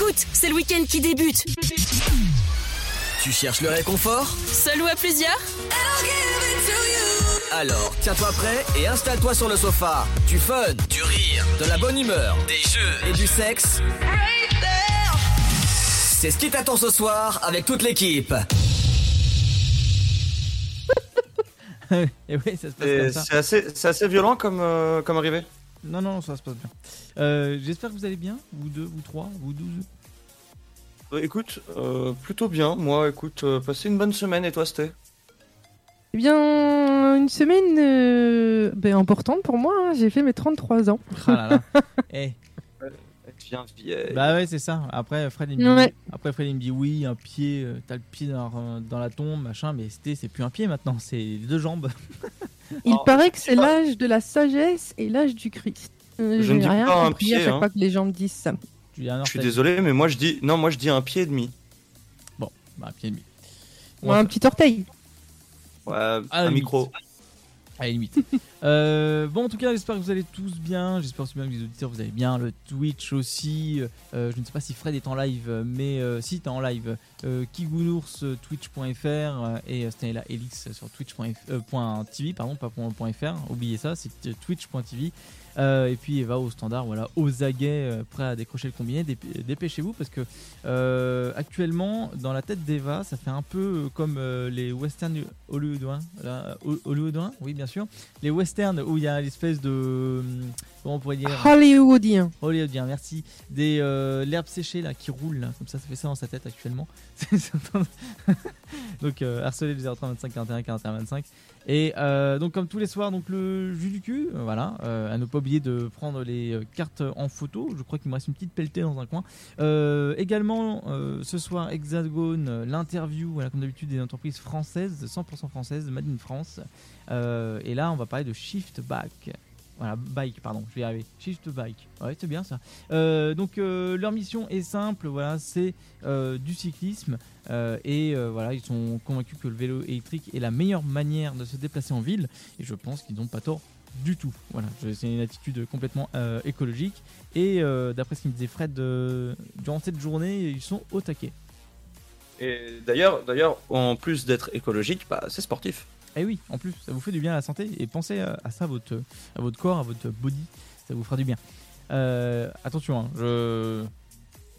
Écoute, c'est le week-end qui débute. Tu cherches le réconfort Seul ou à plusieurs Alors, tiens-toi prêt et installe-toi sur le sofa. Du fun, du rire, de la bonne humeur, des jeux et du sexe. C'est ce qui t'attend ce soir avec toute l'équipe. Et oui, ça se passe Et comme ça. C'est assez, c'est assez violent comme, euh, comme arrivée. Non, non, ça se passe bien. Euh, J'espère que vous allez bien, vous deux, vous trois, vous douze. Euh, écoute, euh, plutôt bien. Moi, écoute, euh, passé une bonne semaine et toi, c'était Eh bien, une semaine euh, ben, importante pour moi. hein. J'ai fait mes 33 ans. Ah là là. Eh, Tu viens vieille. bah ouais, c'est ça. Après, Fred, il me dit, Ouais. après, Fred, il me dit oui, un pied, euh, t'as le pied dans, dans la tombe, machin, mais c'était, c'est plus un pied maintenant, c'est les deux jambes. Il Alors, paraît que c'est l'âge de la sagesse et l'âge du Christ. Euh, Je ne dis rien pas un compris à pied, chaque hein. fois que les gens me disent ça. Tu dis un Je suis désolé, mais moi je dis non, moi je dis un pied et demi. Bah, un pied et demi. Ou un petit orteil. Ouais, un limite. micro. À la limite. Euh, bon, en tout cas, j'espère que vous allez tous bien. J'espère aussi bien que les auditeurs vous allez bien. Le Twitch aussi. Euh, je ne sais pas si Fred est en live, mais euh, si t'es en live, euh, Kigounours, twitch.fr et euh, Stanella Elix sur twitch.tv, euh, pardon, pas point- point .fr. Oubliez ça, c'est euh, twitch.tv. Euh, et puis Eva au standard, voilà, aux aguets, euh, prêt à décrocher le combiné. Dép- Dépêchez-vous parce que euh, actuellement, dans la tête d'Eva, ça fait un peu euh, comme les westerns hollywoodiens. hollywoodiens, oui, bien sûr. Les westerns où il y a l'espèce de. Comment on pourrait dire? Hollywoodien. Hollywoodien, merci. Des l'herbe séchée là qui roule, là, comme ça, ça fait ça dans sa tête actuellement. donc euh, harceler le 03 25 41 41 25. Et euh, donc comme tous les soirs, donc le jus du cul, euh, voilà. euh, à ne pas oublier de prendre les cartes en photo. Je crois qu'il me reste une petite pelletée dans un coin. Également ce soir Hexagone, l'interview, voilà comme d'habitude des entreprises françaises, 100% françaises, made in France. Et là, on va parler de Shift Back. Voilà, bike, pardon, je vais y arriver. Shift bike. Ouais, c'est bien ça. Euh, donc, euh, leur mission est simple, voilà, c'est euh, du cyclisme. et voilà, ils sont convaincus que le vélo électrique est la meilleure manière de se déplacer en ville. Et je pense qu'ils n'ont pas tort du tout. Voilà, c'est une attitude complètement écologique. Et d'après ce qu'il me disait Fred, durant cette journée, ils sont au taquet. Et d'ailleurs, d'ailleurs, en plus d'être écologique, bah, c'est sportif. Et oui, en plus, ça vous fait du bien à la santé. Et pensez à, ça, à votre, à votre corps, à votre body. Ça vous fera du bien. Euh, attention, hein, je...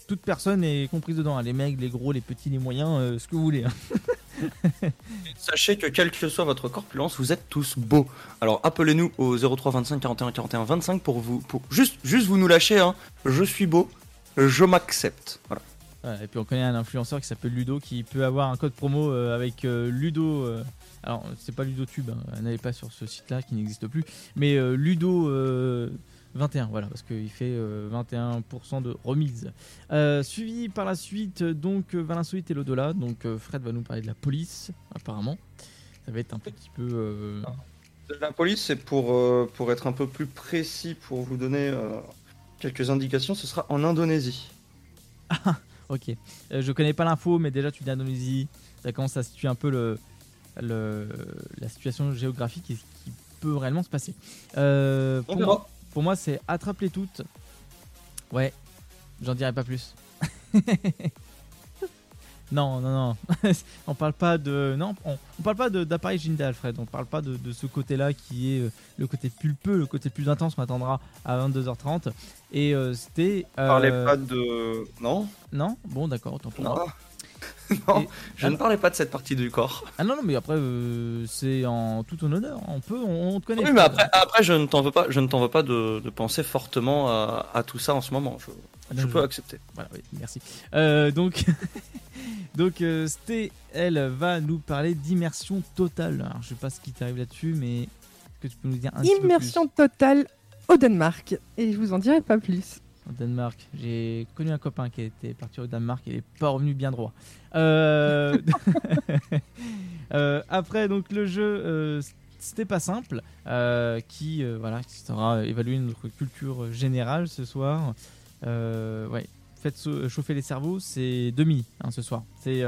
toute personne est comprise dedans. hein, Les mecs, les gros, les petits, les moyens, euh, ce que vous voulez. hein. Sachez que quelle que soit votre corpulence, vous êtes tous beaux. Alors appelez-nous au 03 25 41 41 25 pour vous, pour juste, juste vous nous lâcher. Hein. Je suis beau, je m'accepte. Voilà. Et puis on connaît un influenceur qui s'appelle Ludo qui peut avoir un code promo euh, avec Ludo. Euh, alors c'est pas Ludotube, hein, n'allez pas sur ce site-là qui n'existe plus, mais euh, Ludo euh, 21, voilà, parce qu'il fait euh, 21% de remise. Euh, suivi par la suite donc euh, l'insolite et l'au-delà. Donc euh, Fred va nous parler de la police, apparemment. Ça va être un petit peu. euh, La police, c'est pour, euh, pour être un peu plus précis, pour vous donner euh, quelques indications, ce sera en Indonésie. Ok. Euh, je connais pas l'info, mais déjà tu dis Indonésie. Ça commence à situer un peu le, le- la situation géographique et ce qui peut réellement se passer. Euh, pour, moi, pour moi, c'est attrape-les toutes. Ouais, j'en dirai pas plus. non, non, non. on parle pas de. Non, on, on parle pas de- d'appareil Ginda Alfred. On parle pas de, de ce côté-là qui est euh, le côté pulpeux, le côté plus intense qu'on attendra à 22h30. Et euh, c'était. euh, Parlez pas de. Non? Non? Bon, d'accord, autant pour moi. Non, Et- je ne parlais pas de cette partie du corps. Ah non, non, mais après, euh, c'est en tout ton honneur. On peut, on, on te connaît. Oui, mais après, après je ne t'en veux pas, je ne t'en veux pas de, de penser fortement à, à tout ça en ce moment. Je, Ah, je non, peux accepter. Voilà, oui, merci. Euh, donc, donc euh, Sté, elle, va nous parler d'immersion totale. Alors, je sais pas ce qui t'arrive là-dessus, mais est-ce que tu peux nous dire un petit peu Immersion totale au Danemark. Et je vous en dirai pas plus. Au Danemark. J'ai connu un copain qui était parti au Danemark et il est pas revenu bien droit. Euh, euh, après, donc, le jeu. euh, c'était pas simple, euh, qui voilà, qui sera évaluer notre culture générale ce soir. Ouais, faites chauffer les cerveaux, c'est 2000 hein, ce soir. C'est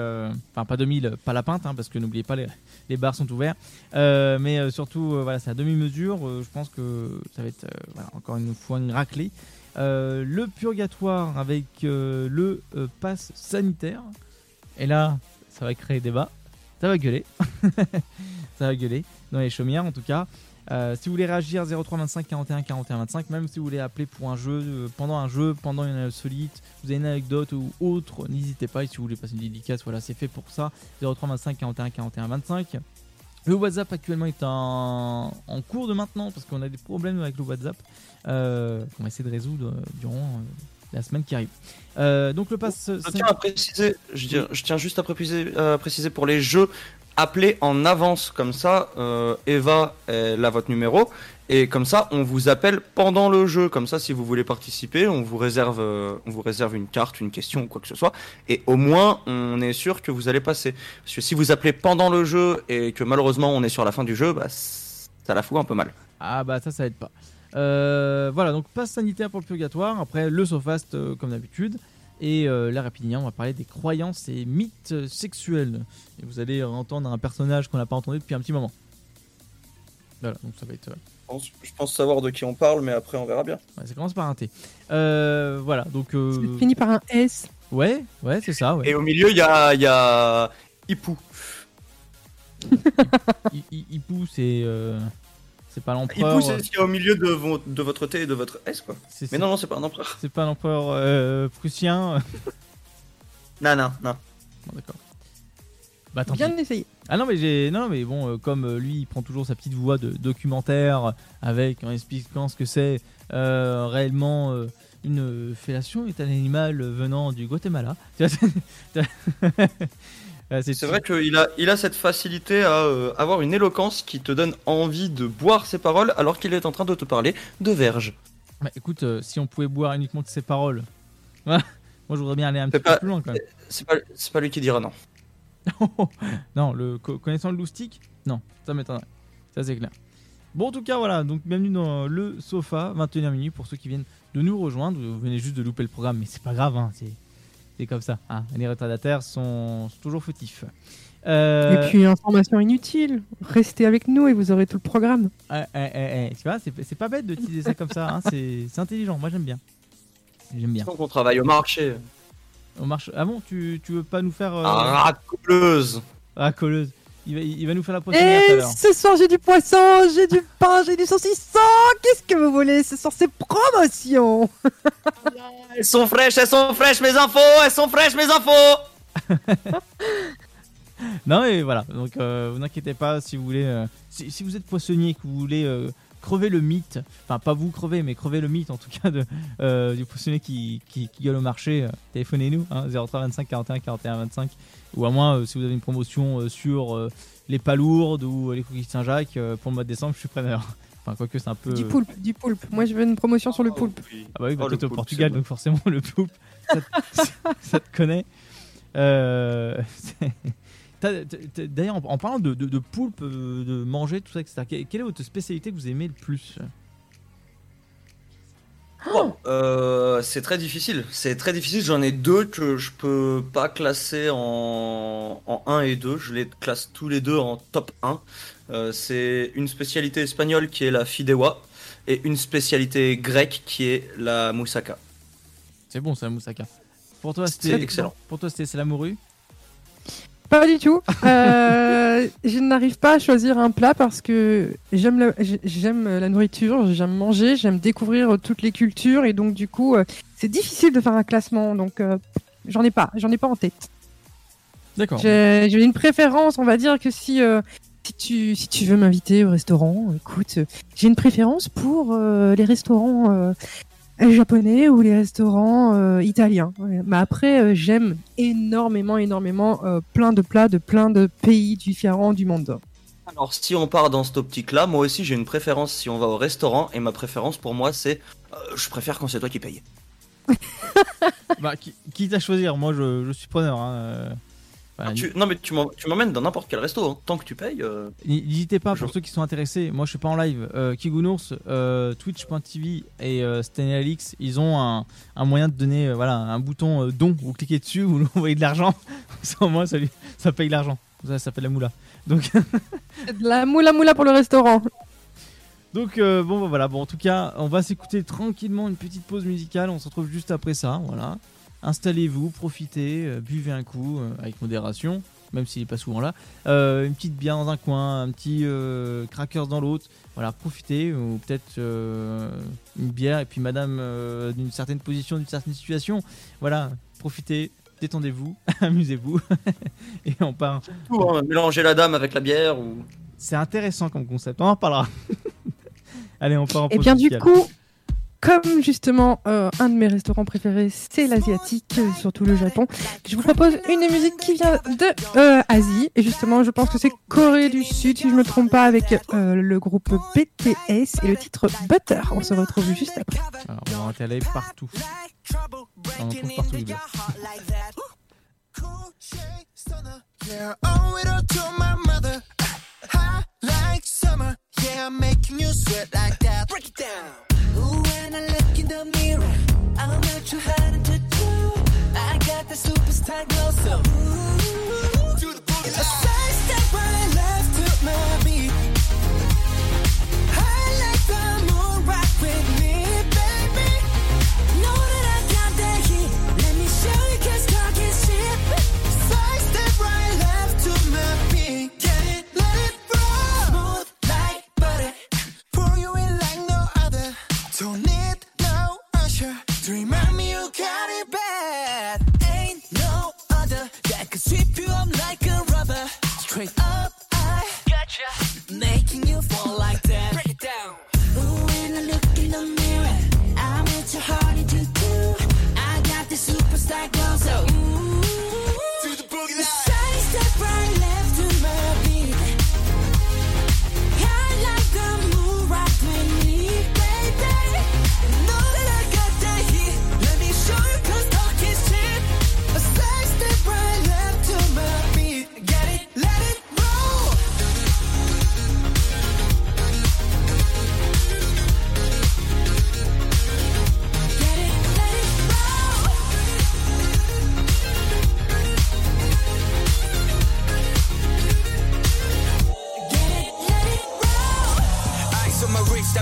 enfin pas 2000, pas la pinte, hein, parce que n'oubliez pas les, les bars sont ouverts. Mais surtout, voilà, c'est à demi mesure. je pense que ça va être encore une fois une raclée. Euh, le purgatoire avec euh, le euh, pass sanitaire. Et là, ça va créer débat. Ça va gueuler. ça va gueuler dans les chaumières en tout cas. Euh, si vous voulez réagir 03 25 41 41 25, même si vous voulez appeler pour un jeu, pendant un jeu, pendant une solite, vous avez une anecdote ou autre, n'hésitez pas. Et si vous voulez passer une dédicace, voilà, c'est fait pour ça. 03 25 41 41 25. Le WhatsApp actuellement est en, en cours de maintenant parce qu'on a des problèmes avec le WhatsApp euh, qu'on va essayer de résoudre euh, durant euh, la semaine qui arrive. Euh, donc le pass. Je tiens à préciser, je, tiens- je tiens juste à préciser, pour les jeux, appelez en avance comme ça. euh, Eva, elle a votre numéro et comme ça, on vous appelle pendant le jeu. Comme ça, si vous voulez participer, on vous réserve, euh, on vous réserve une carte, une question ou quoi que ce soit. Et au moins, on est sûr que vous allez passer. Parce que si vous appelez pendant le jeu et que malheureusement on est sur la fin du jeu, bah, ça la fout un peu mal. Ah bah ça, ça aide pas. Euh, voilà, donc passe sanitaire pour le purgatoire. Après, le Sofast euh, comme d'habitude. Et euh, là, on va parler des croyances et mythes sexuels. Et vous allez entendre un personnage qu'on n'a pas entendu depuis un petit moment. Voilà, donc ça va être. Je pense, je pense savoir de qui on parle, mais après on verra bien. ouais, ça commence par un T. Euh, voilà, donc. euh, Ça finit par un S. ouais, ouais, c'est ça, ouais. Et au milieu, il y a, il y a Ipou. Ipou, c'est. euh, c'est pas Ipou, l'empereur. c'est ce qu'il y a au milieu de, vo- de votre T et de votre S, quoi. Mais non, non, c'est pas un empereur. C'est pas l'empereur euh, prussien. Non, non, non. Bon, d'accord. Bah tant pis. Bien essayé. Ah non mais j'ai non mais bon euh, comme euh, lui il prend toujours sa petite voix de documentaire avec en expliquant ce que c'est euh, réellement euh, une fellation est un animal venant du Guatemala. C'est- vrai qu'il a, il a cette facilité à avoir une éloquence qui te donne envie de boire ses paroles alors qu'il est en train de te parler de verge. Bah, écoute si on pouvait boire uniquement de ses paroles. moi je voudrais bien aller un peu plus loin quand même. C'est pas, c'est pas lui qui dira non. non, le co- connaissant le loustic Non, ça m'étonnerait. Ça c'est clair. Bon, en tout cas, voilà. Donc, bienvenue dans le sofa, 21 minutes pour ceux qui viennent de nous rejoindre. Vous venez juste de louper le programme, mais c'est pas grave. Hein, c'est, comme ça. hein. Les retardataires sont, sont toujours fautifs. Euh, Et puis, information inutile. Restez avec nous et vous aurez tout le programme. eh, eh, tu vois, c'est, pas bête de utiliser ça comme ça. hein, c'est, intelligent. Moi, j'aime bien. J'aime bien. Donc on travaille au marché. On marche. Ah bon, tu, tu veux pas nous faire. euh, Ah, racoleuse. Ah, colleuse. Il va, il va nous faire la poissonnière tout à l'heure. ce soir, j'ai du poisson, j'ai du pain, j'ai du saucisson. Qu'est-ce que vous voulez Ce soir, c'est promotion. Elles sont fraîches, elles sont fraîches mes infos, elles sont fraîches mes infos. Non et voilà, donc euh, vous inquiétez pas si vous voulez, euh, si, si vous êtes poissonnier et que vous voulez euh, crever le mythe, enfin pas vous crever mais crever le mythe en tout cas de, euh, du poissonnier qui, qui, qui gueule au marché, euh, téléphonez-nous, hein, 03 25 41 41 25, ou à moins euh, si vous avez une promotion euh, sur euh, les palourdes ou les cookies de Saint-Jacques euh, pour le mois de décembre, je suis preneur. Enfin quoique c'est un peu... Du poulpe, du poulpe. Moi, je veux une promotion sur le poulpe. Ah bah oui, bah Oh, au Portugal, donc forcément le poulpe, ça, te- ça te connaît. D'ailleurs, en, en parlant de, de, de poulpe, euh, de manger, tout ça, etc., que- quelle est votre spécialité que vous aimez le plus? Bon, euh, c'est très difficile. C'est très difficile. J'en ai deux que je peux pas classer en, en 1 et 2. Je les classe tous les deux en top 1. Euh, c'est une spécialité espagnole qui est la fideuà et une spécialité grecque qui est la moussaka. C'est bon, c'est la moussaka. Pour toi, C'est c'était excellent. Pour toi, c'était c'est la morue Pas du tout. Euh, je n'arrive pas à choisir un plat parce que j'aime la, j'ai- j'aime la nourriture, j'aime manger, j'aime découvrir toutes les cultures et donc du coup euh, c'est difficile de faire un classement donc euh, j'en ai pas, j'en ai pas en tête. D'accord. J'ai j'ai une préférence, on va dire que si euh, si tu si tu veux m'inviter au restaurant, écoute, j'ai une préférence pour euh, les restaurants euh, japonais ou les restaurants euh, italiens. Ouais. Mais après, euh, j'aime énormément, énormément euh, plein de plats de plein de pays différents du monde. Alors, si on part dans cette optique-là, moi aussi j'ai une préférence si on va au restaurant et ma préférence pour moi c'est euh, je préfère quand c'est toi qui paye. Bah, qui, quitte à choisir, moi je, je suis preneur. hein, Ah, Tu- non mais tu m'emmènes dans n'importe quel resto, hein. tant que tu payes. euh, N'hésitez pas pour Je- ceux qui sont intéressés. Moi, je suis pas en live. Euh, Kigounours, euh, Twitch.tv et euh, Stanley Alix, ils ont un, un moyen de donner euh, voilà, un bouton euh, don. Vous cliquez dessus, vous lui envoyez de l'argent. Sans moi, ça, lui- ça paye l'argent. Ça, ça s'appelle la moula. Donc, De La moula moula pour le restaurant. Donc euh, bon bah, voilà, bon en tout cas, on va s'écouter tranquillement une petite pause musicale, on se retrouve juste après ça, voilà. Installez-vous, profitez, euh, buvez un coup euh, avec modération, même s'il est pas souvent là. Euh, une petite bière dans un coin, un petit euh, crackers dans l'autre. Voilà, profitez ou peut-être euh, une bière et puis madame euh, d'une certaine position, d'une certaine situation. Voilà, profitez, détendez-vous, amusez-vous et on part. Tout, hein, mélanger la dame avec la bière ou. C'est intéressant comme concept, on en reparlera. Allez, on part en Et pause Eh bien du coup, comme justement euh, un de mes restaurants préférés, c'est l'asiatique, euh, surtout le Japon, je vous propose une musique qui vient de euh, Asie. Et justement, je pense que c'est Corée du Sud, si je me trompe pas, avec euh, le groupe BTS et le titre Butter. On se retrouve juste après. Alors, on va aller partout. On en trouve partout du beurre. Yeah, owe it all to my mother. Hot like summer. Yeah, I'm making you sweat like that. Break it down. When I look in the mirror, I'm not too hard to do. I got the superstar glow, so ooh, do the boogie. A side step right left to my Dream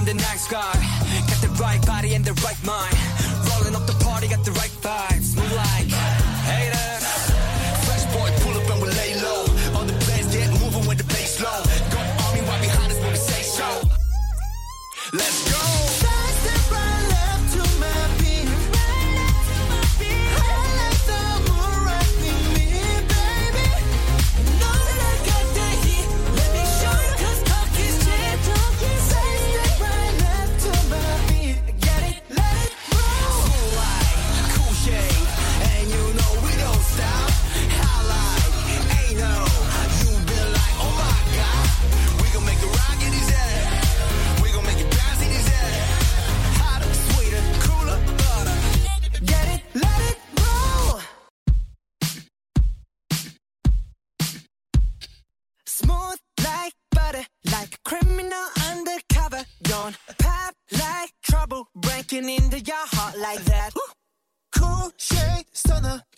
The nice guy. Got the right body and the right mind.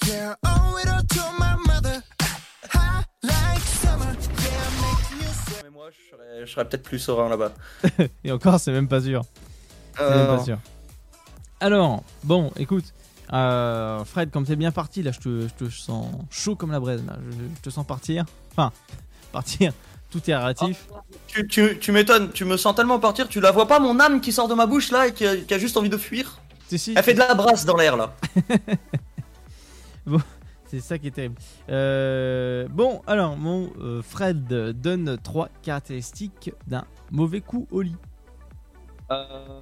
Yeah, owe it all to my mother. High like summer, yeah, making you sweat. Mais moi, je serais, peut-être plus serein là-bas. Et encore, c'est même pas sûr. C'est même Euh, pas sûr. Alors, bon, écoute, euh, Fred, comme t'es bien parti, là, je te, je te sens chaud comme la braise. Là. Je, je te sens partir. Enfin, partir. Tout est relatif. tu, tu, tu m'étonnes, tu me sens tellement partir, tu la vois pas mon âme qui sort de ma bouche là et qui a, qui a juste envie de fuir? Si, si, Elle fait de la brasse dans l'air là. c'est ça qui est terrible. Euh, bon, alors, mon euh, Fred donne trois caractéristiques d'un mauvais coup au lit. Euh,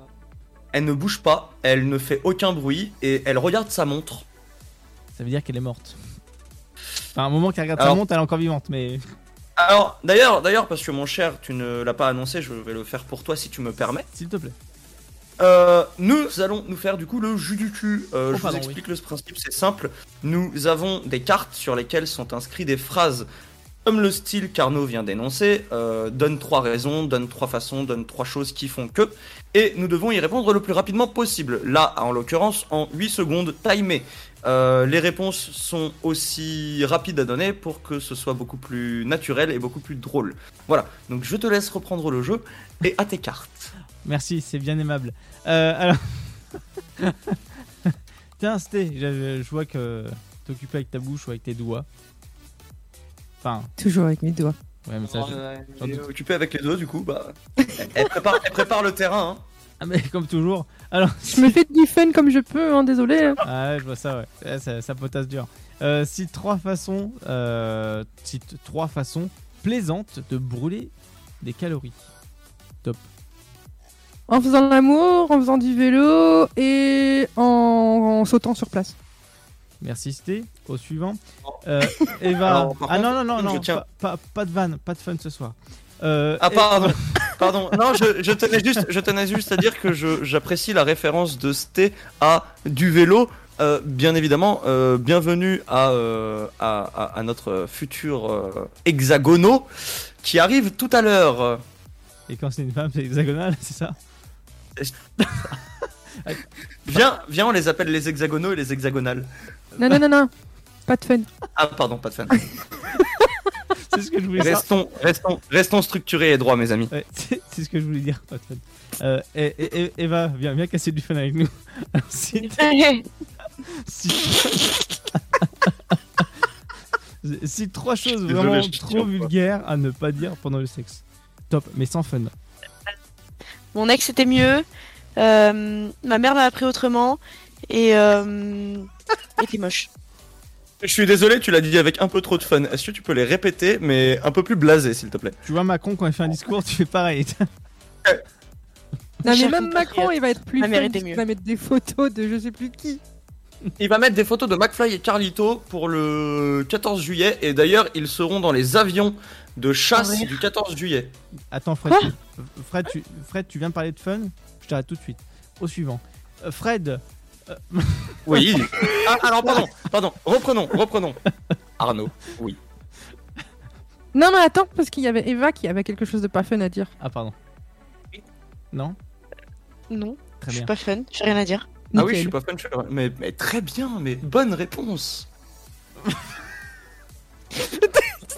Elle ne bouge pas, elle ne fait aucun bruit et elle regarde sa montre. Ça veut dire qu'elle est morte. Enfin, à un moment qu'elle regarde sa montre, elle est encore vivante, mais. Alors, d'ailleurs, d'ailleurs, parce que mon cher, tu ne l'as pas annoncé, je vais le faire pour toi si tu me permets. S'il te plaît. Euh, nous allons nous faire du coup le jus du cul. Euh, Oh, je vous explique le principe, c'est simple. Nous avons des cartes sur lesquelles sont inscrites des phrases comme le style qu'Arnaud vient d'énoncer. euh, donne trois raisons, donne trois façons, donne trois choses qui font que. Et nous devons y répondre le plus rapidement possible. Là, en l'occurrence, en 8 secondes timées. Euh, les réponses sont aussi rapides à donner pour que ce soit beaucoup plus naturel et beaucoup plus drôle. Voilà, donc je te laisse reprendre le jeu et à tes cartes. Merci, c'est bien aimable. Euh, alors. Tiens, Sté, je vois que t'es occupé avec ta bouche ou avec tes doigts. Enfin, Toujours avec mes doigts. ouais, mais ça. je- j'en Elle est doute. occupée avec les deux, du coup, bah. elle, prépare, elle prépare le terrain, hein. Ah, mais comme toujours. Alors, Je me fais du fun comme je peux, hein, désolé. hein. Ah ouais, je vois ça, ouais. Ouais, ça, ça potasse dur. Euh, cite trois façons, euh, cite trois façons plaisantes de brûler des calories. En faisant l'amour, en faisant du vélo et en, en sautant sur place. Merci Sté. Au suivant. Euh, Eva. Alors, ah contre, non, non, non, je non. tiens- Pas, pas, pas de vanne, pas de fun ce soir. Euh, Ah pardon, pardon. Non, je, je tenais juste, je tenais juste à dire que je- j'apprécie la référence de Sté à du vélo. Euh, bien évidemment, euh, bienvenue à, euh, à, à- à notre futur euh, hexagono qui arrive tout à l'heure. Et quand c'est une femme, c'est hexagonal, c'est ça? Viens, viens, on les appelle les hexagonaux et les hexagonales. Non, non, non, non. Pas de fun. Ah pardon, pas de fan. C'est ce que je voulais dire. Restons, restons, restons structurés et droits, mes amis. Ouais, c'est c'est ce que je voulais dire, pas de fun. Euh, et, et- et- Eva, viens, viens casser du fun avec nous. Cite- cite trois choses vraiment trop vulgaires à ne pas dire pendant le sexe. Top, mais sans fun. Mon ex était mieux. euh, ma mère l'a appris autrement. Et. Euh, était moche. Je suis désolé, tu l'as dit avec un peu trop de fun. Est-ce que tu peux les répéter, mais un peu plus blasé, s'il te plaît? Tu vois Macron quand il fait un discours, tu fais pareil. Non, mais même Macron, il va être plus ma fun. mieux. va mettre des photos de je sais plus qui. Il va mettre des photos de McFly et Carlito pour le 14 juillet, et d'ailleurs, ils seront dans les avions de chasse du 14 juillet. Attends, Fred, tu, Fred, tu, Fred, tu viens de parler de fun Je t'arrête tout de suite. Au suivant. Euh, Fred, Oui. ah, alors, pardon, pardon, reprenons, reprenons. Arnaud, oui. Non, mais attends, parce qu'il y avait Eva qui avait quelque chose de pas fun à dire. ah pardon. Non Non, Très je suis bien. pas fun, j'ai rien à dire. Ah oui, je suis pas fan, je suis- mais, mais très bien, mais bonne réponse.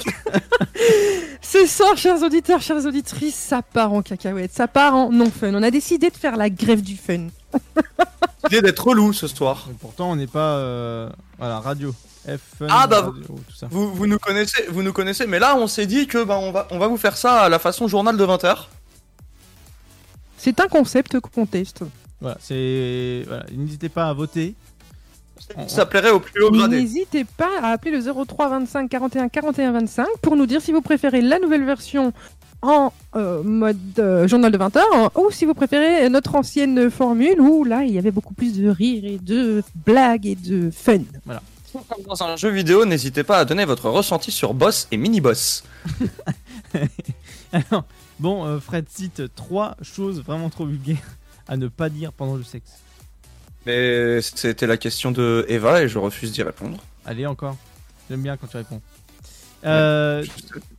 Ce soir, chers auditeurs, chères auditrices, ça part en cacahuète, ça part en non fun. On a décidé de faire la grève du fun. L'idée d'être relou ce soir. Et pourtant, on n'est pas. euh, voilà, radio. F, fun, Ah, bah, radio, tout ça. Vous, vous nous connaissez, vous nous connaissez, mais là on s'est dit que bah, on, va, on va vous faire ça à la façon journal de 20h. C'est un concept qu'on teste. Voilà, c'est. Voilà, n'hésitez pas à voter. Ça plairait au plus haut gradé. N'hésitez pas à appeler le 03 25 41 41 25 pour nous dire si vous préférez la nouvelle version en euh, mode euh, journal de 20 heures ou si vous préférez notre ancienne formule où là il y avait beaucoup plus de rire et de blagues et de fun. Comme dans un jeu vidéo, n'hésitez pas à donner votre ressenti sur Boss et Mini-Boss. Alors, bon, euh, Fred cite trois choses vraiment trop vulgaires à ne pas dire pendant le sexe. Mais c'était la question de Eva et je refuse d'y répondre. Allez, encore. J'aime bien quand tu réponds. Euh,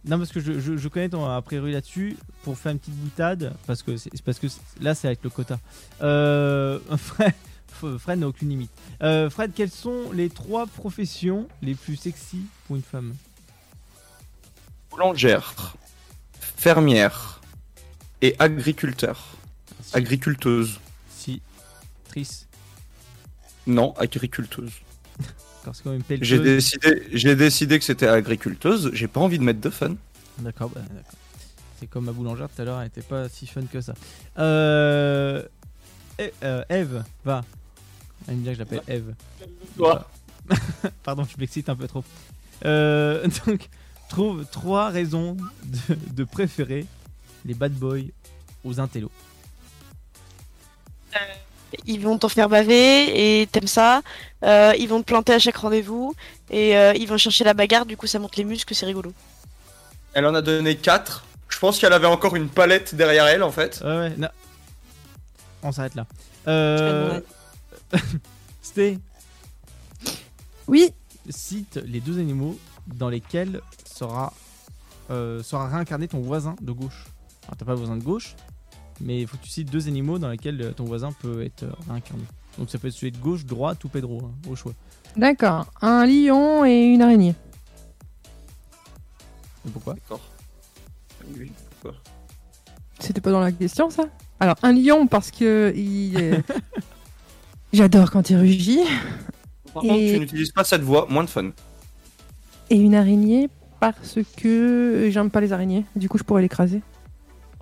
non, parce que je, je- je connais ton a priori là-dessus pour faire une petite boutade. Parce que, parce que là, c'est avec le quota. Euh, Fred, Fred n'a aucune limite. Euh, Fred, quelles sont les trois professions les plus sexy pour une femme? Boulangère, fermière et agriculteur. Agriculteuse. Si. Trice. Non, agriculteuse. J'ai décidé, j'ai décidé que c'était agriculteuse. J'ai pas envie de mettre de fun. D'accord, bah, d'accord. C'est comme ma boulangère tout à l'heure, elle était pas si fun que ça. Euh. E- euh, Eve, va. Elle aime bien que je l'appelle Eve. Toi. Pardon, je m'excite un peu trop. Euh, donc, trouve trois raisons de, de préférer les bad boys aux intellos. Ils vont t'en faire baver et t'aimes ça. Euh, ils vont te planter à chaque rendez-vous. Et euh, ils vont chercher la bagarre, du coup ça monte les muscles, c'est rigolo. Elle en a donné 4. Je pense qu'elle avait encore une palette derrière elle en fait. Ouais, ouais, non. On s'arrête là. Euh. Sté, Oui, cite les deux animaux dans lesquels sera, euh, sera réincarné ton voisin de gauche. Alors t'as pas voisin de gauche, mais il faut que tu cites deux animaux dans lesquels euh, ton voisin peut être euh, réincarné. Donc ça peut être celui de gauche, droite ou Pedro, hein, au choix. d'accord. Un lion et une araignée. Et pourquoi? D'accord. Oui, pourquoi? C'était pas dans la question ça? Alors, un lion parce que il est- j'adore quand il rugit. Par contre, Et- tu n'utilises pas cette voix, moins de fun. Et une araignée parce que j'aime pas les araignées. Du coup, je pourrais l'écraser.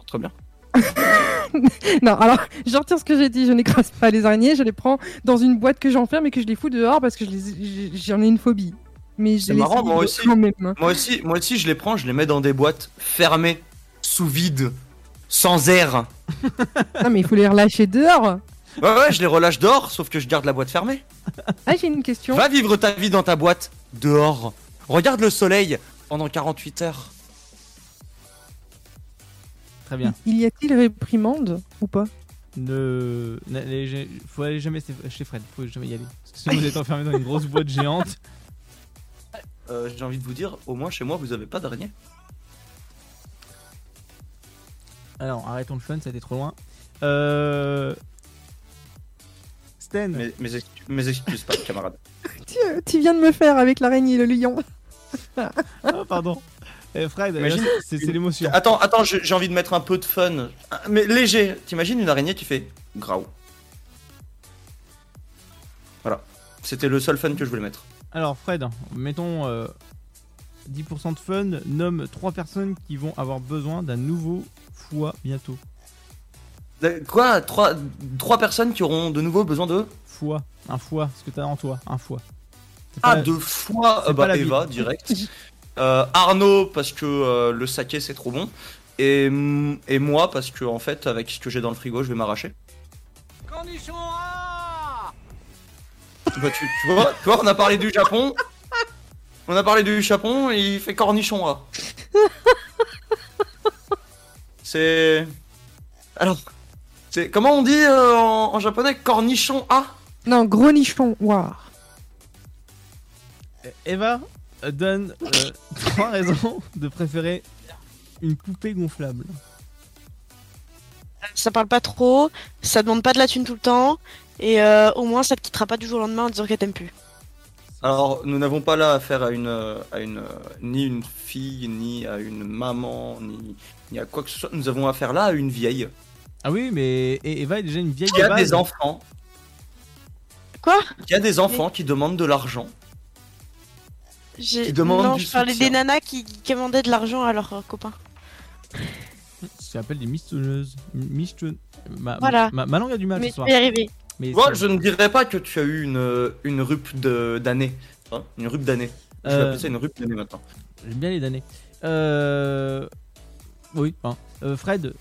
Très bien. Non, alors, je retire ce que j'ai dit. Je n'écrase pas les araignées. Je les prends dans une boîte que j'enferme et que je les fous dehors parce que j'en ai une phobie. Mais je les marrant, moi aussi. même. Moi aussi, moi aussi, je les prends, je les mets dans des boîtes fermées, sous vide, sans air. Non, mais il faut les relâcher dehors. Ouais, ouais, je les relâche dehors, sauf que je garde la boîte fermée. Ah, j'ai une question. Va vivre ta vie dans ta boîte, dehors. Regarde le soleil pendant 48 heures. Très bien. Il y a-t-il réprimande ou pas? Ne... Faut aller jamais chez Fred, faut jamais y aller. Parce que sinon vous êtes enfermé dans une grosse boîte géante. Euh, J'ai envie de vous dire, au moins chez moi, vous avez pas d'araignée. Alors arrêtons le fun, ça a été trop loin. Euh... Sten, Mes, mes, excu- mes excuses, pas, camarade. tu, tu viens de me faire avec l'araignée et le lion. Ah, pardon. Eh, Fred, là, c'est l'émotion. Attends, attends, j'ai envie de mettre un peu de fun. Mais léger. T'imagines une araignée qui fait graou. Voilà. C'était le seul fun que je voulais mettre. Alors Fred, mettons euh, 10% de fun, nomme 3 personnes qui vont avoir besoin d'un nouveau foie bientôt. Euh, Quoi? Trois, trois personnes qui auront de nouveau besoin de? Foie, un foie, ce que t'as en toi, un foie. Ah, de fois c'est euh, bah, Eva, vie. direct. Euh, Arnaud, parce que euh, le saké c'est trop bon. Et, et moi, parce que en fait, avec ce que j'ai dans le frigo, je vais m'arracher. Bah, tu, tu vois, tu vois, on a parlé du Japon. On a parlé du Japon et il fait cornichon là. C'est. Alors. C'est. Comment on dit euh, en, en japonais Cornichon A Non, gros nichon. Waouh. Eva? Euh, donne 3 raisons de préférer une poupée gonflable. Ça parle pas trop, ça demande pas de la thune tout le temps, et euh, au moins ça te quittera pas du jour au lendemain en disant qu'elle t'aime plus. Alors, nous n'avons pas là affaire à une, euh, à une, euh, ni une fille, ni à une maman, ni, ni à quoi que ce soit. Nous avons affaire là à une vieille Ah oui, mais et- Eva est déjà une vieille qui a base. des enfants, Quoi? Qui a des enfants qui demandent de l'argent. J'ai- Qui demande Non, du je parlais soutien. des nanas qui, qui commandaient de l'argent à leurs copains. Ça s'appelle des mistonneuses. Miston... Ma, Voilà. ma, ma langue a du mal Mais ce soir. y arriver. Mais Moi, je ne dirais pas que tu as eu une, une rup de- d'année. Hein, une rup d'année. Je vais Euh, appeler ça une rup d'année maintenant. J'aime bien les damnés. Euh... Oui, hein. Euh, Fred,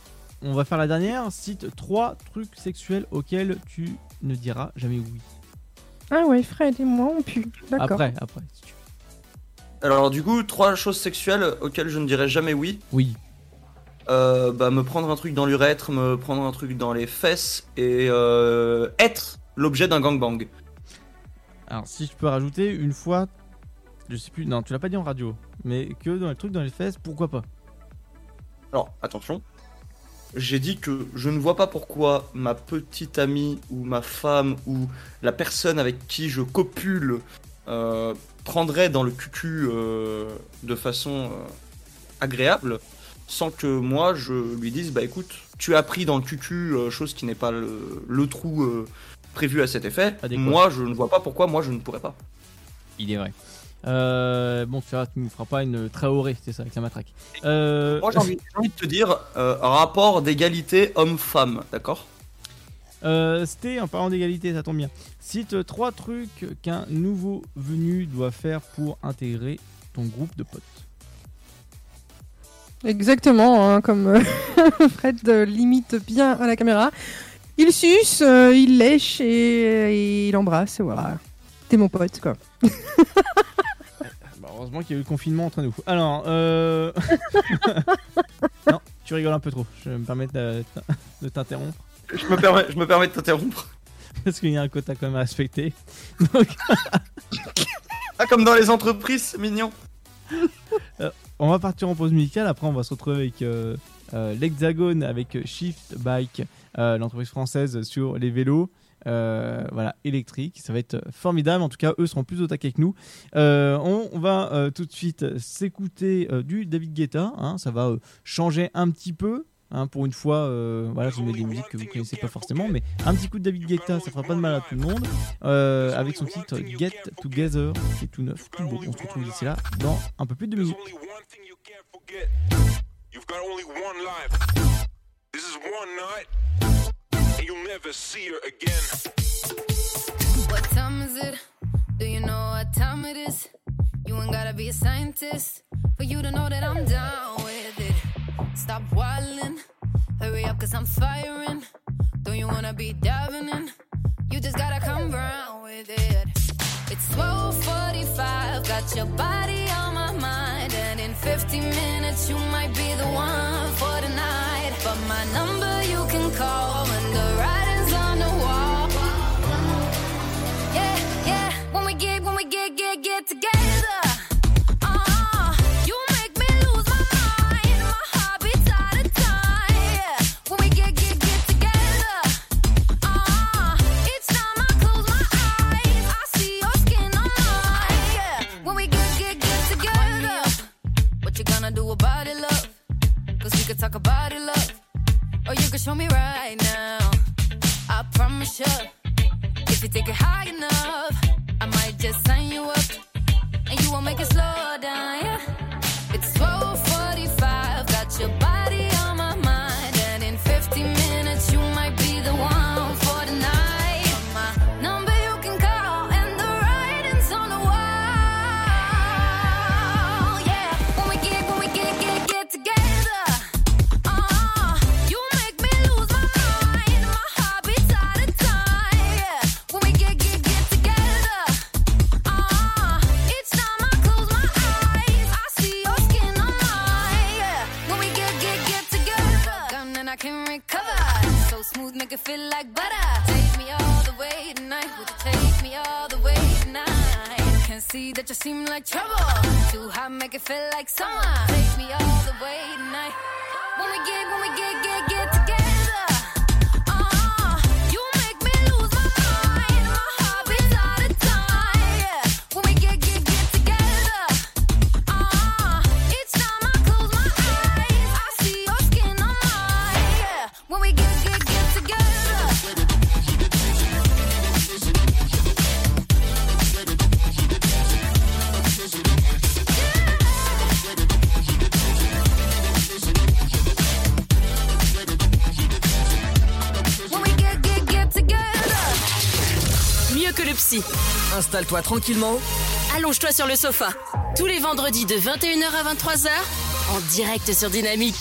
on va faire la dernière. Cite trois trucs sexuels auxquels tu ne diras jamais oui. Ah ouais, Fred et moi, on pue. D'accord. Après, après. si tu veux. Alors, du coup, trois choses sexuelles auxquelles je ne dirais jamais oui. Oui. Euh, bah, me prendre un truc dans l'urètre, me prendre un truc dans les fesses et euh, être l'objet d'un gangbang. Alors, si je peux rajouter une fois, je sais plus, non, tu l'as pas dit en radio, mais que dans les trucs dans les fesses, pourquoi pas? Alors, attention. J'ai dit que je ne vois pas pourquoi ma petite amie ou ma femme ou la personne avec qui je copule euh, prendrait dans le cucu euh, de façon euh, agréable sans que moi je lui dise bah écoute tu as pris dans le cucu euh, chose qui n'est pas le, le trou euh, prévu à cet effet Adéquat. moi je ne vois pas pourquoi moi je ne pourrais pas Il est vrai. Euh, bon, tu ne feras pas une Traoré, c'est ça, avec la matraque. Euh, moi j'ai envie, envie de te dire euh, rapport d'égalité homme-femme d'accord? Euh, Sté, en parlant d'égalité, ça tombe bien. Cite trois trucs qu'un nouveau venu doit faire pour intégrer ton groupe de potes. Exactement, hein, comme euh, Fred euh, limite bien à la caméra. Il suce, euh, il lèche et, et il embrasse, et voilà. T'es mon pote, quoi. Bah, heureusement qu'il y a eu le confinement entre nous. Alors, euh... non, tu rigoles un peu trop. Je vais me permettre de, de t'interrompre je me permets, je me permets de t'interrompre parce qu'il y a un quota quand même à respecter. Donc, ah comme dans les entreprises mignon on va partir en pause musicale. Après, on va se retrouver avec euh, euh, l'Hexagone, avec Shift Bike, euh, l'entreprise française sur les vélos. euh, voilà, électriques, ça va être formidable. En tout cas, eux seront plus au taquet que nous. Euh, on, on va euh, tout de suite s'écouter euh, du David Guetta. hein, ça va euh, changer un petit peu, Hein, pour une fois, euh, voilà, je mets des musiques que vous connaissez pas forcément, mais un petit coup de David Guetta, ça fera pas de mal à tout le monde. euh, avec son titre Get Together, qui est tout neuf, tout beau. On se retrouve d'ici là dans un peu plus de minutes. you ain't gotta be a scientist for you to know that I'm. Stop whining, hurry up, cause I'm firing. Don't you wanna be diving in? You just gotta come round with it. It's 1245, got your body on my mind. And in 50 minutes, you might be the one for the night. But my number you can call when the writing's on the wall. Yeah, yeah. When we get, when we get, get, Installe-toi tranquillement. Allonge-toi sur le sofa. Tous les vendredis de 21h à 23h, en direct sur Dynamique.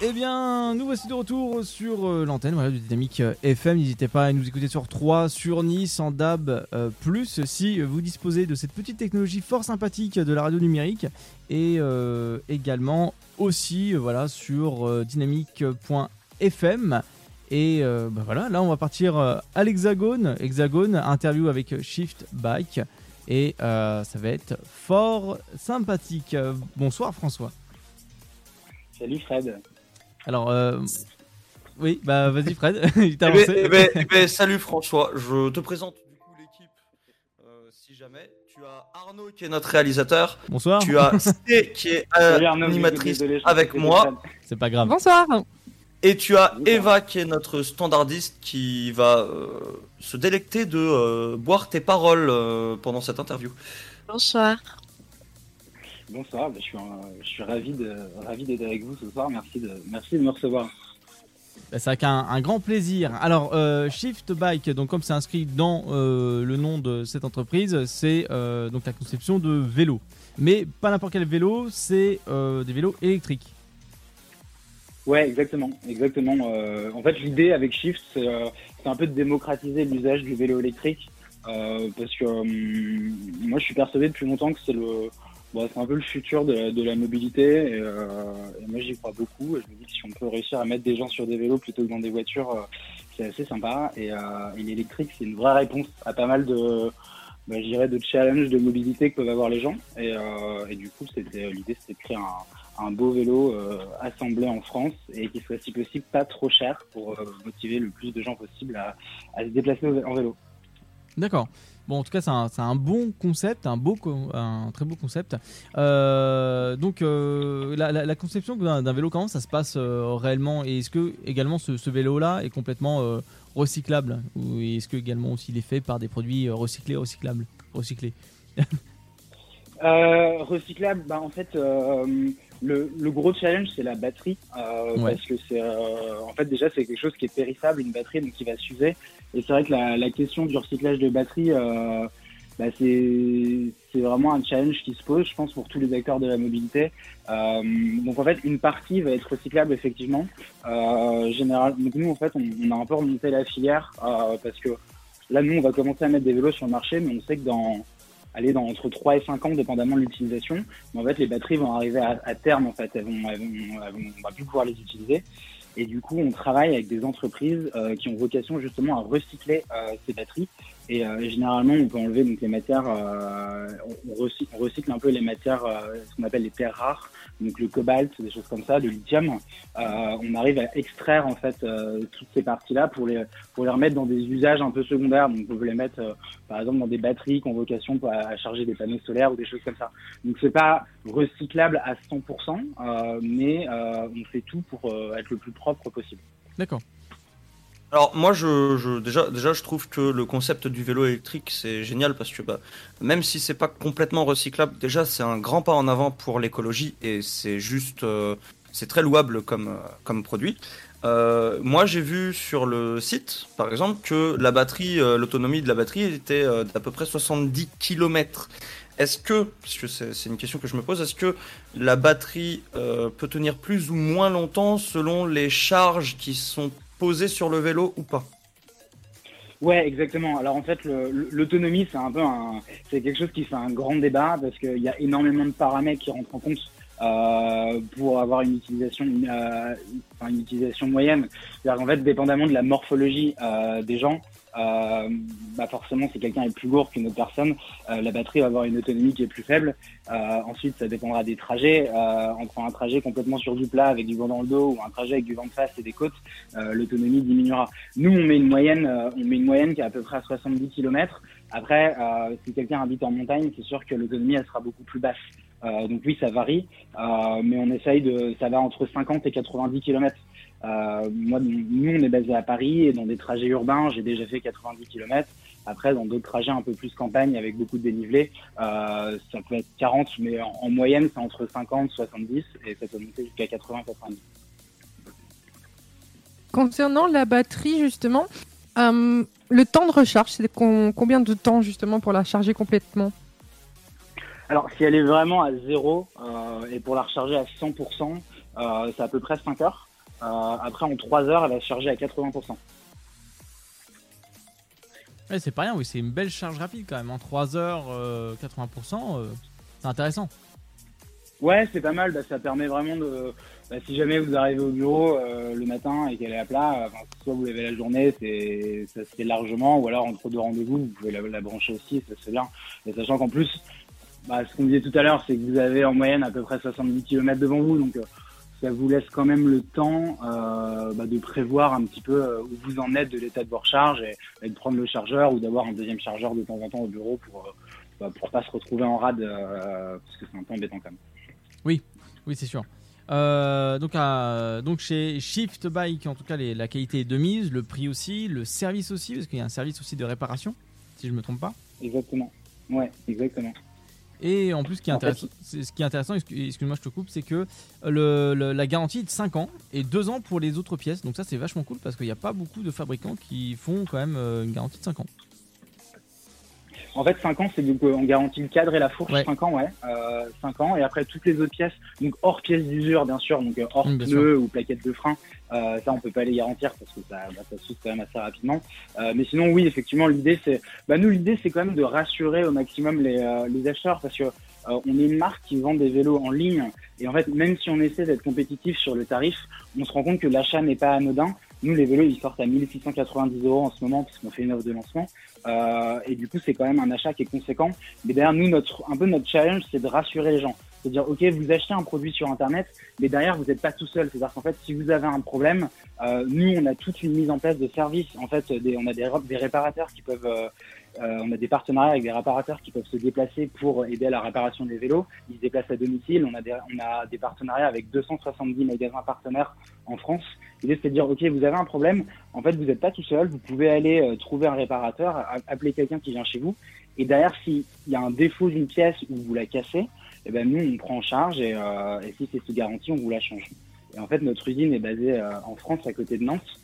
Eh bien, nous voici de retour sur euh, l'antenne voilà, du Dynamique euh, FM. N'hésitez pas à nous écouter sur 3, sur Nice, en DAB, euh, plus si vous disposez de cette petite technologie fort sympathique de la radio numérique. Et euh, également aussi euh, voilà, sur euh, dynamique.fm. Et euh, bah voilà, là on va partir euh, à l'Hexagone. Hexagone, interview avec Shift Bike. Et euh, ça va être fort sympathique. Bonsoir François. Salut Fred. Alors, euh, oui, bah vas-y Fred, il t'a Eh ben, lancé. eh ben, eh ben, salut François, je te présente du coup l'équipe. euh, si jamais, tu as Arnaud qui est notre réalisateur, Bonsoir, tu as C qui est euh, animatrice avec moi, c'est pas grave. Bonsoir. Et tu as. Eva qui est notre standardiste qui va euh, se délecter de euh, boire tes paroles euh, pendant cette interview. Bonsoir. Bonsoir, bah, je suis, un- je suis ravi de ravi d'être avec vous ce soir. Merci de merci de me recevoir. Bah, c'est avec un, un grand plaisir. Alors, euh, Shift Bike, donc comme c'est inscrit dans euh, le nom de cette entreprise, c'est euh, donc la conception de vélos. Mais pas n'importe quel vélo, c'est euh, des vélos électriques. Ouais, exactement, exactement. Euh, en fait, l'idée avec Shift, c'est euh, un peu de démocratiser l'usage du vélo électrique, euh, parce que euh, moi, je suis persuadé depuis longtemps que c'est le, bon, c'est un peu le futur de la, mobilité, et, euh, et moi, j'y crois beaucoup. Et je me dis que si on peut réussir à mettre des gens sur des vélos plutôt que dans des voitures, euh, c'est assez sympa. Et, euh, et l'électrique, c'est une vraie réponse à pas mal de, bah, de challenges de mobilité que peuvent avoir les gens. Et, et du coup, c'était l'idée, c'était de créer un un beau vélo euh, assemblé en France et qui soit si possible pas trop cher pour euh, motiver le plus de gens possible à, à se déplacer en vélo. D'accord. Bon, en tout cas, c'est un, bon concept, un, beau un très beau concept. Euh, donc, euh, la, la- la conception d'un vélo, comment ça se passe euh, réellement? Et est-ce que également ce, ce vélo-là est complètement recyclable? Ou est-ce que également aussi il est fait par des produits recyclés, recyclables, recyclés recyclable, bah en fait, le, le gros challenge c'est la batterie, euh, Ouais. parce que c'est, euh, en fait déjà c'est quelque chose qui est périssable, une batterie donc qui va s'user. Et c'est vrai que la, la question du recyclage de batterie, euh, bah, c'est c'est vraiment un challenge qui se pose, je pense, pour tous les acteurs de la mobilité. Euh, donc en fait, une partie va être recyclable effectivement. Euh, général, donc nous en fait, on, on a un peu remonté la filière euh, parce que là nous on va commencer à mettre des vélos sur le marché, mais on sait que dans aller dans entre 3 et 5 ans, dépendamment de l'utilisation. Mais en fait, les batteries vont arriver à, à terme, en fait, elles vont, elles vont, elles vont- on va plus pouvoir les utiliser. Et du coup, on travaille avec des entreprises euh, qui ont vocation justement à recycler euh, ces batteries. Et euh, généralement, on peut enlever donc les matières, euh, on, recycle, on recycle un peu les matières, euh, ce qu'on appelle les terres rares, donc le cobalt, des choses comme ça, le lithium. Euh, on arrive à extraire en fait toutes ces parties-là pour les pour les remettre dans des usages un peu secondaires. Donc, on peut les mettre par exemple dans des batteries qui ont vocation à, à charger des panneaux solaires ou des choses comme ça. Donc c'est pas recyclable à 100%, euh, mais euh, on fait tout pour euh, être le plus propre possible. D'accord. Alors moi je, je déjà déjà je trouve que le concept du vélo électrique c'est génial parce que bah, même si c'est pas complètement recyclable déjà c'est un grand pas en avant pour l'écologie et c'est juste euh, c'est très louable comme comme produit. Euh, moi j'ai vu sur le site par exemple que la batterie euh, l'autonomie de la batterie était euh, d'à peu près 70 km. Est-ce que, parce que c'est une question que je me pose, est-ce que la batterie euh, peut tenir plus ou moins longtemps selon les charges qui sont posées sur le vélo ou pas? Ouais, exactement. Alors en fait, l'autonomie, c'est un peu un, c'est quelque chose qui fait un grand débat parce qu'il y a énormément de paramètres qui rentrent en compte euh, pour avoir une utilisation, euh, une utilisation moyenne. C'est-à-dire qu'en fait, dépendamment de la morphologie des gens, euh, bah forcément, si quelqu'un est plus lourd qu'une autre personne, euh, la batterie va avoir une autonomie qui est plus faible. Euh, ensuite, ça dépendra des trajets. Euh, entre un trajet complètement sur du plat avec du vent dans le dos ou un trajet avec du vent de face et des côtes, euh, l'autonomie diminuera. Nous, on met une moyenne, euh, on met une moyenne qui est à peu près à 70 km. Après, si quelqu'un habite en montagne, c'est sûr que l'autonomie elle sera beaucoup plus basse. Donc oui, ça varie, mais on essaye de, ça va entre 50 et 90 km. Euh, moi, nous, on est basé à Paris et dans des trajets urbains, j'ai déjà fait 90 km. Après, dans d'autres trajets un peu plus campagne avec beaucoup de dénivelé, euh, ça peut être 40, mais en, en moyenne, c'est entre 50, 70 et ça peut monter jusqu'à 80, 90. Concernant la batterie, justement, euh, le temps de recharge, c'est combien de temps justement pour la charger complètement? Alors, si elle est vraiment à zéro euh, et pour la recharger à 100%, euh, c'est à peu près 5 heures. Euh, après, en 3 heures, elle va se charger à 80%. Ouais, c'est pas rien, oui, c'est une belle charge rapide quand même. En 3 heures, euh, 80%, euh, c'est intéressant. Ouais, c'est pas mal. Bah, ça permet vraiment de. Bah, si jamais vous arrivez au bureau euh, le matin et qu'elle est à plat, euh, enfin, soit vous l'avez la journée, c'est ça se fait largement, ou alors entre deux rendez-vous, vous pouvez la, la brancher aussi, ça se fait bien. Et sachant qu'en plus, bah, ce qu'on disait tout à l'heure, c'est que vous avez en moyenne à peu près 70 km devant vous, donc euh, ça vous laisse quand même le temps euh, bah, de prévoir un petit peu euh, où vous en êtes de l'état de vos recharges et, et de prendre le chargeur ou d'avoir un deuxième chargeur de temps en temps au bureau pour euh, bah, pour pas se retrouver en rade euh, parce que c'est un peu embêtant quand même. Oui, oui, c'est sûr. Euh, donc, à- donc chez Shift Bike, en tout cas, les- la qualité est de mise, le prix aussi, le service aussi, parce qu'il y a un service aussi de réparation, si je me trompe pas. Exactement. Ouais, exactement. Et en plus, ce qui est intéressant, c'est- ce qui est intéressant excu- excuse-moi, je te coupe, c'est que le, le- la garantie est de 5 ans et 2 ans pour les autres pièces. Donc ça, c'est vachement cool parce qu'il n'y a pas beaucoup de fabricants qui font quand même euh, une garantie de 5 ans. En fait, 5 ans, c'est donc on garantit le cadre et la fourche, Ouais. 5 ans, ouais. Euh, 5 ans, et après toutes les autres pièces, donc hors pièces d'usure, bien sûr, donc euh, hors Mm, pneus ou plaquettes de frein, euh, ça on peut pas les garantir parce que ça, bah, ça s'use quand même assez rapidement. Euh, mais sinon, oui, effectivement, l'idée c'est, bah nous l'idée c'est quand même de rassurer au maximum les, euh, les acheteurs parce que euh, on est une marque qui vend des vélos en ligne et en fait, même si on essaie d'être compétitif sur le tarif, on se rend compte que l'achat n'est pas anodin. Nous, les vélos, ils sortent à 1690 euros en ce moment puisqu'on fait une offre de lancement. Euh, et du coup, c'est quand même un achat qui est conséquent. Mais derrière nous, notre, un peu notre challenge, c'est de rassurer les gens. C'est-à-dire, ok, vous achetez un produit sur Internet, mais derrière, vous n'êtes pas tout seul. C'est-à-dire qu'en fait, si vous avez un problème, euh, nous, on a toute une mise en place de services. En fait, on a des, des réparateurs qui peuvent, euh, on a des partenariats avec des réparateurs qui peuvent se déplacer pour aider à la réparation des vélos. Ils se déplacent à domicile. On a des, on a des partenariats avec 270 magasins partenaires en France. L'idée, c'est de dire, ok, vous avez un problème. En fait, vous n'êtes pas tout seul. Vous pouvez aller euh, trouver un réparateur, appeler quelqu'un qui vient chez vous. Et derrière, s'il y a un défaut d'une pièce ou vous la cassez, eh ben nous, on prend en charge et, euh, et si c'est sous garantie, on vous la change. Et en fait, notre usine est basée euh, en France, à côté de Nantes,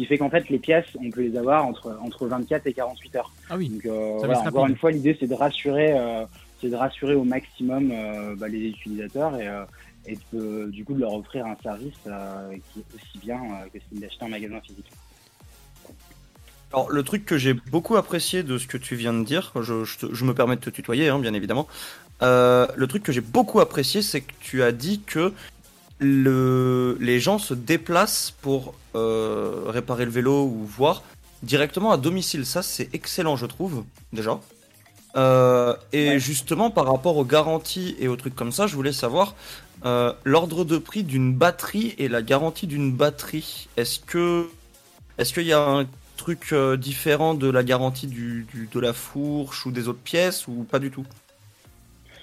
qui fait qu'en fait, les pièces, on peut les avoir entre entre 24 et 48 heures. Ah oui. Donc euh, voilà, encore une fois, l'idée, c'est de rassurer, euh, c'est de rassurer au maximum euh, bah, les utilisateurs et, euh, et de- du coup de leur offrir un service euh, qui est aussi bien euh, que celui d'acheter en magasin physique. Alors, le truc que j'ai beaucoup apprécié de ce que tu viens de dire, je, je te- je me permets de te tutoyer, hein, bien évidemment. Euh, le truc que j'ai beaucoup apprécié, c'est que tu as dit que le, les gens se déplacent pour euh, réparer le vélo ou voir directement à domicile. Ça, c'est excellent, je trouve, déjà. Euh, et justement, par rapport aux garanties et aux trucs comme ça, je voulais savoir euh, l'ordre de prix d'une batterie et la garantie d'une batterie. Est-ce que est-ce qu'il y a un truc différent de la garantie du, du- de la fourche ou des autres pièces ou pas du tout?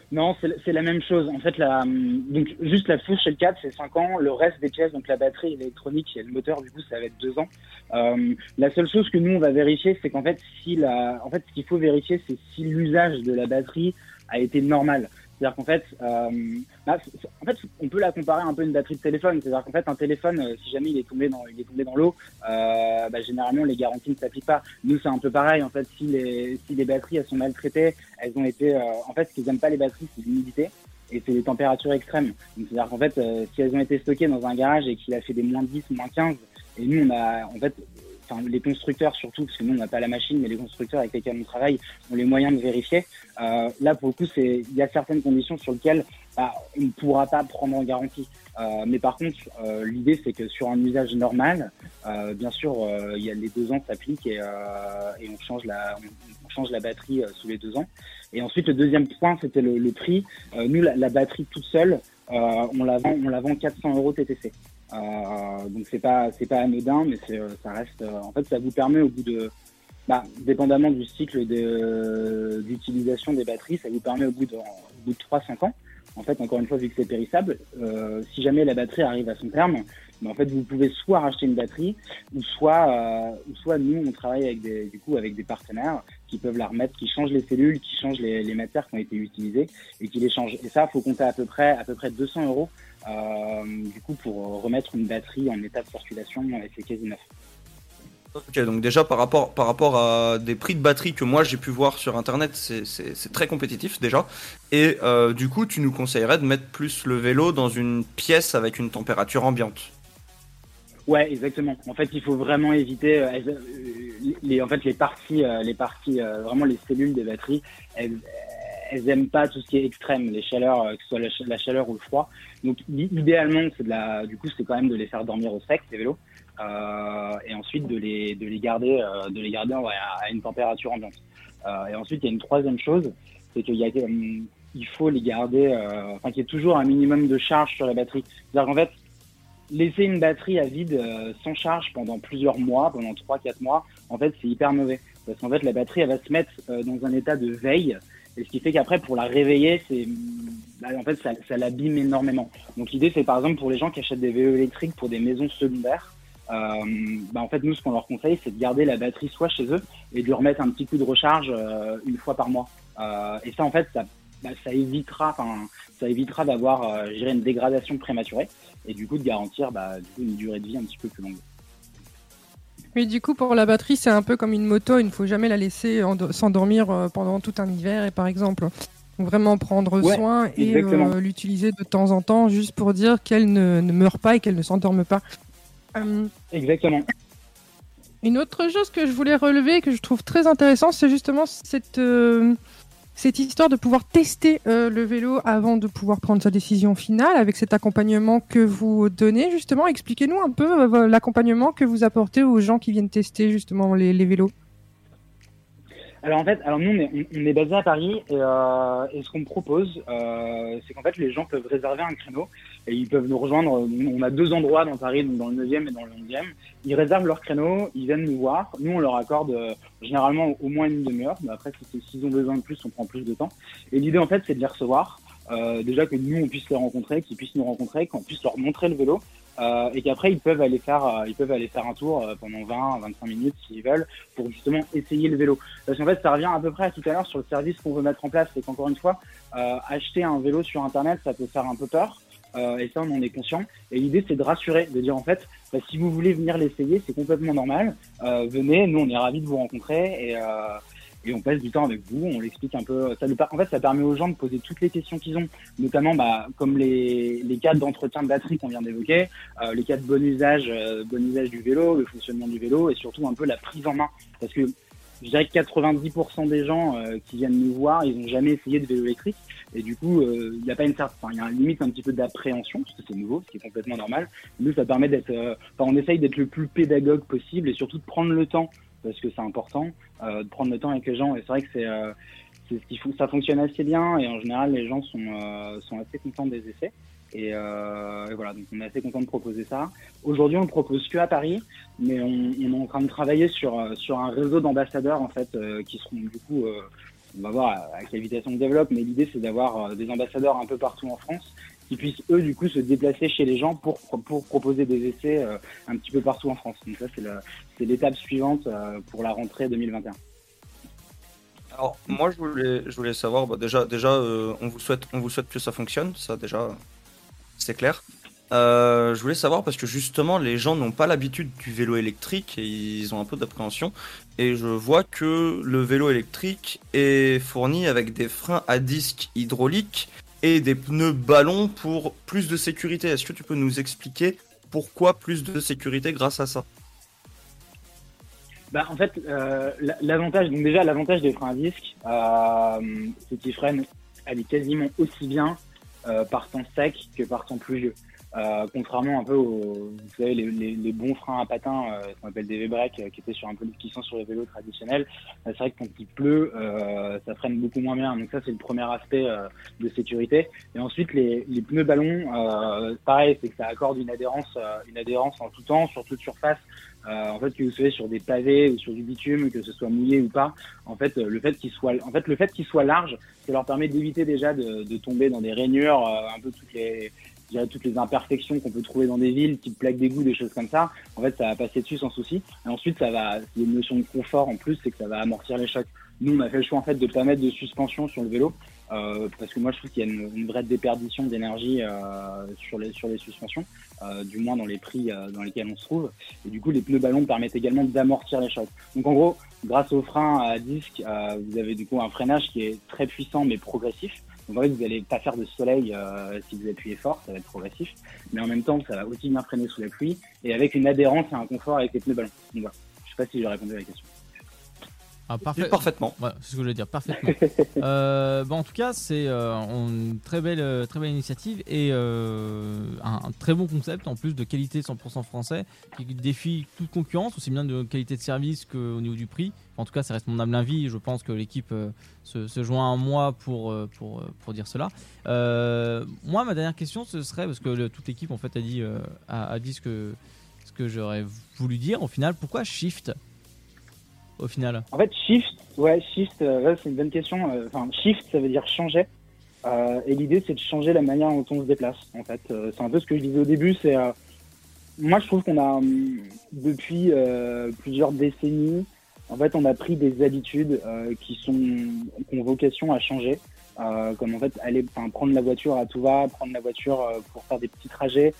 Non, c'est la même chose. En fait, la, donc juste la fourche et le câble, c'est 5 ans. Le reste des pièces, donc la batterie électronique et le moteur, du coup, ça va être 2 ans. Euh, la seule chose que nous, on va vérifier, c'est qu'en fait, si la, en fait, ce qu'il faut vérifier, c'est si l'usage de la batterie a été normal. C'est-à-dire qu'en fait, euh, bah, en fait, on peut la comparer un peu à une batterie de téléphone. C'est-à-dire qu'en fait, un téléphone, euh, si jamais il est tombé dans, il est tombé dans l'eau, euh, bah, généralement les garanties ne s'appliquent pas. Nous, c'est un peu pareil. En fait, si les, si les batteries elles sont maltraitées, elles ont été, euh, en fait, ce qu'ils aiment pas les batteries, c'est l'humidité et c'est les températures extrêmes. Donc, c'est-à-dire qu'en fait, euh, si elles ont été stockées dans un garage et qu'il a fait des moins 10, moins 15, et nous, on a, en fait, enfin, les constructeurs surtout, parce que nous, on n'a pas la machine, mais les constructeurs avec lesquels on travaille ont les moyens de vérifier. Euh, là, pour le coup, il y a certaines conditions sur lesquelles bah, on ne pourra pas prendre en garantie. Euh, mais par contre, euh, l'idée, c'est que sur un usage normal, bien sûr, il y a les deux ans s'appliquent et, et on change la, batterie sous les deux ans. Et ensuite, le deuxième point, c'était le, prix. Nous, la, batterie toute seule, on la vend, on la vend 400 euros TTC. Euh, donc c'est pas, c'est pas anodin, mais c'est, euh, ça reste. euh, en fait, ça vous permet au bout de, bah, dépendamment du cycle d'utilisation des batteries, ça vous permet au bout de, au bout de 3-5 ans. En fait, encore une fois, vu que c'est périssable, euh, si jamais la batterie arrive à son terme, bah, en fait, vous pouvez soit racheter une batterie, ou soit, euh, ou soit nous, on travaille avec des, du coup, avec des partenaires qui peuvent la remettre, qui changent les cellules, qui changent les, les matières qui ont été utilisées et qui les changent. Et ça, faut compter à peu près, à peu près 200 euros, du coup, pour remettre une batterie en état de circulation et c'est quasi neuf. Ok, donc déjà par rapport, par rapport à des prix de batterie que moi j'ai pu voir sur internet, c'est- très compétitif déjà. Et euh, du coup, tu nous conseillerais de mettre plus le vélo dans une pièce avec une température ambiante. Ouais, exactement. En fait, il faut vraiment éviter euh, euh, les, en fait, les parties, euh, les parties, euh, vraiment les cellules des batteries. Elles, elles aiment pas tout ce qui est extrême, les chaleurs, euh, que ce soit la, ch- la chaleur ou le froid. Donc, idéalement, c'est du coup, c'est quand même de les faire dormir au sec, ces vélos, euh, et ensuite de les, de les garder, euh, de les garder à, une température ambiante. Et ensuite, il y a une troisième chose, c'est qu'il faut les garder, enfin, qu'il y ait toujours un minimum de charge sur la batterie. C'est-à-dire qu'en fait, laisser une batterie à vide sans charge pendant plusieurs mois, pendant 3-4 mois, en fait, c'est hyper mauvais. Parce qu'en fait, la batterie, elle va se mettre dans un état de veille. Et ce qui fait qu'après, pour la réveiller, c'est, bah, en fait, ça, ça l'abîme énormément. Donc, l'idée, c'est par exemple pour les gens qui achètent des vélos électriques pour des maisons secondaires. Euh, bah, en fait, nous, ce qu'on leur conseille, c'est de garder la batterie soit chez eux et de lui remettre un petit coup de recharge euh, une fois par mois. Euh, et ça, en fait, ça, bah, ça évitera, ça évitera d'avoir, euh, une dégradation prématurée et du coup de garantir, bah, du coup, une durée de vie un petit peu plus longue. Mais du coup, pour la batterie, c'est un peu comme une moto. Il ne faut jamais la laisser endo- s'endormir euh, pendant tout un hiver, et par exemple. Donc vraiment prendre Ouais, soin et euh, l'utiliser de temps en temps, juste pour dire qu'elle ne, ne meurt pas et qu'elle ne s'endorme pas. Euh, Exactement. Une autre chose que je voulais relever, que je trouve très intéressant, c'est justement cette, euh, cette histoire de pouvoir tester euh, le vélo avant de pouvoir prendre sa décision finale, avec cet accompagnement que vous donnez, justement. Expliquez-nous un peu euh, l'accompagnement que vous apportez aux gens qui viennent tester justement les, vélos. Alors en fait, alors nous on est, basé à Paris et, euh, et ce qu'on propose, c'est qu'en fait les gens peuvent réserver un créneau et ils peuvent nous rejoindre. On a deux endroits dans Paris, donc dans le 9e et dans le 11e. Ils réservent leur créneau, ils viennent nous voir. Nous on leur accorde euh, généralement au moins une demi-heure, mais après si c'est- s'ils ont besoin de plus, on prend plus de temps. Et l'idée en fait c'est de les recevoir. Euh, déjà que nous on puisse les rencontrer, qu'ils puissent nous rencontrer, qu'on puisse leur montrer le vélo euh, et qu'après ils peuvent aller faire euh, ils peuvent aller faire un tour euh, pendant 20 25 minutes s'ils veulent pour justement essayer le vélo parce qu'en fait ça revient à peu près à tout à l'heure sur le service qu'on veut mettre en place c'est qu'encore une fois euh, acheter un vélo sur internet ça peut faire un peu peur euh, et ça on en est conscient et l'idée c'est de rassurer de dire en fait bah, si vous voulez venir l'essayer c'est complètement normal Euh, venez nous on est ravis de vous rencontrer et euh, et on passe du temps avec vous, on l'explique un peu. Ça en fait, ça permet aux gens de poser toutes les questions qu'ils ont, notamment bah, comme les, les cas d'entretien de batterie qu'on vient d'évoquer, euh, les cas de bon usage, euh, bon usage du vélo, le fonctionnement du vélo, et surtout un peu la prise en main. Parce que je dirais que 90% des gens euh, qui viennent nous voir, ils n'ont jamais essayé de vélo électrique, et du coup, euh, il n'y a pas une certaine, enfin, il y a une limite un petit peu d'appréhension, parce que c'est nouveau, ce qui est complètement normal. Nous, ça permet d'être, euh, enfin, on essaye d'être le plus pédagogue possible, et surtout de prendre le temps parce que c'est important euh, de prendre le temps avec les gens. Et c'est vrai que c'est euh, c'est ce qui ça fonctionne assez bien. Et en général les gens sont euh, sont assez contents des essais et, euh, et voilà donc on est assez content de proposer ça. Aujourd'hui on ne propose que à Paris mais on, est en train de travailler sur euh, sur un réseau d'ambassadeurs en fait euh, qui seront du coup on va voir à quelle vitesse on développe mais l'idée c'est d'avoir des ambassadeurs un peu partout en France qui puissent eux du coup se déplacer chez les gens pour pour proposer des essais un petit peu partout en France. Donc ça c'est le l'étape suivante pour la rentrée 2021. Alors, moi, je voulais, je voulais savoir, bah, déjà, déjà on, vous souhaite, on vous souhaite que ça fonctionne, ça déjà, c'est clair. Euh, je voulais savoir parce que justement, les gens n'ont pas l'habitude du vélo électrique et ils ont un peu d'appréhension. Et je vois que le vélo électrique est fourni avec des freins à disque hydrauliques et des pneus ballons pour plus de sécurité. Est-ce que tu peux nous expliquer pourquoi plus de sécurité grâce à ça? Bah, en fait, euh, la- l'avantage, donc déjà l'avantage des freins à disque, euh, c'est qu'ils freinent allez, quasiment aussi bien euh, par temps sec que par temps pluvieux. Euh, contrairement un peu aux, vous savez, les, les, les bons freins à patins, euh, qu'on appelle des V-breaks, euh, qui étaient sur un peu, qui sont sur les vélos traditionnels. Euh, c'est vrai que quand il pleut, euh, ça freine beaucoup moins bien. Donc ça, c'est le premier aspect de sécurité. Et ensuite, les, les pneus ballons, pareil, c'est que ça accorde une adhérence, une adhérence en tout temps, sur toute surface. Euh, en fait, que vous soyez sur des pavés ou sur du bitume, que ce soit mouillé ou pas, en fait, euh, le fait qu'il soit, en fait, le fait large, ça leur permet d'éviter déjà de, de tomber dans des rainures, euh, un peu toutes les, toutes les imperfections qu'on peut trouver dans des villes, type plaques d'égout, des choses comme ça. En fait, ça va passer dessus sans souci. Et ensuite, ça va, il y a une notion de confort en plus, c'est que ça va amortir les chocs. Nous, on a fait le choix en fait de pas mettre de suspension sur le vélo. Euh, parce que moi je trouve qu'il y a une, une vraie déperdition d'énergie euh, sur les sur les suspensions, euh, du moins dans les prix euh, dans lesquels on se trouve. Et du coup, les pneus ballons permettent également d'amortir les chocs. Donc en gros, grâce au frein à disque, euh, vous avez du coup un freinage qui est très puissant mais progressif. Donc en fait, vous n'allez pas faire de soleil euh, si vous appuyez fort, ça va être progressif. Mais en même temps, ça va aussi bien freiner sous la pluie et avec une adhérence et un confort avec les pneus ballons. Donc voilà. Je sais pas si j'ai répondu à la question. Ah, parfait. Parfaitement. Voilà, c'est ce que je voulais dire, parfaitement. euh, en tout cas, c'est euh, une très belle, euh, très belle initiative et euh, un, un très bon concept en plus de qualité 100% français qui défie toute concurrence, aussi bien de qualité de service qu'au niveau du prix. En tout cas, ça reste mon humble avis. Je pense que l'équipe se, se joint à moi pour, pour, pour dire cela. Moi, ma dernière question, ce serait parce que le- toute l'équipe en fait a dit, a, a dit ce que, ce que j'aurais voulu dire. Au final, pourquoi Shift? Au final. En fait, shift, ouais, shift, euh, c'est une bonne question. Euh, Enfin, shift, ça veut dire changer. Euh, et l'idée, c'est de changer la manière dont on se déplace. En fait, c'est un peu ce que je disais au début. C'est, moi, je trouve qu'on a hum, depuis plusieurs décennies, en fait, on a pris des habitudes qui sont qui ont vocation à changer. Comme en fait aller prendre la voiture à tout va, prendre la voiture pour faire des petits trajets,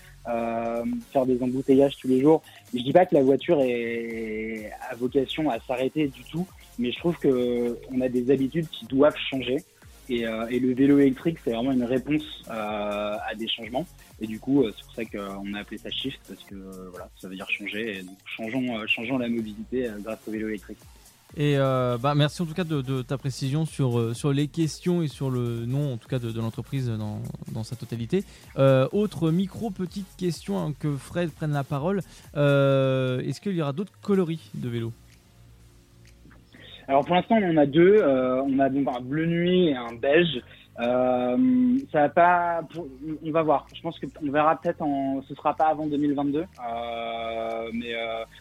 faire des embouteillages tous les jours. Je dis pas que la voiture est a vocation à s'arrêter du tout, mais je trouve que on a des habitudes qui doivent changer. Et, euh, le vélo électrique, c'est vraiment une réponse euh, à des changements. Et du coup, euh, c'est pour ça qu'on a appelé ça shift parce que voilà, ça veut dire changer. Et donc, changeons, changeons la mobilité grâce au vélo électrique. Et euh, bah, merci en tout cas de, ta précision sur, euh, sur les questions et sur le nom en tout cas de, l'entreprise dans, dans sa totalité. Euh, autre micro petite question hein, que Fred prenne la parole. Est-ce qu'il y aura d'autres coloris de vélo? Alors pour l'instant, on en a deux. On a donc un bleu nuit et un beige. Ça va pas. on va voir. Je pense qu'on verra peut-être en. Ce sera pas avant 2022. Euh, mais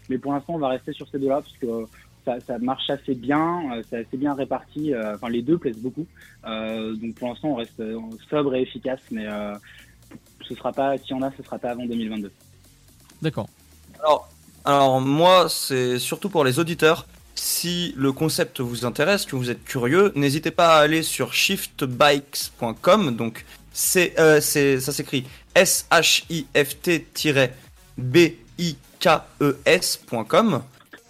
mais pour l'instant, on va rester sur ces deux-là parce que ça, ça marche assez bien. euh, C'est assez bien réparti. euh, Enfin, les deux plaisent beaucoup. Euh, donc pour l'instant, on reste sobre et efficace. Mais euh, ce sera pas. S'il y en a, ce sera pas avant 2022. D'accord. Alors, alors moi, c'est surtout pour les auditeurs. Si le concept vous intéresse, que vous êtes curieux, n'hésitez pas à aller sur shiftbikes.com. Donc, c'est, euh, c'est, ça s'écrit S-H-I-F-T-B-I-K-E-S.com.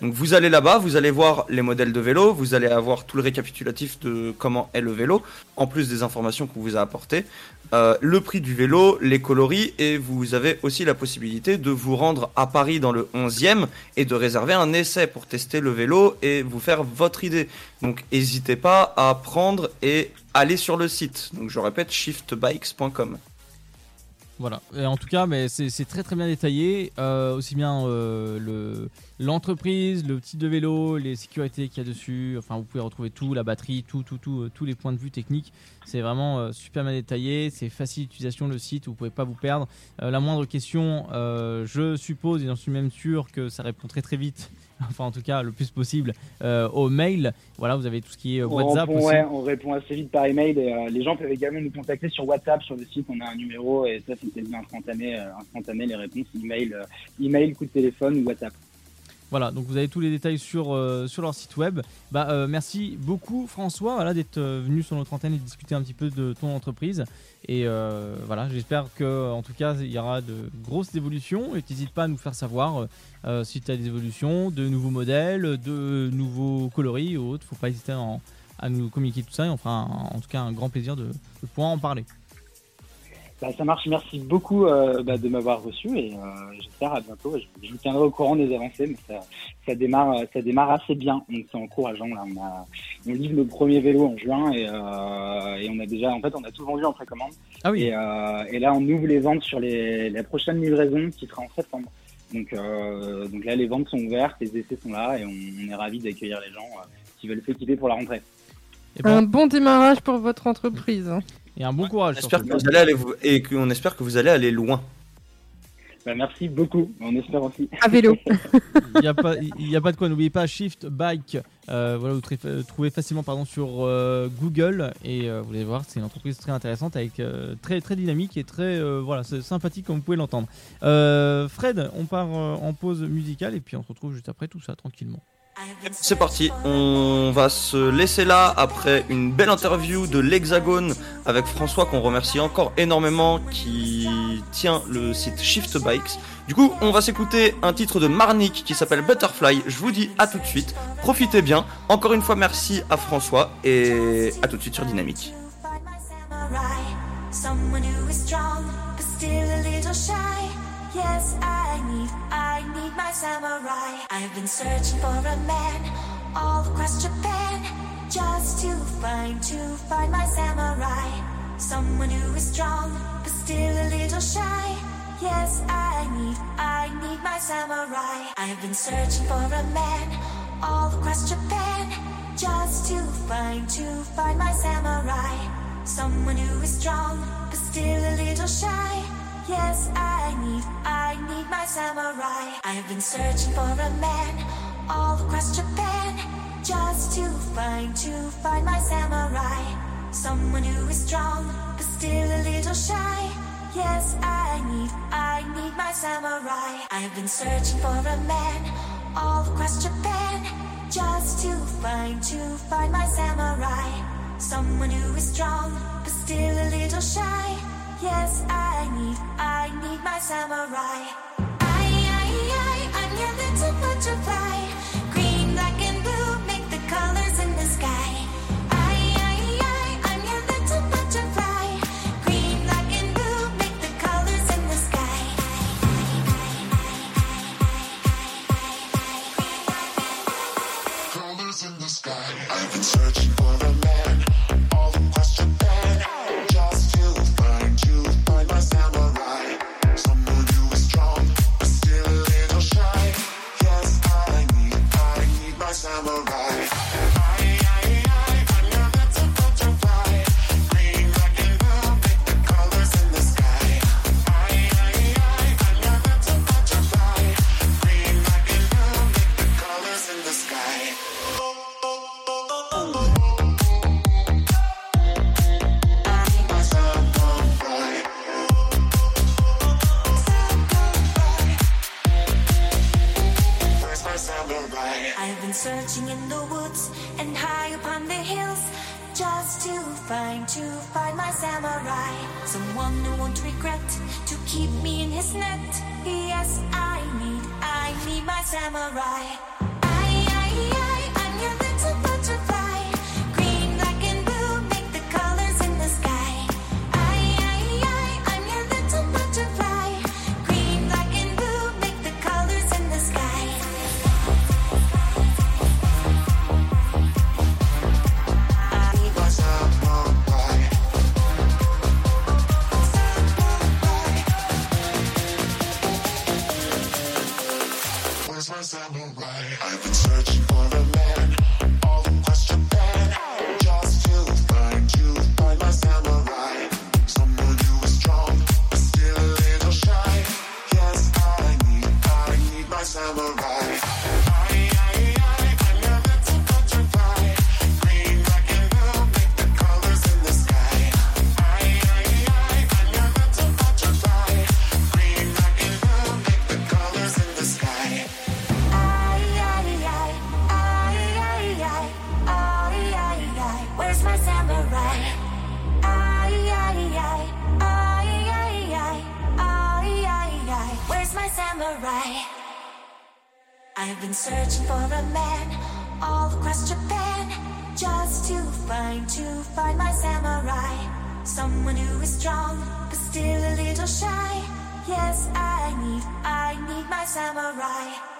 Donc, vous allez là-bas, vous allez voir les modèles de vélo, vous allez avoir tout le récapitulatif de comment est le vélo, en plus des informations qu'on vous a apportées, euh, le prix du vélo, les coloris, et vous avez aussi la possibilité de vous rendre à Paris dans le 11e et de réserver un essai pour tester le vélo et vous faire votre idée. Donc n'hésitez pas à prendre et aller sur le site. Donc je répète, shiftbikes.com. Voilà. Et en tout cas, mais c'est très très bien détaillé, euh, aussi bien euh, le l'entreprise, le type de vélo, les sécurités qu'il y a dessus. Enfin, vous pouvez retrouver tout, la batterie, tout, tout, tout, euh, tous les points de vue techniques. C'est vraiment super bien détaillé. C'est facile d'utilisation le site. Vous pouvez pas vous perdre. La moindre question, je suppose et j'en suis même sûr que ça répond très très vite. Enfin, en tout cas, le plus possible euh, au mail. Voilà, vous avez tout ce qui est euh, On WhatsApp répond, aussi. ouais, on répond assez vite par email et euh, les gens peuvent également nous contacter sur WhatsApp, sur le site, on a un numéro et ça c'est instantané, instantané les réponses, email, email, coup de téléphone ou WhatsApp. Voilà, donc vous avez tous les détails sur, euh, sur leur site web. Bah, euh, merci beaucoup François voilà, d'être euh, venu sur notre antenne et de discuter un petit peu de ton entreprise. Et voilà, j'espère que en tout cas il y aura de grosses évolutions et n'hésite pas à nous faire savoir si tu as des évolutions, de nouveaux modèles, de nouveaux coloris ou autres. Faut pas hésiter à, nous communiquer tout ça et on fera en tout cas un grand plaisir de pouvoir en parler. Bah, ça marche, merci beaucoup euh, bah, de m'avoir reçu et euh, j'espère à bientôt. Je, je vous tiendrai au courant des avancées, mais ça, ça démarre, euh, ça démarre assez bien, donc c'est encourageant. Là, on a, on livre le premier vélo en juin et, euh, et on a déjà, en fait, on a tout vendu en précommande. Ah oui. Et, euh, et là, on ouvre les ventes sur les, la prochaine livraison qui sera en septembre. Donc, euh, donc là, les ventes sont ouvertes, les essais sont là et on, on est ravis d'accueillir les gens euh, qui veulent s'équiper pour la rentrée. Et, bon, Un bon démarrage pour votre entreprise. Et un bon courage. On espère que vous allez aller vous- et qu'on espère que vous allez aller loin. Bah, merci beaucoup, on espère aussi. À vélo. Il n'y a, pas- il y a pas de quoi, n'oubliez pas Shift Bike. euh, voilà, vous euh, trouvez facilement pardon, sur euh, Google et euh, vous allez voir, c'est une entreprise très intéressante avec euh, très très dynamique et très euh, voilà, sympathique comme vous pouvez l'entendre. Euh, Fred, on part euh, en pause musicale et puis on se retrouve juste après tout ça tranquillement. C'est parti, on va se laisser là après une belle interview de l'Hexagone avec François qu'on remercie encore énormément qui tient le site Shift Bikes. Du coup, on va s'écouter un titre de Marnik qui s'appelle Butterfly. Je vous dis à tout de suite, profitez bien. Encore une fois, merci à François et à tout de suite sur Dynamique. Yes, I need, I need my samurai. I've been searching for a man all across Japan just to find, to find my samurai. Someone who is strong but still a little shy. Yes, I need, I need my samurai. I've been searching for a man all across Japan just to find, to find my samurai. Someone who is strong but still a little shy. Yes, I need, I need my samurai. I've been searching for a man all across Japan just to find, to find my samurai. Someone who is strong but still a little shy. Yes, I need, I need my samurai. I've been searching for a man all across Japan just to find, to find my samurai. Someone who is strong but still a little shy. Yes, I need, I need my samurai. I, I, I, I'm your little butterfly. someone who won't regret to keep me in his net. Yes, I need, I need my samurai. I've been searching for a man all across Japan just to find, to find my samurai. Someone who is strong, but still a little shy. Yes, I need, I need my samurai.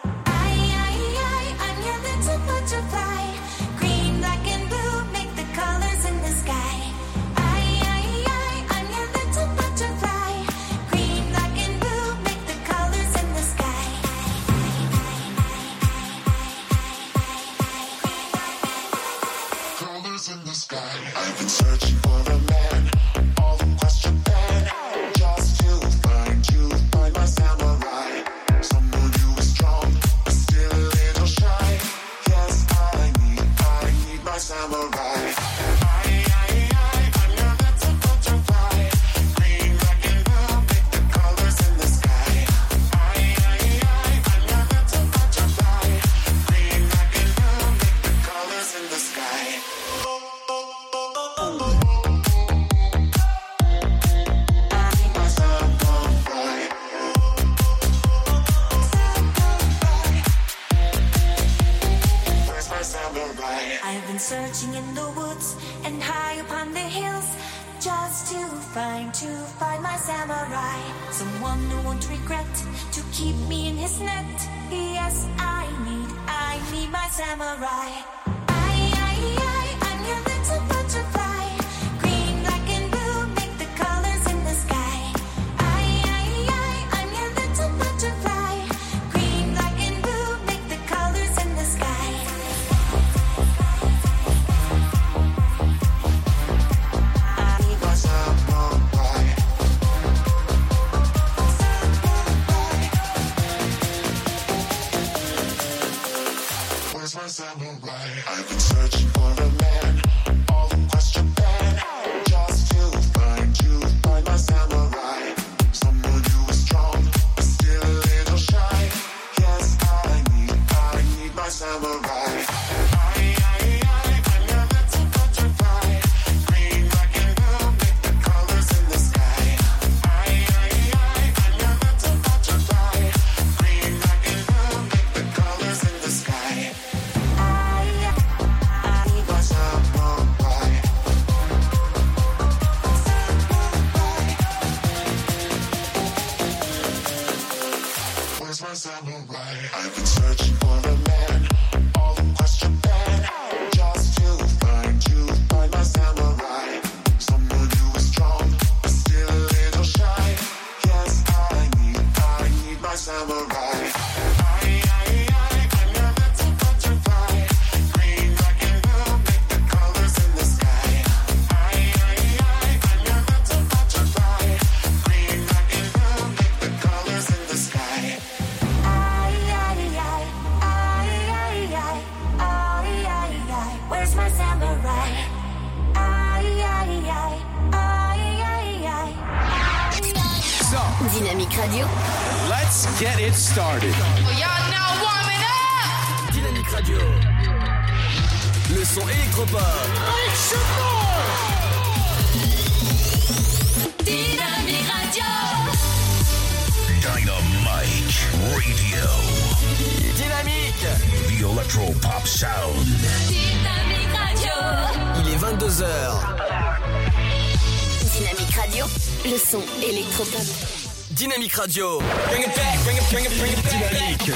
Radio. Bring it back, bring it, bring it, bring it back. Dynamique.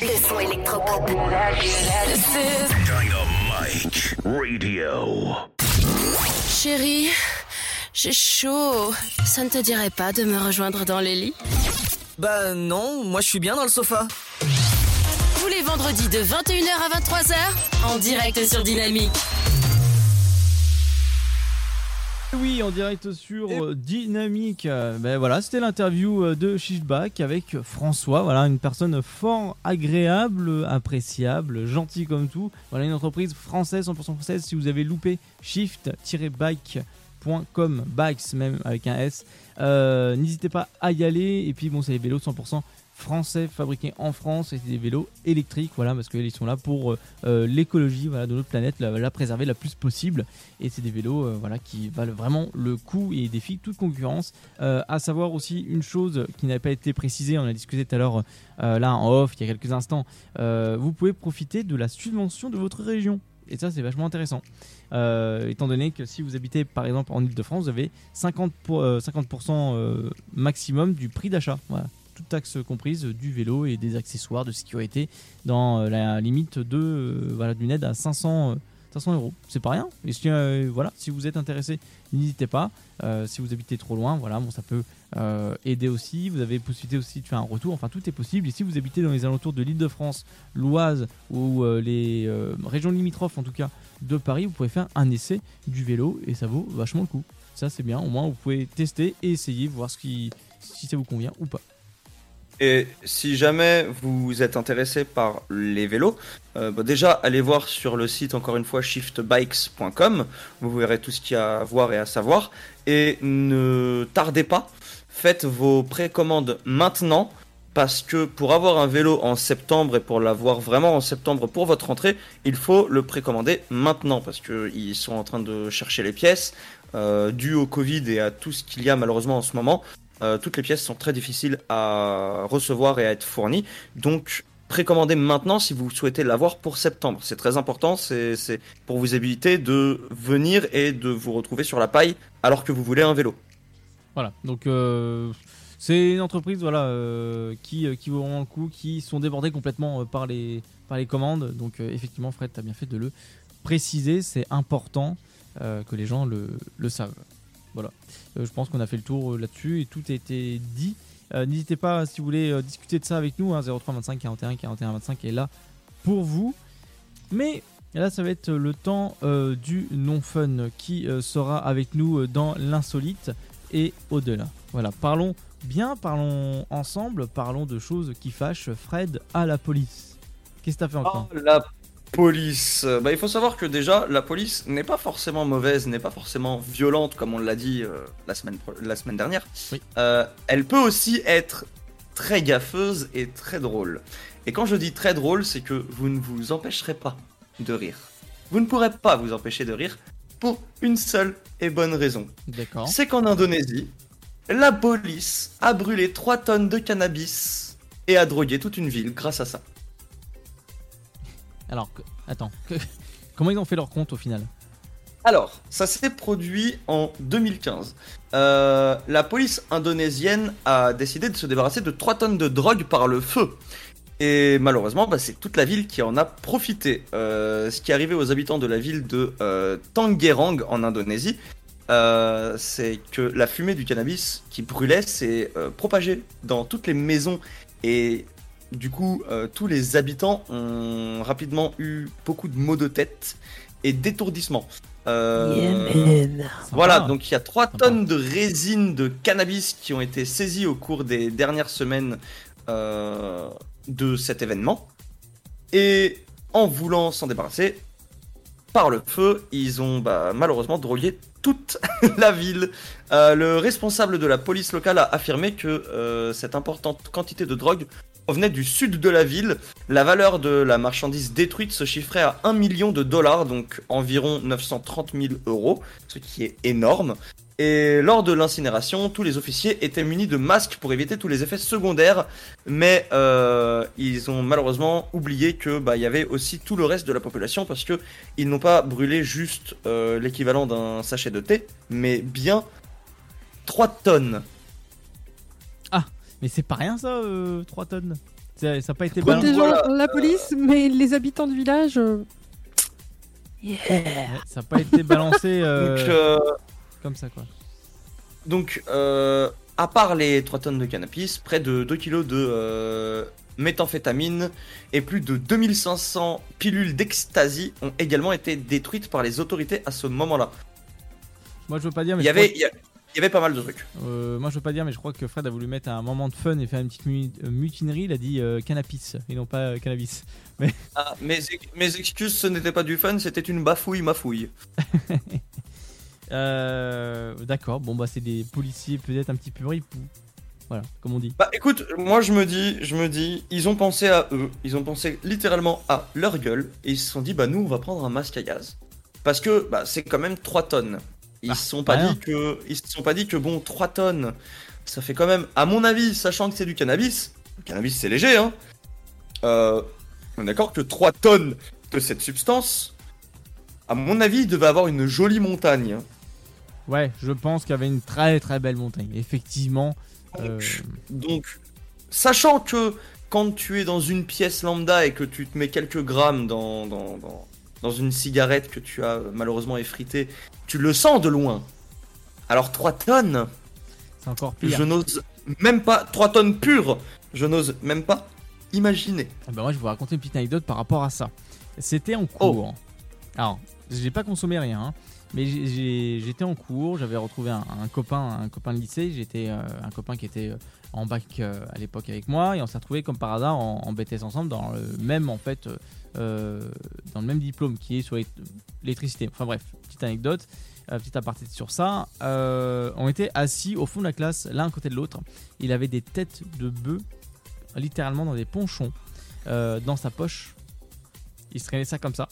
Le son électropop. Dynamite Radio. Chérie, j'ai chaud. Ça ne te dirait pas de me rejoindre dans les lits? Bah non, moi je suis bien dans le sofa. Tous les vendredis de 21h à 23h, en direct sur Dynamique. Oui, en direct sur euh, Dynamique. Ben voilà, c'était l'interview euh, de Shiftback avec François. Voilà, une personne fort agréable, appréciable, gentil comme tout. Voilà, une entreprise française, 100% française. Si vous avez loupé shift-bike.com, bikes même avec un S, euh, n'hésitez pas à y aller. Et puis bon, c'est les vélos 100% français fabriqués en France et c'est des vélos électriques voilà parce qu'ils sont là pour euh, euh, l'écologie voilà de notre planète la, préserver la plus possible. Et c'est des vélos euh, voilà qui valent vraiment le coup et défient toute concurrence. À savoir aussi une chose qui n'avait pas été précisée on a discuté tout à l'heure là en off il y a quelques instants. Vous pouvez profiter de la subvention de votre région. Et ça c'est vachement intéressant. Étant donné que si vous habitez par exemple en Ile-de-France vous avez 50%, pour- 50% maximum du prix d'achat. Voilà toute taxe comprise euh, du vélo et des accessoires de sécurité dans euh, la limite de euh, voilà d'une aide à 500 euh, 500 euros. C'est pas rien. Et si, euh, voilà si vous êtes intéressé n'hésitez pas. Euh, si vous habitez trop loin voilà bon ça peut euh, aider aussi. Vous avez possibilité aussi de faire un retour. Enfin tout est possible. Et si vous habitez dans les alentours de l'île de France l'Oise ou euh, les euh, régions limitrophes en tout cas de Paris vous pouvez faire un essai du vélo et ça vaut vachement le coup. Ça c'est bien. Au moins vous pouvez tester et essayer voir ce qui si ça vous convient ou pas Et si jamais vous êtes intéressé par les vélos, euh, bah déjà allez voir sur le site encore une fois shiftbikes.com, vous verrez tout ce qu'il y a à voir et à savoir. Et ne tardez pas, faites vos précommandes maintenant, parce que pour avoir un vélo en septembre et pour l'avoir vraiment en septembre pour votre rentrée, il faut le précommander maintenant, parce qu'ils sont en train de chercher les pièces, euh, dû au Covid et à tout ce qu'il y a malheureusement en ce moment. Euh, toutes les pièces sont très difficiles à recevoir et à être fournies. Donc, précommandez maintenant si vous souhaitez l'avoir pour septembre. C'est très important. C'est pour vous éviter de venir et de vous retrouver sur la paille alors que vous voulez un vélo. Voilà, donc euh, c'est une entreprise voilà, euh, qui, qui vaut vraiment le coup, qui sont débordés complètement par, les, par les commandes. Donc effectivement, Fred, tu as bien fait de le préciser, c'est important que les gens le, le savent. Voilà, Euh, je pense qu'on a fait le tour euh, là-dessus et tout a été dit. Euh, N'hésitez pas, si vous voulez discuter de ça avec nous, hein, 03 25 41 41 25 est là pour vous. Mais là, ça va être le temps du non-fun qui sera avec nous dans l'insolite et au-delà. Voilà, parlons bien, parlons ensemble, parlons de choses qui fâchent Fred à la police. Qu'est-ce que t'as fait encore police. Euh, Bah, il faut savoir que déjà, la police n'est pas forcément mauvaise, n'est pas forcément violente, comme on l'a dit euh, la, semaine, pro- la semaine dernière. Euh, elle peut aussi être très gaffeuse et très drôle. Et quand je dis très drôle, c'est que vous ne vous empêcherez pas de rire. Vous ne pourrez pas vous empêcher de rire pour une seule et bonne raison. D'accord. C'est qu'en Indonésie, la police a brûlé 3 tonnes de cannabis et a drogué toute une ville grâce à ça. Alors, attends, comment ils ont fait leur compte au final Alors, ça s'est produit en 2015. Euh, la police indonésienne a décidé de se débarrasser de 3 tonnes de drogue par le feu. Et malheureusement, bah, c'est toute la ville qui en a profité. Euh, ce qui est arrivé aux habitants de la ville de euh, Tangerang en Indonésie, c'est que la fumée du cannabis qui brûlait s'est propagée dans toutes les maisons et du coup, euh, tous les habitants ont rapidement eu beaucoup de maux de tête et d'étourdissement. Euh, Yeah, voilà, donc il y a 3 tonnes de résine de cannabis qui ont été saisies au cours des dernières semaines euh, de cet événement. Et en voulant s'en débarrasser, par le feu, ils ont bah, malheureusement drogué toute la ville. Euh, le responsable de la police locale a affirmé que euh, cette importante quantité de drogue provenait du sud de la ville. La valeur de la marchandise détruite se chiffrait à 1 million de dollars, donc environ 930 000 euros, ce qui est énorme. Et lors de l'incinération, tous les officiers étaient munis de masques pour éviter tous les effets secondaires, mais euh, ils ont malheureusement oublié que bah il y avait aussi tout le reste de la population parce que ils n'ont pas brûlé juste euh, l'équivalent d'un sachet de thé, mais bien 3 tonnes. Mais c'est pas rien ça, 3 tonnes. Ça n'a pas été balancé. Protégeant voilà, la police, mais les habitants du village. euh, Ouais, ça n'a pas été balancé euh, Donc, euh, comme ça quoi. Donc, euh, à part les 3 tonnes de cannabis, près de 2 kilos de euh, méthamphétamine et plus de 2500 pilules d'ecstasy ont également été détruites par les autorités à ce moment-là. Moi je veux pas dire, mais Il y crois avait, il y avait pas mal de trucs. Euh, moi je veux pas dire, mais je crois que Fred a voulu mettre un moment de fun et faire une petite mu- mutinerie. Il a dit euh, cannabis et non pas euh, cannabis. Mais Ah, mes, ex- mes excuses, ce n'était pas du fun, c'était une bafouille, ma fouille. euh, d'accord, bon bah c'est des policiers peut-être un petit peu ripoux. Voilà, comme on dit. Bah écoute, moi je me dis, je me dis, ils ont pensé à eux, ils ont pensé littéralement à leur gueule, et ils se sont dit, bah nous on va prendre un masque à gaz. Parce que bah, c'est quand même 3 tonnes. Ils se sont pas rien. dit que, ils se sont pas dit que bon, 3 tonnes, ça fait quand même, à mon avis, sachant que c'est du cannabis, le cannabis c'est léger, hein, euh, on est d'accord que 3 tonnes de cette substance, à mon avis, il devait avoir une jolie montagne. Ouais, je pense qu'il y avait une très très belle montagne. Effectivement. euh, Donc, sachant que quand tu es dans une pièce lambda et que tu te mets quelques grammes dans, dans, dans, dans une cigarette que tu as malheureusement effritée, tu le sens de loin. Alors 3 tonnes, c'est encore pire. je n'ose même pas, 3 tonnes pures, je n'ose même pas imaginer. Ah bah moi je vais vous raconter une petite anecdote par rapport à ça. C'était en Oh. cours. Alors, j'ai pas consommé rien, hein, mais j'étais en cours, j'avais retrouvé un, copain, un copain de lycée, j'étais euh, un copain qui était euh, en bac euh, à l'époque avec moi et on s'est retrouvé comme par hasard en, en BTS ensemble dans le même en fait dans le même diplôme qui est sur l'é- l'électricité. Enfin bref, petite anecdote, petite aparté sur ça. On était assis au fond de la classe, l'un à côté de l'autre. Il avait des têtes de bœufs littéralement dans des ponchons dans sa poche. Il se traînait ça comme ça.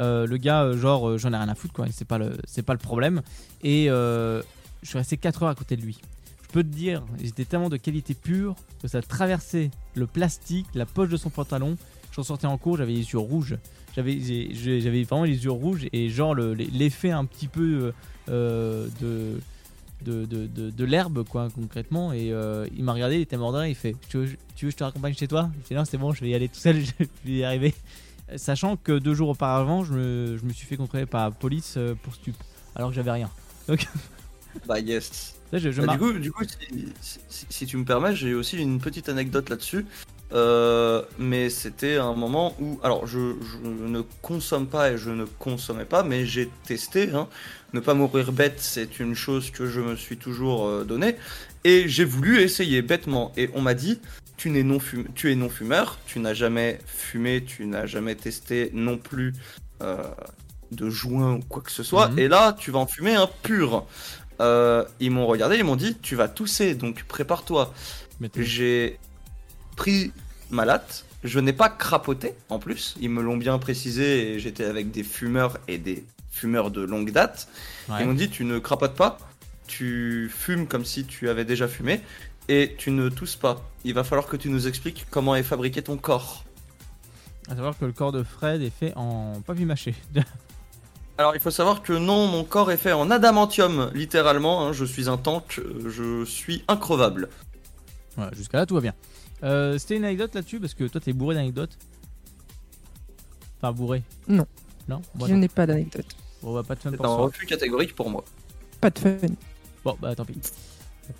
Euh, le gars, euh, genre, euh, j'en ai rien à foutre, quoi. C'est pas le, c'est pas le problème. Et je suis resté 4 heures à côté de lui. Je peux te dire, j'étais tellement de qualité pure que ça traversait le plastique, la poche de son pantalon. J'en sortais en cours, j'avais les yeux rouges. J'avais, vraiment les yeux rouges et genre le- l'effet un petit peu de de, de, de, l'herbe quoi concrètement et il m'a regardé il était rire, il fait tu veux, tu veux que je te raccompagne chez toi? Je fais non c'est bon je vais y aller tout seul je vais y arriver sachant que deux jours auparavant je me, je me suis fait contrôler par la police euh, pour stup alors que j'avais rien donc Bah yes. là, je, je Bah, du coup, du coup si, si- si- si tu me permets, j'ai aussi une petite anecdote là-dessus. Euh, mais c'était un moment où, alors je, je ne consomme pas et je ne consommais pas, mais j'ai testé. hein. Ne pas mourir bête, c'est une chose que je me suis toujours euh, donnée. Et j'ai voulu essayer bêtement. Et on m'a dit, tu, n'es non tu es non fumeur, tu n'as jamais fumé, tu n'as jamais testé non plus euh, de joint ou quoi que ce soit. Mhm. Et là, tu vas en fumer un pur. Euh, ils m'ont regardé, ils m'ont dit, tu vas tousser, donc prépare-toi. J'ai pris ma latte. Je n'ai pas crapoté en plus. Ils me l'ont bien précisé et j'étais avec des fumeurs et des fumeurs de longue date. Ouais. Ils m'ont dit tu ne crapotes pas, tu fumes comme si tu avais déjà fumé et tu ne tousses pas. Il va falloir que tu nous expliques comment est fabriqué ton corps. à savoir que le corps de Fred est fait en papier mâché Alors il faut savoir que non, mon corps est fait en adamantium, littéralement. hein. je suis un tank, euh, je suis increvable. voilà jusqu'à là tout va bien Euh, c'était une anecdote là-dessus parce que toi t'es bourré d'anecdotes enfin bourré Non. non? Bon, Je n'ai pas d'anecdote. bon bah pas de fun C'est pour un refus catégorique pour moi. Pas de fun. bon bah tant pis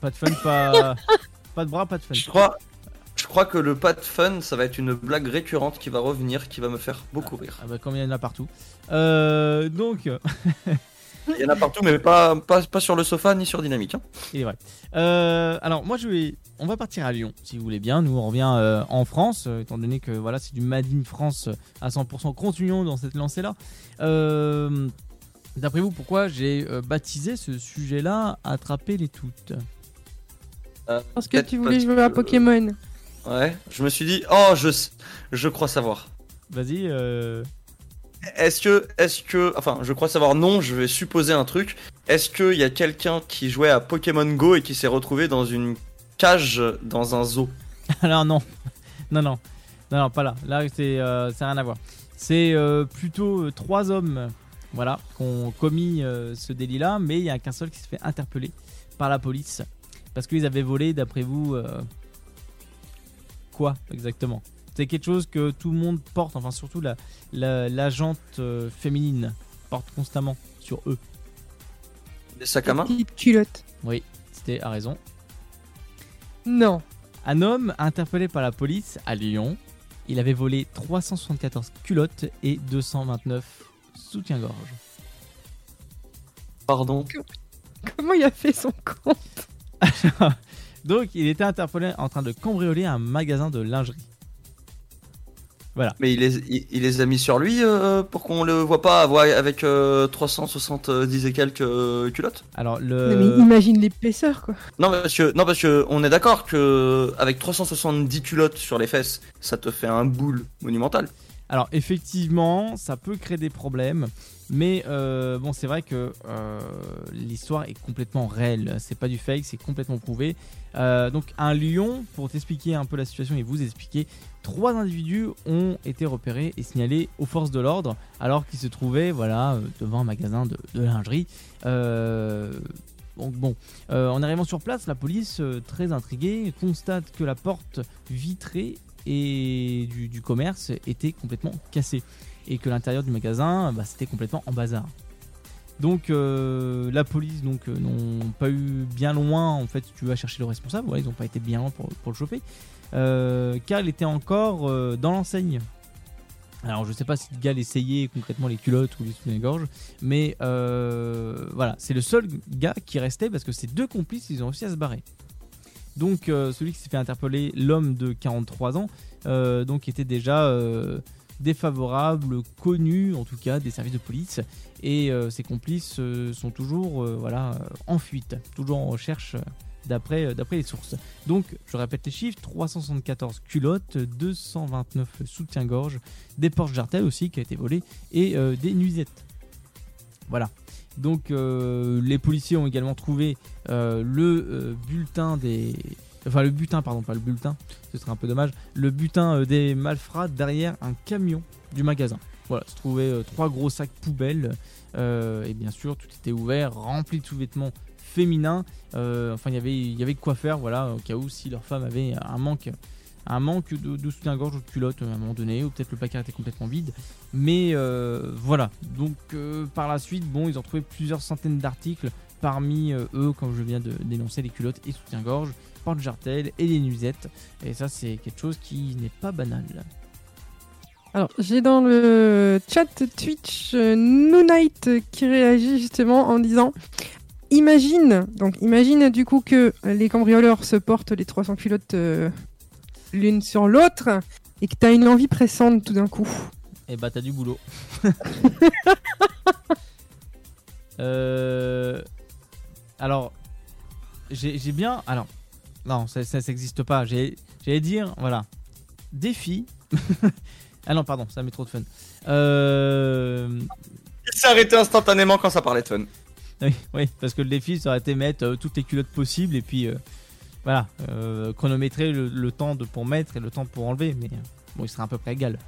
pas de fun pas pas de bras pas de fun Je crois, je crois que le pas de fun, ça va être une blague récurrente qui va revenir, qui va me faire beaucoup rire. Ah bah comme il y en a partout. Euh, donc, Il y en a partout, mais pas, pas, pas sur le sofa ni sur Dynamique. hein. il est vrai. Euh, alors moi je vais, on va partir à Lyon si vous voulez bien. Nous on revient euh, en France, euh, étant donné que voilà c'est du Made in France à 100%. Continuons dans cette lancée là. D'après vous pourquoi j'ai euh, baptisé ce sujet là attraper les toutes? Euh, Parce que tu voulais jouer à Pokémon. Ouais, je me suis dit, oh, je, je crois savoir. Vas-y. euh, Est-ce que, est-ce que, enfin, je crois savoir non, je vais supposer un truc. Est-ce qu'il y a quelqu'un qui jouait à Pokémon Go et qui s'est retrouvé dans une cage dans un zoo? Alors non, non, non, non, non, pas là. Là, c'est, euh, ça n'a rien à voir. C'est euh, plutôt euh, trois hommes, voilà, qui ont commis euh, ce délit-là, mais il y a qu'un seul qui se fait interpeller par la police parce qu'ils avaient volé, d'après vous, euh, quoi exactement? C'est quelque chose que tout le monde porte, enfin surtout la, la, la jante euh, féminine porte constamment sur eux. Des sacs à main? Petite culotte. Oui, c'était à raison. Non. Un homme interpellé par la police à Lyon. Il avait volé 374 culottes et 229 soutiens-gorge. Pardon? Comment il a fait son compte? Donc, il était interpellé en train de cambrioler un magasin de lingerie. Voilà. Mais il les, il, il les a mis sur lui euh, pour qu'on le voit pas avoir- avec euh, 370 et quelques euh, culottes? Alors, Non, mais imagine l'épaisseur, quoi. Non parce que non parce que on est d'accord que avec 370 culottes sur les fesses, ça te fait un boule monumental. Alors effectivement, ça peut créer des problèmes, mais euh, bon, c'est vrai que euh, l'histoire est complètement réelle. C'est pas du fake, c'est complètement prouvé. Euh, donc un lion, pour t'expliquer un peu la situation et vous expliquer, trois individus ont été repérés et signalés aux forces de l'ordre alors qu'ils se trouvaient, devant un magasin de, lingerie. Donc bon, en arrivant sur place, la police, très intriguée, constate que la porte vitrée et du, commerce était complètement cassée et que l'intérieur du magasin, bah, c'était complètement en bazar. Donc euh, la police donc euh, n'ont pas eu bien loin en fait tu vas chercher le responsable, ouais, ils n'ont pas été bien loin pour, le choper, euh, car il était encore euh, dans l'enseigne. Alors je sais pas si le gars essayait concrètement les culottes ou les soutiens-gorge, mais voilà, c'est le seul gars qui restait parce que ces deux complices ils ont réussi à se barrer. Donc euh, celui qui s'est fait interpeller, l'homme de 43 ans, euh, donc était déjà euh, défavorable, connu en tout cas des services de police, et ses complices sont toujours voilà en fuite, toujours en recherche d'après les sources. Donc je répète les chiffres 374 culottes, 229 soutiens-gorge, des portes jartelles aussi qui a été volé et des nuisettes. Voilà. Donc euh, les policiers ont également trouvé euh, le euh, bulletin des enfin le butin pardon pas le bulletin ce serait un peu dommage le butin des malfrats derrière un camion du magasin. Voilà se trouvaient trois gros sacs poubelles et bien sûr tout était ouvert rempli de sous-vêtements féminins. Enfin il y avait quoi faire voilà au cas où si leur femme avait un manque un manque de, soutien-gorge ou de culotte euh, à un moment donné, ou peut-être le placard était complètement vide. Mais euh, voilà. Donc euh, par la suite, bon, ils ont trouvé plusieurs centaines d'articles. Parmi eux, comme je viens de dénoncer, les culottes et soutien-gorge, porte-jartelles et les nuisettes. Et ça, c'est quelque chose qui n'est pas banal. Alors, j'ai dans le chat Twitch Noonite qui réagit justement en disant Imagine, donc imagine du coup que les cambrioleurs se portent les 300 culottes l'une sur l'autre et que t'as une envie pressante tout d'un coup. Et bah t'as du boulot. Euh, Alors, j'ai j'ai bien. Alors, non, ça, ça, ça existe pas. J'ai- J'allais dire, voilà, défi. ah non, pardon, ça met trop de fun. Euh... Il s'est arrêté instantanément quand ça parlait de fun. Oui, oui, parce que le défi, ça aurait été mettre euh, toutes les culottes possibles et puis euh, voilà, euh, chronométrer le, le temps de, pour mettre et le temps pour enlever. Mais euh, bon, il serait à peu près égal.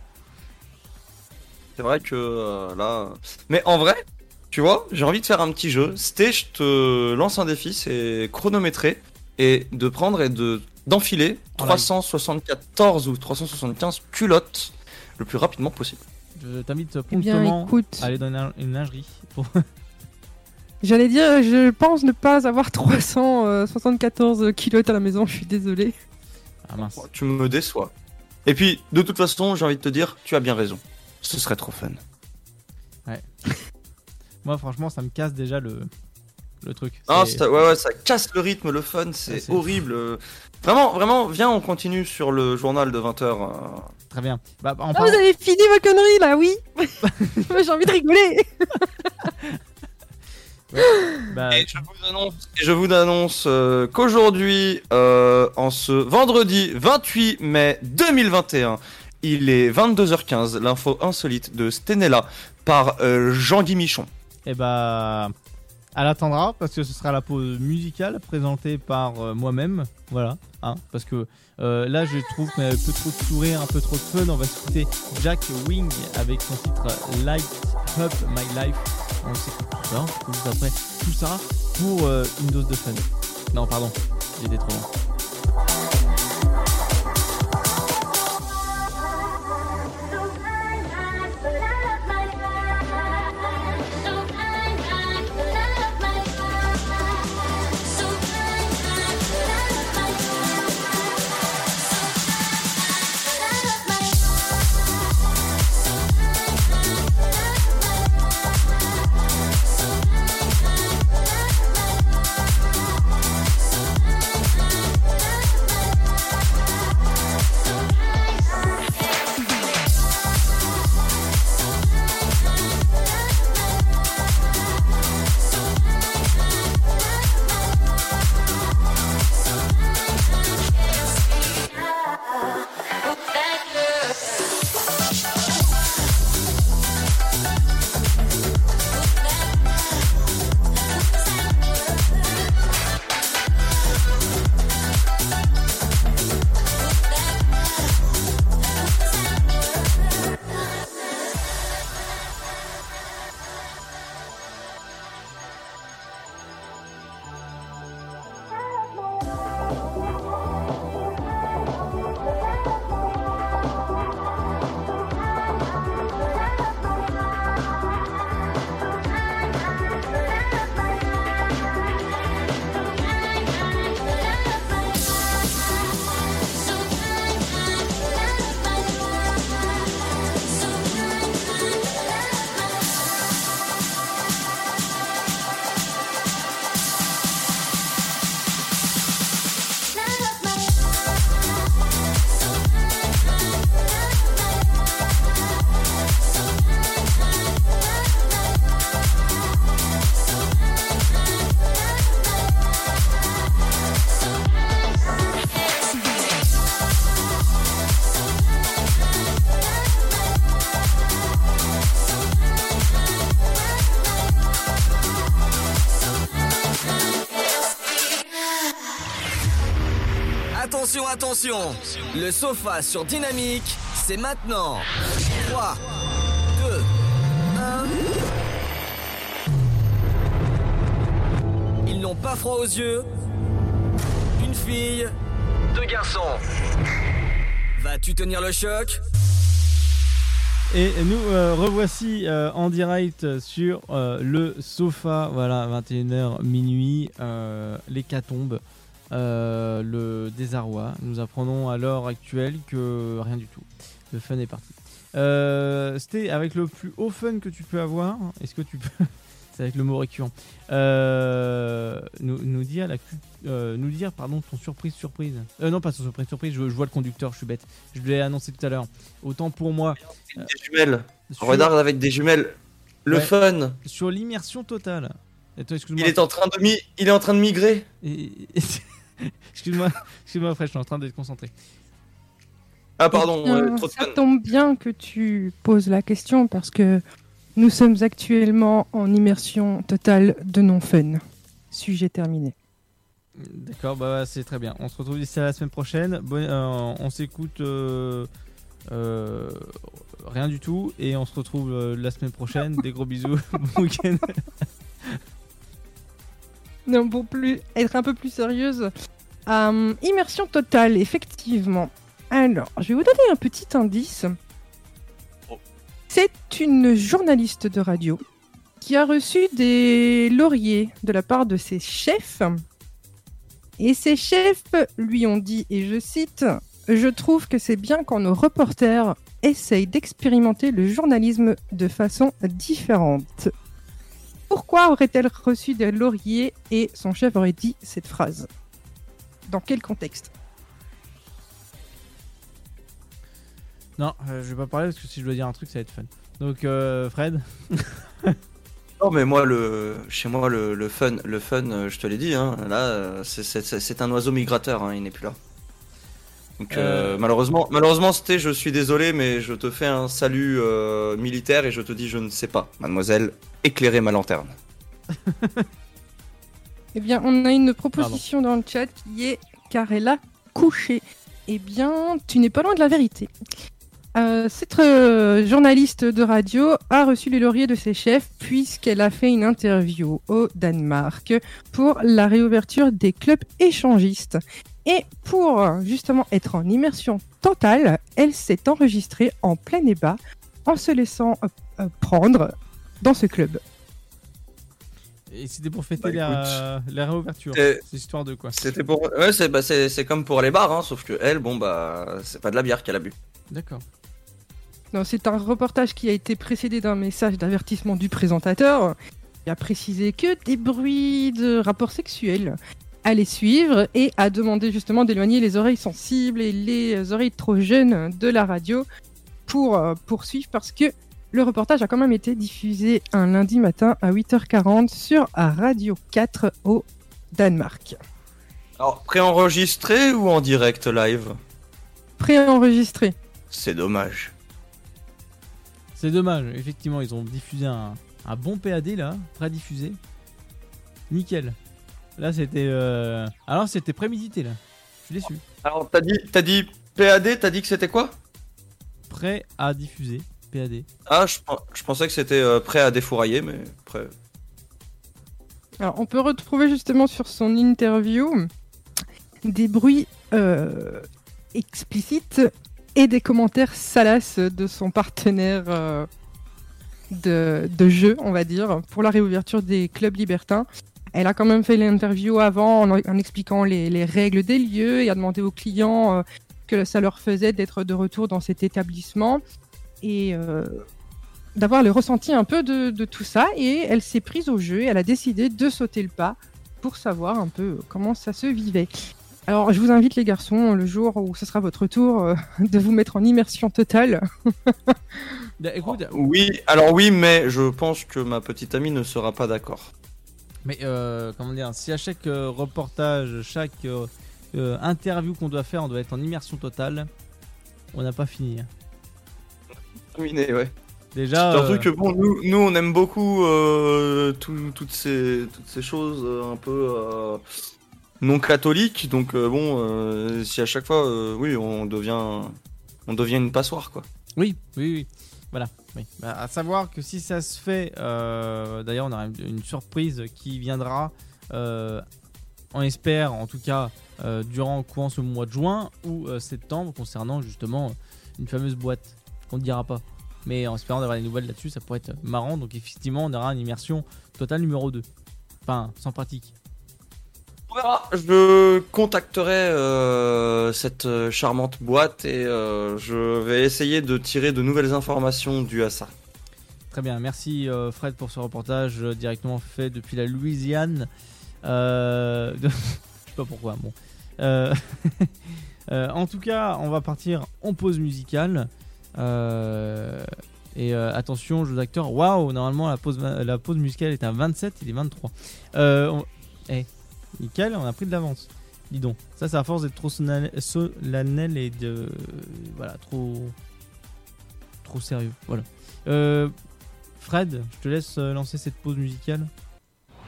C'est vrai que euh, là. Mais en vrai, tu vois, j'ai envie de faire un petit jeu. C'était, je te lance un défi, c'est chronométrer et de prendre et de d'enfiler Oh là. 374 ou 375 culottes le plus rapidement possible. Je t'invite Eh bien, promptement écoute. à aller dans une, une lingerie. Pour... J'allais dire, je pense ne pas avoir 374 kilos à la maison, je suis désolé. Ah mince. Tu me déçois. Et puis, de toute façon, j'ai envie de te dire, tu as bien raison. Ce serait trop fun. Ouais. Moi, franchement, ça me casse déjà le, le truc. Ah, C'est- ça, ouais, ouais, ça casse le rythme, le fun, c'est Ouais, horrible. Vraiment, vraiment, viens, on continue sur le journal de 20h. Très bien. Bah, en Ah, parlant- vous avez fini vos conneries là, oui J'ai envie de rigoler Bah, Et je vous annonce, et je vous annonce, euh, qu'aujourd'hui, euh, en ce vendredi 28 mai 2021, il est 22h15, l'info insolite de Stenella par euh, Jean-Guy Michon. Et bah, elle attendra parce que ce sera la pause musicale présentée par euh, moi-même. Voilà, hein, parce que euh, là je trouve y a un peu trop de sourire, un peu trop de fun. On va écouter Jack Wing avec son titre Light Up My Life. On s'écoute tout ça, juste après tout ça pour euh, une dose de fun. Non, pardon, j'étais trop loin. Le sofa sur Dynamique, c'est maintenant. 3, 2, 1... Ils n'ont pas froid aux yeux. Une fille, deux garçons. Vas-tu tenir le choc? Et nous euh, revoici euh, en direct sur euh, le sofa, voilà, 21h minuit, l'hécatombe, euh, le désarroi. Nous apprenons à l'heure actuelle que rien du tout. Le fun est parti. Euh, C'était avec le plus haut fun que tu peux avoir. Est-ce que tu peux. C'est avec le mot récurrent. Euh, nous, nous dire la cu- euh, nous dire pardon ton surprise surprise. Euh, non pas ton surprise surprise. Je, je vois le conducteur. Je suis bête. Je l'ai annoncé tout à l'heure. Autant pour moi. Des jumelles. Sur- Regarde avec des jumelles. Le Ouais. fun. Sur l'immersion totale. Attends. Il est en train de mi- il est en train de migrer. Et- excuse-moi, excuse-moi, frère, je suis en train d'être concentré. Ah pardon, Bien, euh, trop de ça fun. tombe bien que tu poses la question parce que nous sommes actuellement en immersion totale de non-fun. Sujet terminé. D'accord, bah c'est très bien. On se retrouve d'ici à la semaine prochaine. Bon, euh, on s'écoute euh, euh, rien du tout et on se retrouve euh, la semaine prochaine. Des gros bisous. bon week-end. Non, pour plus être un peu plus sérieuse, euh, immersion totale, effectivement. Alors, je vais vous donner un petit indice. C'est une journaliste de radio qui a reçu des lauriers de la part de ses chefs. Et ses chefs lui ont dit, et je cite, Je trouve que c'est bien quand nos reporters essayent d'expérimenter le journalisme de façon différente. Pourquoi aurait-elle reçu des lauriers et son chef aurait dit cette phrase? Dans quel contexte? Non, euh, je vais pas parler parce que si je dois dire un truc, ça va être fun. Donc, euh, Fred. Non, mais moi, le, chez moi, le, le fun, le fun, euh, je te l'ai dit, hein, là, euh, c'est- un oiseau migrateur, hein, il n'est plus là. Donc, euh, Euh. malheureusement, malheureusement, c'était, je suis désolé, mais je te fais un salut euh, militaire et je te dis, je ne sais pas, mademoiselle, éclairez ma lanterne. Eh bien, on a une proposition dans le chat qui est car elle a couché. Eh bien, tu n'es pas loin de la vérité. Euh, cette euh, journaliste de radio a reçu les lauriers de ses chefs puisqu'elle a fait une interview au Danemark pour la réouverture des clubs échangistes. Et pour justement être en immersion totale, elle s'est enregistrée en plein débat en se laissant euh, euh, prendre dans ce club. Et c'était pour fêter Bah, la, la réouverture. C'est histoire de quoi C'était pour, ouais, c'est bah, comme pour les bars, hein, sauf que elle, bon bah, c'est pas de la bière qu'elle a bu. D'accord. Non, c'est un reportage qui a été précédé d'un message d'avertissement du présentateur. Il a précisé que des bruits de rapports sexuels allaient suivre et a demandé justement d'éloigner les oreilles sensibles et les oreilles trop jeunes de la radio pour euh, poursuivre parce que le reportage a quand même été diffusé un lundi matin à 8h40 sur Radio 4 au Danemark. Alors, préenregistré ou en direct live? Préenregistré. C'est dommage. C'est dommage, effectivement, ils ont diffusé un, un bon PAD là, pré-diffusé. Nickel. Là, c'était. euh, Alors, c'était prémédité là. Je suis déçu. Alors, t'as dit, t'as dit PAD, t'as dit que c'était quoi? Prêt à diffuser. PAD. Ah, je, je pensais que c'était euh, prêt à défourailler, mais prêt. Alors, on peut retrouver justement sur son interview des bruits euh, explicites et des commentaires salaces de son partenaire euh, de, de jeu, on va dire, pour la réouverture des clubs libertins. Elle a quand même fait l'interview avant en, en expliquant les, les règles des lieux et a demandé aux clients euh, que ça leur faisait d'être de retour dans cet établissement et euh, d'avoir le ressenti un peu de, de tout ça. Et elle s'est prise au jeu et elle a décidé de sauter le pas pour savoir un peu comment ça se vivait. Alors, je vous invite les garçons, le jour où ce sera votre tour, euh, de vous mettre en immersion totale. Bah, écoute, Oui, alors oui, mais je pense que ma petite amie ne sera pas d'accord. Mais euh, comment dire, si à chaque euh, reportage, chaque euh, euh, interview qu'on doit faire, on doit être en immersion totale, on n'a pas fini. hein. Terminé, ouais. Déjà. Surtout euh, que bon, nous, nous on aime beaucoup euh, tout- toutes, ces, toutes ces choses euh, un peu euh, non catholiques, donc euh, bon, euh, si à chaque fois, euh, oui, on devient, on devient une passoire, quoi. Oui, oui, oui. Voilà. Oui. Bah, à savoir que si ça se fait, euh, d'ailleurs, on aura une, surprise qui viendra, euh, on espère, en tout cas, euh, durant courant ce mois de juin ou septembre, concernant justement une fameuse boîte qu'on ne dira pas. Mais en espérant d'avoir des nouvelles là-dessus, ça pourrait être marrant. Donc, effectivement, on aura une immersion totale numéro 2. Enfin, sans pratique. On verra. Je contacterai euh, cette euh, charmante boîte et euh, je vais essayer de tirer de nouvelles informations dues à ça. Très bien, merci Fred pour ce reportage directement fait depuis la Louisiane. Je sais pas pourquoi. Bon. En tout cas, on va partir en pause musicale. Et attention, jeu d'acteur. Waouh, normalement la pause, la pause musicale est à 27, il est 23. Euh. Eh, nickel, on a pris de l'avance. Dis donc, ça c'est à force d'être trop solennel et de. Voilà, trop. Trop sérieux. Voilà. Euh, Fred, je te laisse euh, lancer cette pause musicale.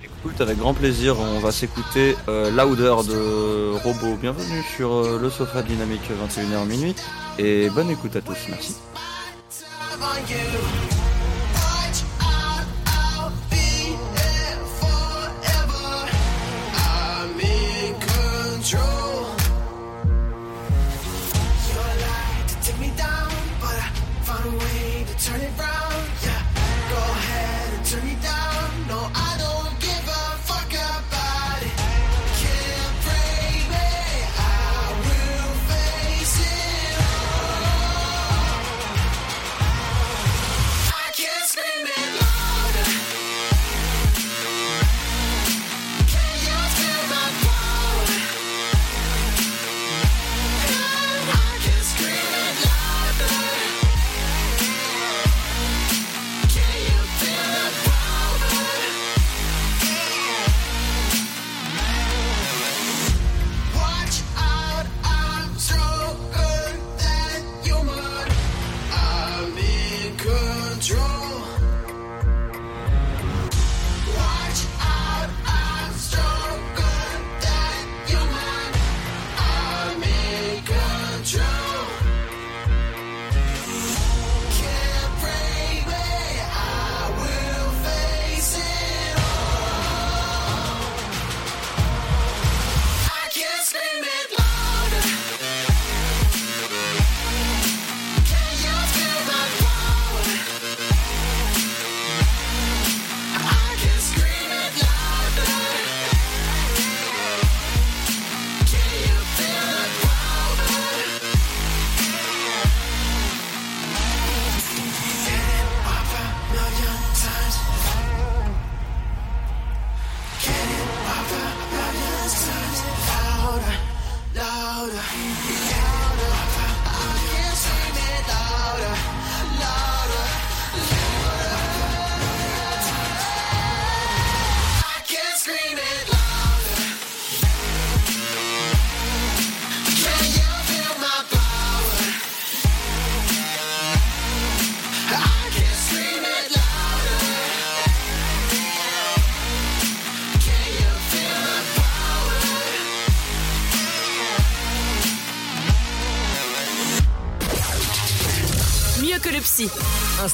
Écoute, avec grand plaisir, on va s'écouter euh, Louder de Robot. Bienvenue sur euh, le sofa dynamique 21h minuit et bonne écoute à tous, merci.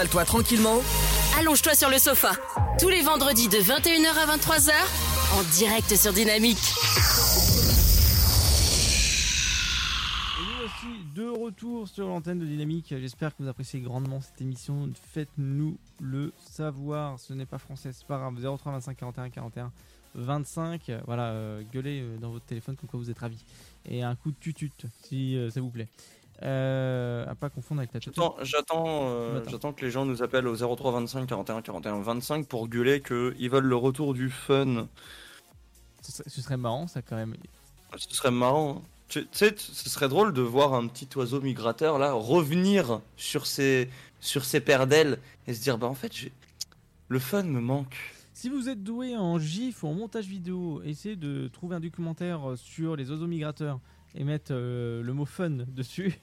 Installe-toi tranquillement. Allonge-toi sur le sofa. Tous les vendredis de 21h à 23h, en direct sur Dynamique. Et nous voici de retour sur l'antenne de Dynamique. J'espère que vous appréciez grandement cette émission. Faites-nous le savoir. Ce n'est pas français, c'est pas grave. 03 25 41 41 25. Voilà, euh, gueulez euh, dans votre téléphone comme quoi vous êtes ravis. Et un coup de tutut si euh, ça vous plaît. Euh, à pas confondre avec la tutut. J'attends, euh, Attends. j'attends que les gens nous appellent au 03 25 41 41 25 pour gueuler qu'ils veulent le retour du fun. Ce serait, ce serait marrant, ça quand même. Ce serait marrant. Tu tu sais, ce serait drôle de voir un petit oiseau migrateur là revenir sur ses, sur ses paires d'ailes et se dire bah en fait le fun me manque. Si vous êtes doué en GIF ou en montage vidéo, essayez de trouver un documentaire sur les oiseaux migrateurs et mettre euh, le mot fun dessus.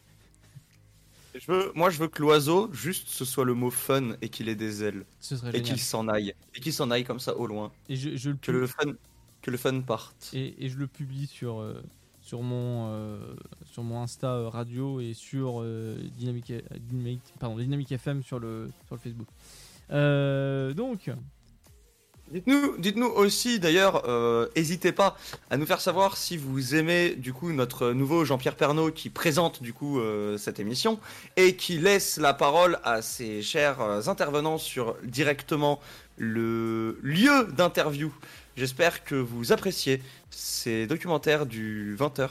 Je veux, moi je veux que l'oiseau juste ce soit le mot fun et qu'il ait des ailes Ce serait et qu'il s'en aille et qu'il s'en aille comme ça au loin. Et je, je le Que le fun, que le fun parte. et, et je le publie sur, euh, sur, mon, euh, sur mon Insta euh, radio et sur euh, Dynamic, Dynamic, pardon, FM sur le, sur le Facebook. Donc, Dites-nous, dites-nous aussi d'ailleurs, euh, n'hésitez pas à nous faire savoir si vous aimez du coup notre nouveau Jean-Pierre Pernaud qui présente du coup euh, cette émission et qui laisse la parole à ses chers euh, intervenants sur directement le lieu d'interview. J'espère que vous appréciez ces documentaires du 20h.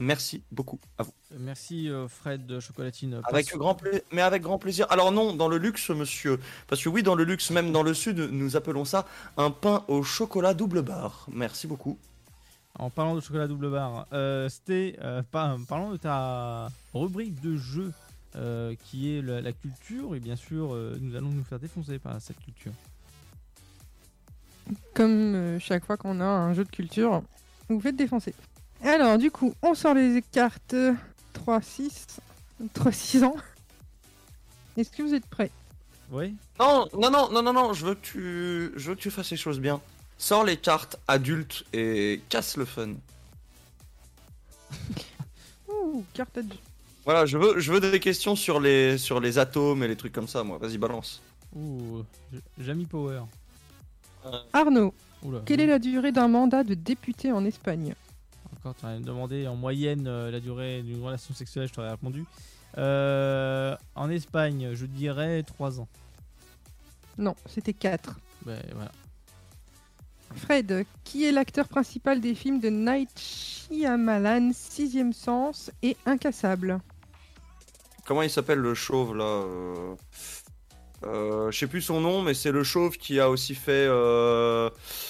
Merci beaucoup à vous. Merci euh, Fred Chocolatine. Avec grand mais avec grand plaisir. Alors non, dans le luxe, monsieur. Parce que oui, dans le luxe, même dans le sud, nous appelons ça un pain au chocolat double barre. Merci beaucoup. En parlant de chocolat double barre, euh, c'était euh, pas, parlant de ta rubrique de jeu euh, qui est la, la culture et bien sûr euh, nous allons nous faire défoncer par cette culture. Comme euh, chaque fois qu'on a un jeu de culture, vous vous faites défoncer. Alors, du coup, on sort les cartes 3, 6, 3, 6 ans. Est-ce que vous êtes prêts? Oui. Non, non, non, non, non, non, je veux que tu, je veux que tu fasses les choses bien. Sors les cartes adultes et casse le fun. Ouh, carte à Voilà, je veux, je veux des questions sur les, sur les atomes et les trucs comme ça, moi. Vas-y, balance. Ouh, Jamie Power. Arnaud, Oula. quelle est la durée d'un mandat de député en Espagne? Encore, tu m'as demandé en moyenne euh, la durée d'une relation sexuelle, je t'aurais répondu. Euh, en Espagne, je dirais 3 ans. Non, c'était 4. Ben voilà. Fred, qui est l'acteur principal des films de Night Shyamalan, Sixième Sens et Incassable? Comment il s'appelle le chauve là euh... euh, Je sais plus son nom, mais c'est le chauve qui a aussi fait euh...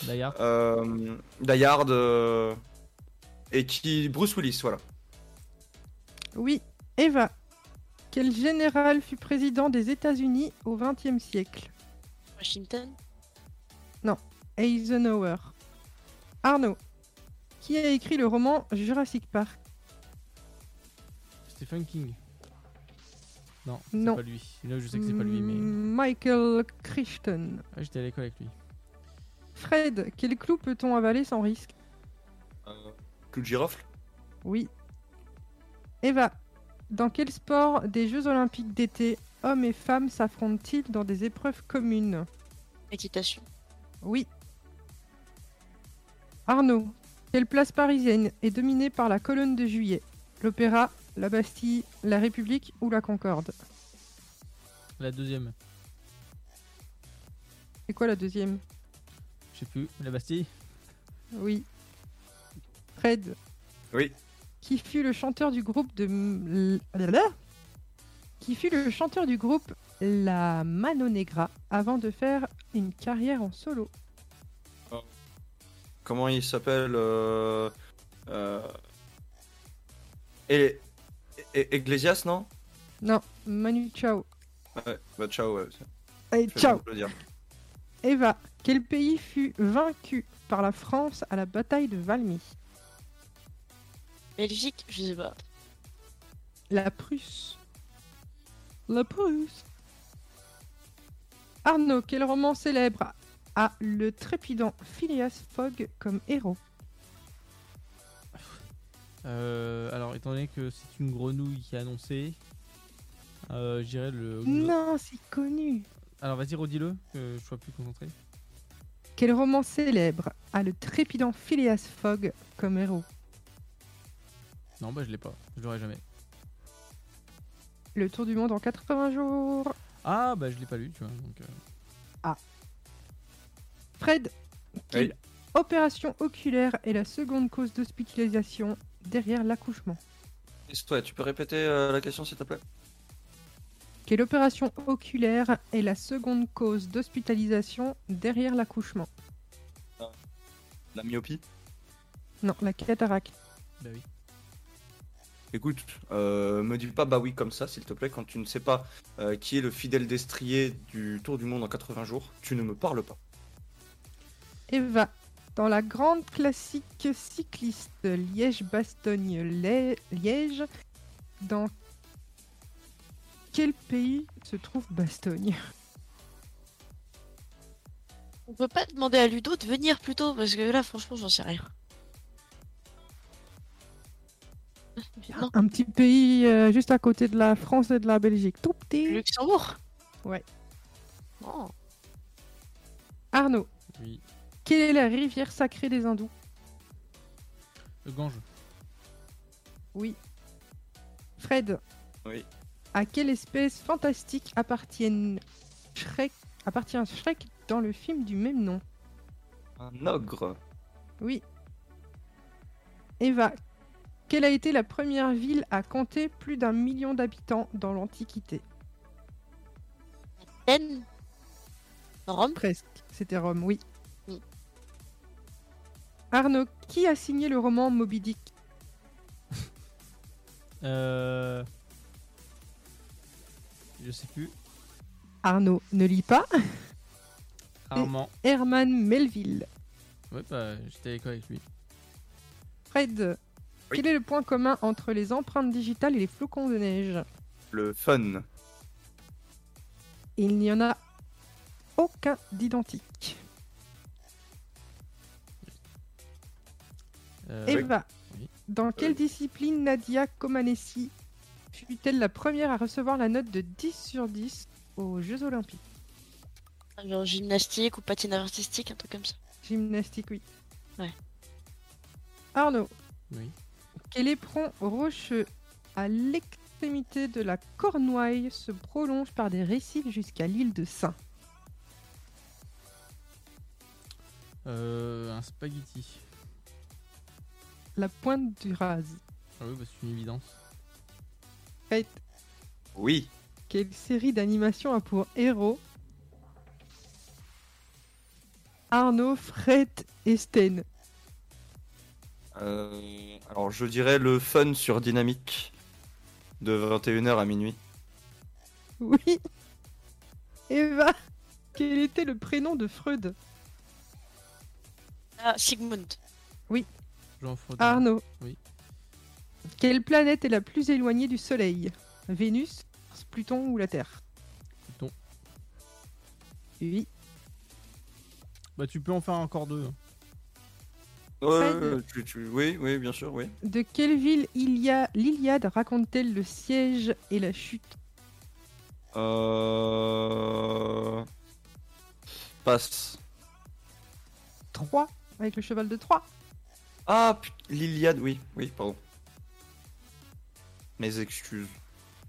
Euh, Hard, euh, et qui Bruce Willis, voilà. Oui, Eva. Quel général fut président des États-Unis au XXe siècle? Washington? Non, Eisenhower. Arnaud, qui a écrit le roman Jurassic Park? Stephen King. Non, c'est Non. pas lui. Là, je sais que c'est pas lui, mais. Mm, Michael Crichton. Ah, J'étais à l'école avec lui. Fred, quel clou peut-on avaler sans risque? Clou de girofle Oui. Eva, dans quel sport des Jeux Olympiques d'été hommes et femmes s'affrontent-ils dans des épreuves communes? Équitation. Oui. Arnaud, quelle place parisienne est dominée par la colonne de juillet? L'Opéra, la Bastille, la République ou la Concorde? La deuxième. C'est quoi la deuxième? Je sais plus. La Bastille? Oui. Fred, Oui. qui fut le chanteur du groupe de qui fut le chanteur du groupe La Mano Negra avant de faire une carrière en solo. Comment il s'appelle euh... euh, Et... et- Ecclesias, non? Non, Manu Chao. Ouais, bah ciao, ouais. Allez, ciao. Eva, quel pays fut vaincu par la France à la bataille de Valmy? Belgique, je sais pas. La Prusse. La Prusse. Arnaud, quel roman célèbre a le trépidant Phileas Fogg comme héros? Euh, alors, étant donné que c'est une grenouille qui est annoncée, euh, je dirais le. Non, c'est connu. Alors, vas-y, redis-le, que je sois plus concentré. Quel roman célèbre a le trépidant Phileas Fogg comme héros? Non, bah, je l'ai pas. Je l'aurai jamais. Le tour du monde en 80 jours. Ah, bah, je l'ai pas lu, tu vois. Donc, euh, Ah. Fred, quelle opération oculaire est la seconde cause d'hospitalisation derrière l'accouchement? Toi, tu peux répéter euh, la question s'il te plaît? Quelle opération oculaire est la seconde cause d'hospitalisation derrière l'accouchement? La myopie? Non, la cataracte. Bah oui. Écoute, euh, me dis pas bah oui comme ça, s'il te plaît, quand tu ne sais pas euh, qui est le fidèle destrier du Tour du Monde en 80 jours, tu ne me parles pas. Eva, dans la grande classique cycliste Liège-Bastogne-Liège, dans quel pays se trouve Bastogne? On peut pas demander à Ludo de venir plus tôt parce que là, franchement, j'en sais rien. Non, Un petit pays euh, juste à côté de la France et de la Belgique. Tout petit. Luxembourg. Ouais. Oh. Arnaud, oui. quelle est la rivière sacrée des hindous? Le Gange. Oui. Fred, Oui. à quelle espèce fantastique appartiennent Shrek, appartient Shrek dans le film du même nom? Un ogre. Oui. Eva, quelle a été la première ville à compter plus d'un million d'habitants dans l'Antiquité? Athènes Rome Presque. C'était Rome, oui. Oui. Arnaud, qui a signé le roman Moby Dick? Euh... Je sais plus. Arnaud ne lit pas. Rarement. Herman Melville. Ouais, bah, j'étais à l'école avec lui. Fred, quel est le point commun entre les empreintes digitales et les flocons de neige Le fun. Il n'y en a aucun d'identique. Euh, Eva, oui. dans quelle discipline Nadia Comaneci fut-elle la première à recevoir la note de 10 sur 10 aux Jeux Olympiques? Genre gymnastique ou patinage artistique, un truc comme ça. Gymnastique, oui. Ouais. Arnaud, Oui. Quel éperon rocheux à l'extrémité de la Cornouaille se prolonge par des récifs jusqu'à l'île de Saint Euh, un spaghetti. La pointe du Raz. Ah oui, bah, c'est une évidence. Fred, Oui. quelle série d'animation a pour héros Arnaud, Fred et Sten? Alors je dirais le fun sur Dynamique de 21h à minuit. Oui. Eva, quel était le prénom de Freud? Ah, Sigmund. Oui. Jean Frodin. Arnaud. Oui. Quelle planète est la plus éloignée du Soleil? Vénus, Mars, Pluton ou la Terre? Pluton. Oui. Bah, tu peux en faire encore deux. Fred. tu- tu- oui, oui, bien sûr, oui. De quelle ville Ilia- l'Iliade raconte-t-elle le siège et la chute? Euh... Passe. 3 avec le cheval de Troie. Ah, l'Iliade, oui, oui, pardon. Mes excuses.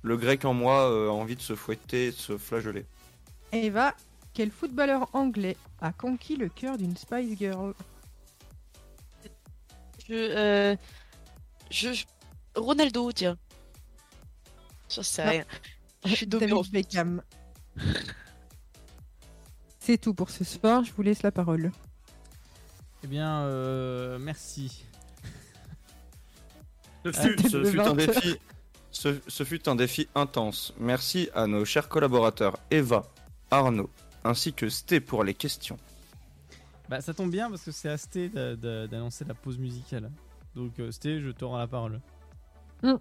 Le grec en moi euh, a envie de se fouetter et de se flageoler. Eva, quel footballeur anglais a conquis le cœur d'une Spice Girl? Je, euh, je, je- Ronaldo, tiens. Ça sais rien. Je suis Beckham. C'est tout pour ce soir, je vous laisse la parole. Eh bien, euh, merci. Ce fut, tête ce de fut un 20. défi. Ce, ce fut un défi intense. Merci à nos chers collaborateurs Eva, Arnaud, ainsi que Sté pour les questions. Bah, ça tombe bien parce que c'est à Sté d'a- d'a- d'annoncer la pause musicale. Donc, euh, Sté, je te rends la parole. Mm.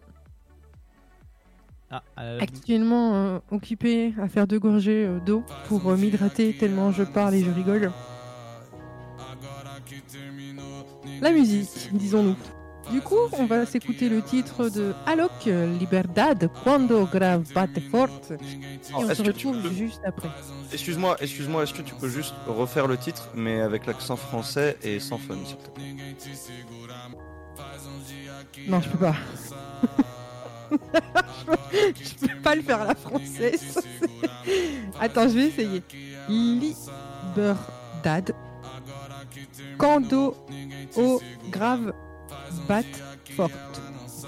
Ah, euh, Actuellement euh, occupé à faire deux gorgées euh, d'eau pour euh, m'hydrater tellement je parle et je rigole. La musique, disons-nous. Du coup, on va s'écouter le titre de Alok, Liberdad, Cuando Grave Bate Forte. Et on Alors, se retrouve peux- juste après. Excuse-moi, excuse-moi, est-ce que tu peux juste refaire le titre, mais avec l'accent français et sans fun, s'il te plaît Non, je peux pas. je peux pas le faire à la française. Attends, je vais essayer. Liberdad. Cando au grave forte.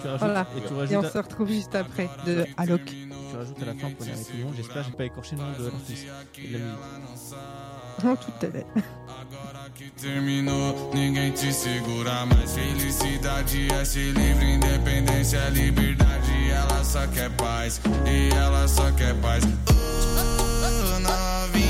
tu rajoutes- Voilà. et tu Et on se retrouve juste après de Alok. tu rajoutes à la fin pour dire avec le nom. J'espère que j'ai pas écorché le nom de l'artiste et de la musique. En toute tête. terminou, ninguém te segura mais. Felicidade é ser livre, independência é liberdade. Ela só quer paz, e ela só quer paz. Oh, novinha,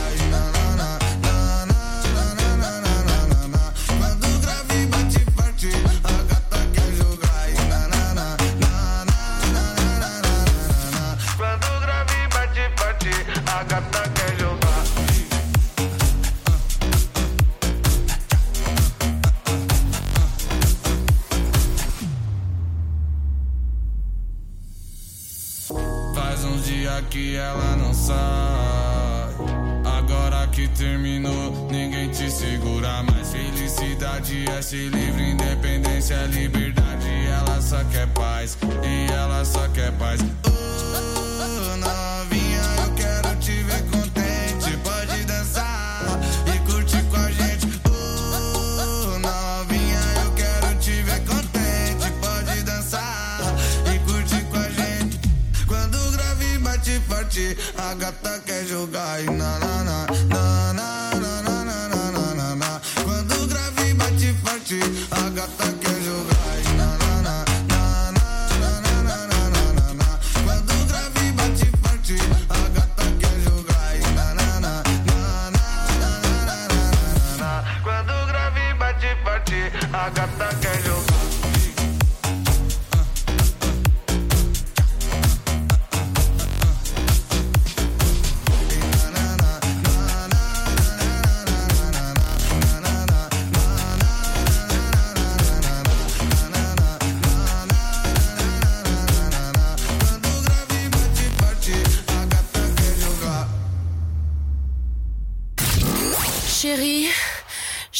que ela não sai. Agora que terminou, ninguém te segura mais. Felicidade é ser livre, independência é liberdade. Ela só quer paz, e ela só quer paz. Oh, novinha, bate, a gata quer jogar e na na na.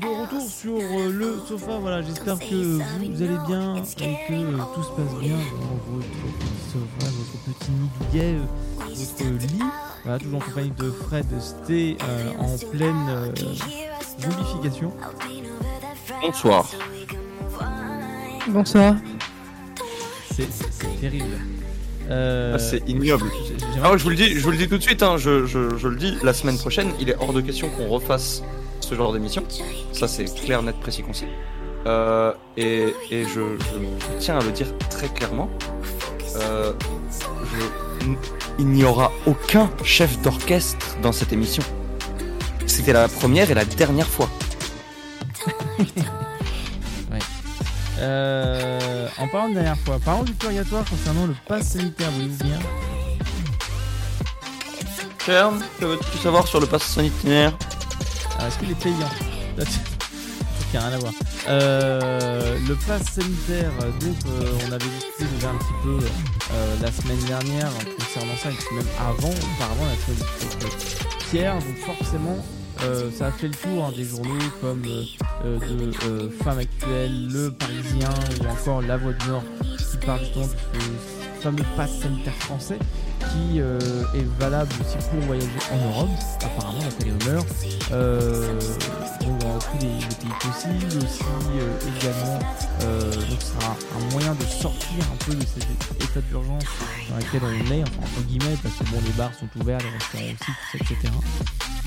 De retour sur euh, le sofa, voilà, j'espère que vous, allez bien et que tout se passe bien dans votre petit sofa, votre petit nid douillet, votre lit. Voilà, toujours en compagnie de Fred Sté euh, en pleine euh, zombification. Bonsoir. Bonsoir. C'est terrible. Euh, Ah, c'est ignoble. Ah, je vous le dis, je vous le dis tout de suite. hein, je, je- je le dis. La semaine prochaine, il est hors de question qu'on refasse ce genre d'émission. Ça, c'est clair, net, précis, concis. Euh, et et je, je- je tiens à le dire très clairement. Euh, je- il n'y aura aucun chef d'orchestre dans cette émission. C'était la première et la dernière fois. Euh, en parlant de dernière fois, parlons du purgatoire concernant le pass sanitaire, voulez-vous bien. Kern, que veux-tu savoir sur le pass sanitaire? Ah, Est-ce qu'il est payant? Qui rien à voir. Euh, le pass sanitaire, euh, donc euh, on avait discuté déjà un petit peu euh, la semaine dernière concernant ça, et puis même avant, auparavant la semaine Pierre, donc forcément euh, ça a fait le tour hein, des journaux comme euh, euh, de Femmes Actuelles, Le Parisien ou encore La Voix du Nord qui parle ce fameux pass sanitaire français qui est valable aussi pour voyager en Europe, apparemment d'après les rumeurs. Tous les, pays possibles, aussi euh, également, euh, donc ce sera un moyen de sortir un peu de cet état d'urgence dans lequel on est, entre guillemets, parce que bon, les bars sont ouverts, les restaurants aussi, etc.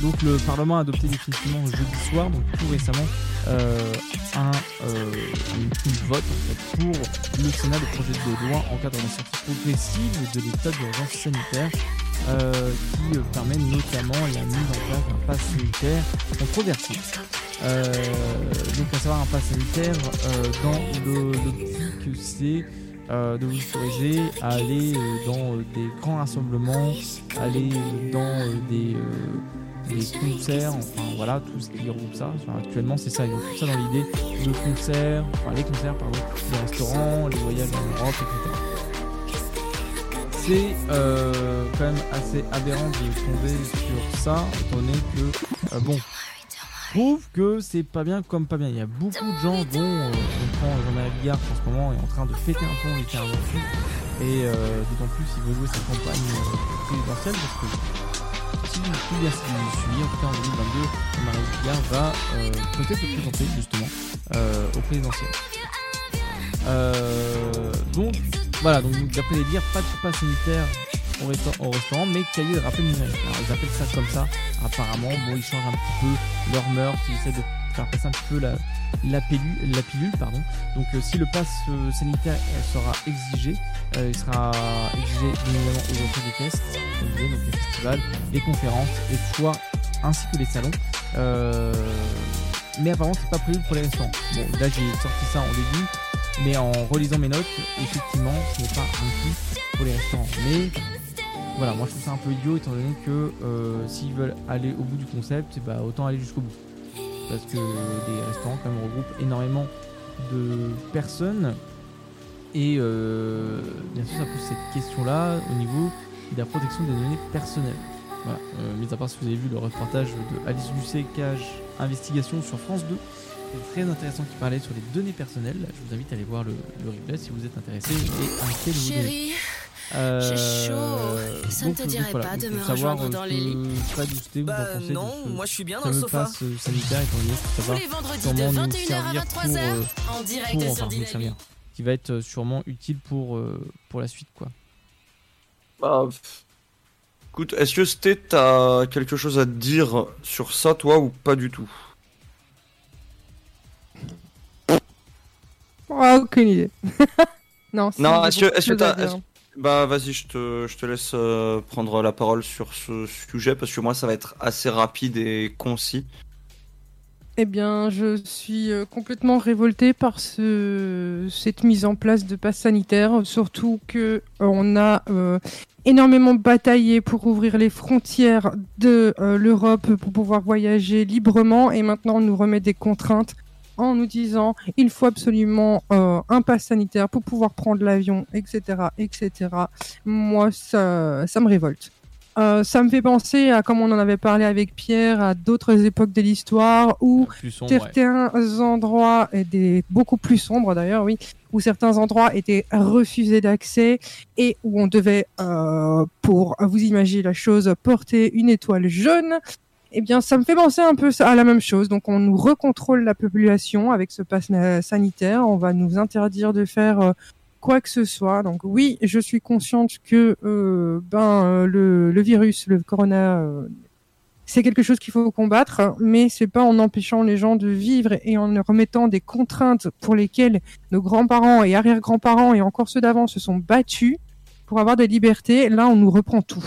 Donc le Parlement a adopté définitivement jeudi soir, donc tout récemment, euh, un, vote pour le Sénat le projet de loi en de la sortie progressive de l'état d'urgence sanitaire euh, qui euh, permet notamment la mise en place d'un pass sanitaire controversé. Euh, donc à savoir un pass sanitaire euh, dans le, c'est euh, de vous autoriser à aller dans des grands rassemblements, aller dans des, concerts, enfin voilà, tout ce qui regroupe ça. Actuellement c'est ça, ils ont tout ça dans l'idée de concerts, enfin les concerts, pardon, les restaurants, les voyages en Europe, etc c'est euh, quand même assez aberrant de tomber sur ça, étant donné que, euh, bon, prouve que c'est pas bien comme pas bien. Il y a beaucoup de gens dont euh, on prend Jean-Marie Bigard en ce moment est en train de péter un pont. Et euh, d'autant plus il veut jouer sa campagne présidentielle parce que si tout bien suivi, en tout cas en 2022, Jean-Marie Bigard va peut-être se présenter justement au présidentiel. Donc voilà, donc d'après les dires, pas de pass sanitaire au, resta- au restaurant, mais cahier de rappel numérique. Alors, ils appellent ça comme ça, apparemment. Bon, ils changent un petit peu leur mœurs, ils essaient de faire passer un petit peu la, la, pilule, la pilule. Pardon. Donc euh, si le pass euh, sanitaire sera exigé, euh, il sera exigé bien évidemment aux entrées des tests, donc les festivals, les conférences, les foires, ainsi que les salons. Euh, mais apparemment c'est pas prévu pour les restaurants. Bon, là j'ai sorti ça en début, mais en relisant mes notes, effectivement, ce n'est pas inclus pour les restaurants. Mais voilà, moi je trouve ça un peu idiot étant donné que euh, s'ils veulent aller au bout du concept, bah, autant aller jusqu'au bout. Parce que les restaurants quand même regroupent énormément de personnes et euh, bien sûr ça pose cette question-là au niveau de la protection des données personnelles. Voilà, euh, mis à part si vous avez vu le reportage de Alice Lucet, Cage Investigation sur France 2, très intéressant qui parlait sur les données personnelles. Je vous invite à aller voir le, le replay si vous êtes intéressé et Chérie, Euh, j'ai chaud. Ça ne te donc dirait voilà, pas de me rejoindre dans euh, les ce lits Sté, vous Bah, en non, moi, je suis bien dans le sofa. pass, euh, sanitaire faut savoir les vendredis de nous 21h à servir 23h, pour, euh, en direct pour, sur enfin, qui va être euh, sûrement utile pour, euh, pour la suite quoi. Bah, pff. écoute, est-ce que Sté, t'as quelque chose à dire sur ça, toi, ou pas du tout? Oh, aucune idée. non, Non, est-ce que, dire. est-ce- Bah, vas-y, je te, je te laisse euh, prendre la parole sur ce sujet parce que moi, ça va être assez rapide et concis. Eh bien, je suis euh, complètement révoltée par ce, cette mise en place de passe sanitaire, surtout que euh, on a euh, énormément bataillé pour ouvrir les frontières de euh, l'Europe pour pouvoir voyager librement, et maintenant on nous remet des contraintes en nous disant il faut absolument euh, un pass sanitaire pour pouvoir prendre l'avion, etc., etc. Moi, ça, ça me révolte. Euh, ça me fait penser à, comme on en avait parlé avec Pierre, à d'autres époques de l'histoire où ouais. certains endroits, et des, beaucoup plus sombres d'ailleurs, oui, où certains endroits étaient refusés d'accès et où on devait, euh, pour vous imaginer la chose, porter une étoile jaune. Eh bien, ça me fait penser un peu à la même chose. Donc, on nous recontrôle la population avec ce pass sanitaire. On va nous interdire de faire euh, quoi que ce soit. Donc, oui, je suis consciente que euh, ben euh, le, virus, le corona, c'est quelque chose qu'il faut combattre, mais c'est pas en empêchant les gens de vivre et en remettant des contraintes pour lesquelles nos grands-parents et arrière-grands-parents et encore ceux d'avant se sont battus pour avoir des libertés. Là, on nous reprend tout.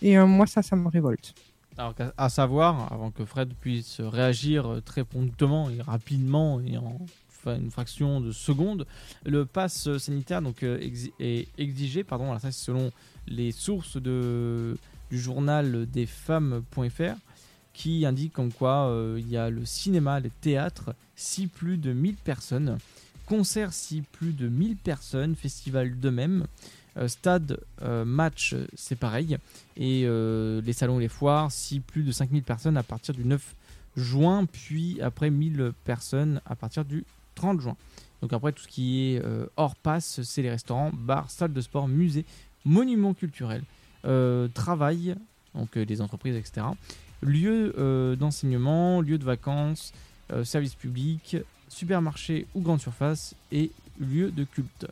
Et moi, ça, ça me révolte. Alors à savoir, avant que Fred puisse réagir euh, très promptement et rapidement et en une fraction de seconde, le pass sanitaire euh, est exigé, pardon, ça c'est selon les sources du journal des femmes.fr qui indique comme quoi euh, il y a le cinéma, les théâtres, si plus de 1000 personnes, concerts si plus de 1000 personnes, festival de même, stade, euh, match, euh, c'est pareil. Et euh, les salons les foires, si plus de 5000 personnes à partir du 9 juin, puis après 1000 personnes à partir du 30 juin. Donc après tout ce qui est euh, hors passe, c'est les restaurants, bars, salles de sport, musées, monuments culturels, euh, travail, donc euh, les entreprises, etc. Lieux euh, d'enseignement, lieux de vacances, euh, services publics, supermarchés ou grandes surfaces et lieux de culte.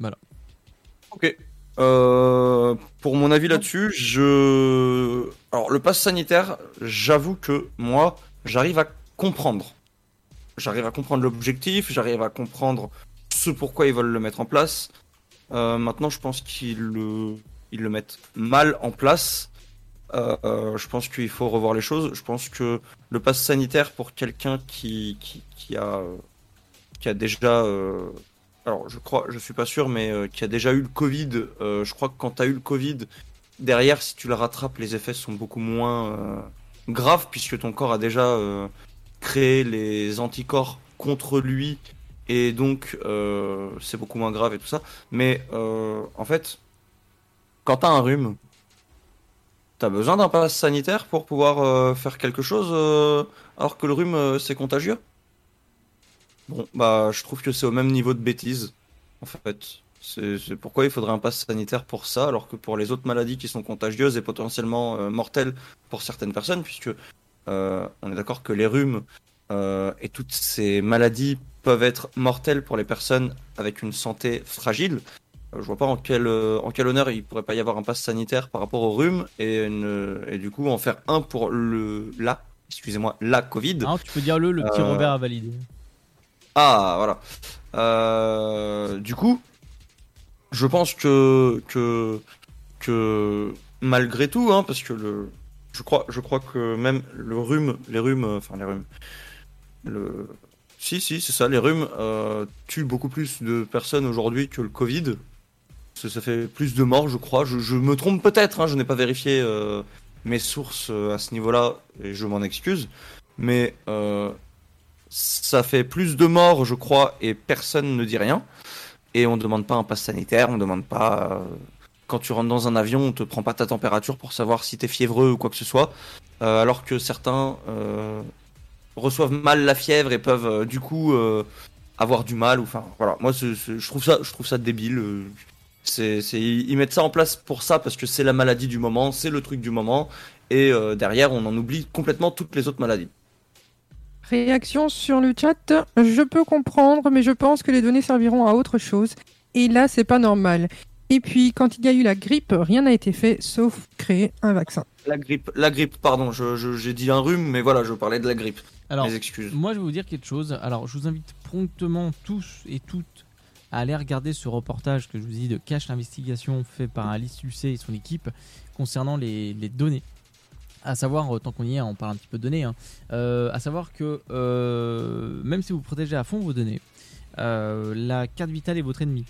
Voilà. Ok. Euh, pour mon avis là-dessus, je. Alors, le pass sanitaire, j'avoue que moi, j'arrive à comprendre. J'arrive à comprendre l'objectif, j'arrive à comprendre ce pourquoi ils veulent le mettre en place. Euh, maintenant, je pense qu'ils le... Ils le mettent mal en place. Euh, je pense qu'il faut revoir les choses. Je pense que le pass sanitaire pour quelqu'un qui, qui, a qui a déjà alors je crois je suis pas sûr mais euh, qui a déjà eu le Covid euh, je crois que quand tu as eu le Covid derrière si tu le rattrapes les effets sont beaucoup moins euh, graves puisque ton corps a déjà euh, créé les anticorps contre lui et donc c'est beaucoup moins grave et tout ça. Mais en fait quand t'as un rhume T'as besoin d'un pass sanitaire pour pouvoir faire quelque chose alors que le rhume c'est contagieux? Bon, bah je trouve que c'est au même niveau de bêtise en fait. C'est pourquoi il faudrait un pass sanitaire pour ça alors que pour les autres maladies qui sont contagieuses et potentiellement euh, mortelles pour certaines personnes puisque euh, on est d'accord que les rhumes euh, et toutes ces maladies peuvent être mortelles pour les personnes avec une santé fragile. Je vois pas en quel, en quel honneur il pourrait pas y avoir un pass sanitaire par rapport au rhume et, une- et du coup en faire un pour le la, excusez-moi, la Covid. Alors, tu peux dire le, le petit Robert a validé. Ah voilà. Euh, du coup, je pense que malgré tout, hein, parce que le, je crois, que même le rhume, les rhumes, euh, enfin les rhumes, le, si si c'est ça, les rhumes euh, tuent beaucoup plus de personnes aujourd'hui que le Covid. Ça, fait plus de morts, je crois. Je, me trompe peut-être, hein, je n'ai pas vérifié mes sources à ce niveau-là et je m'en excuse. Mais ça fait plus de morts, je crois, et personne ne dit rien. Et on ne demande pas un pass sanitaire, on ne demande pas. euh, quand tu rentres dans un avion, on te prend pas ta température pour savoir si t'es fiévreux ou quoi que ce soit. Euh, alors que certains, euh, reçoivent mal la fièvre et peuvent euh, du coup euh, avoir du mal. Enfin voilà, moi je trouve ça, je trouve ça débile. C'est, ils mettent ça en place pour ça parce que c'est la maladie du moment, c'est le truc du moment, et derrière on en oublie complètement toutes les autres maladies. Réaction sur le chat. Je peux comprendre, mais je pense que les données serviront à autre chose. Et là, c'est pas normal. Et puis, quand il y a eu la grippe, rien n'a été fait sauf créer un vaccin. La grippe, la grippe, pardon, je, je- j'ai dit un rhume, mais voilà, je parlais de la grippe. Alors, Mes excuses. moi, je vais vous dire quelque chose. Alors, je vous invite promptement tous et toutes à aller regarder ce reportage que je vous ai dit de Cache l'investigation fait par Alice Lucet et son équipe concernant les, les données. À savoir, euh, tant qu'on y est, on parle un petit peu de données, hein, euh, à savoir que euh, même si vous protégez à fond vos données, la carte vitale est votre ennemi.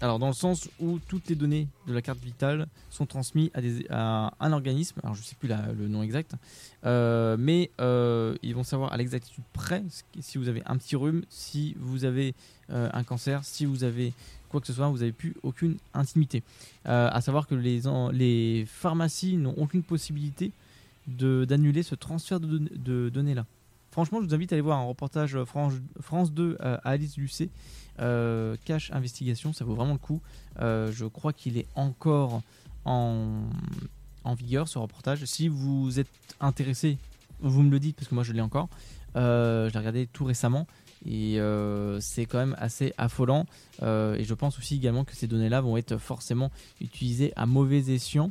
Alors, dans le sens où toutes les données de la carte vitale sont transmises à, un organisme, alors je ne sais plus le nom exact, mais ils vont savoir à l'exactitude près si vous avez un petit rhume, si vous avez un cancer, si vous avez quoi que ce soit, vous n'avez plus aucune intimité. Euh, à savoir que les, pharmacies n'ont aucune possibilité d'annuler ce transfert de, don- de données là. Franchement, je vous invite à aller voir un reportage France, France 2 à Alice Lucet, euh, Cache Investigation, ça vaut vraiment le coup. Euh, je crois qu'il est encore en, vigueur ce reportage. Si vous êtes intéressé, vous me le dites parce que moi je l'ai encore. Euh, je l'ai regardé tout récemment et euh, c'est quand même assez affolant. Euh, et je pense aussi également que ces données-là vont être forcément utilisées à mauvais escient.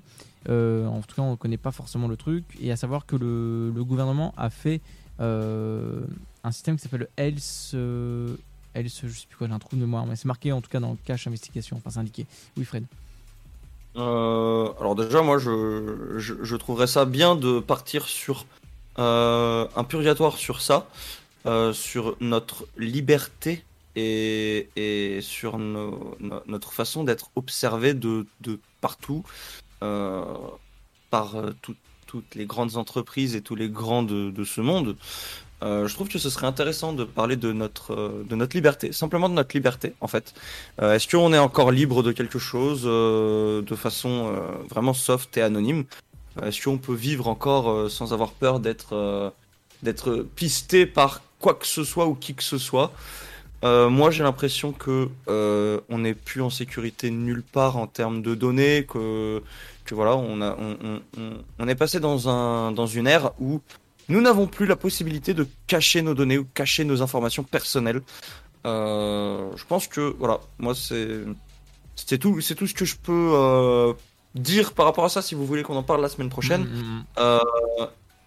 Euh, en tout cas, on ne connaît pas forcément le truc. Et à savoir que le, gouvernement a fait un système qui s'appelle euh, Health, je sais plus quoi, j'ai un trou de mémoire, mais c'est marqué en tout cas dans le cache investigation, enfin c'est indiqué. Oui, Fred. Alors déjà, moi, je, je, trouverais ça bien de partir sur un purgatoire sur ça, euh, sur notre liberté et, sur notre façon d'être observé de, partout euh, par euh, tout- toutes les grandes entreprises et tous les grands de, ce monde. Je trouve que ce serait intéressant de parler de notre, de notre liberté, simplement de notre liberté en fait. Est-ce qu'on est encore libre de quelque chose de façon vraiment soft et anonyme? Est-ce qu'on peut vivre encore sans avoir peur d'être d'être pisté par quoi que ce soit ou qui que ce soit Euh, Moi j'ai l'impression que euh, on n'est plus en sécurité nulle part en termes de données, que, que voilà, on, a, on, on- on- on est passé dans, un, dans une ère où nous n'avons plus la possibilité de cacher nos données ou cacher nos informations personnelles. Euh, je pense que voilà, moi c'est c'est tout, c'est tout ce que je peux dire par rapport à ça. Si vous voulez qu'on en parle la semaine prochaine, Mm, Euh,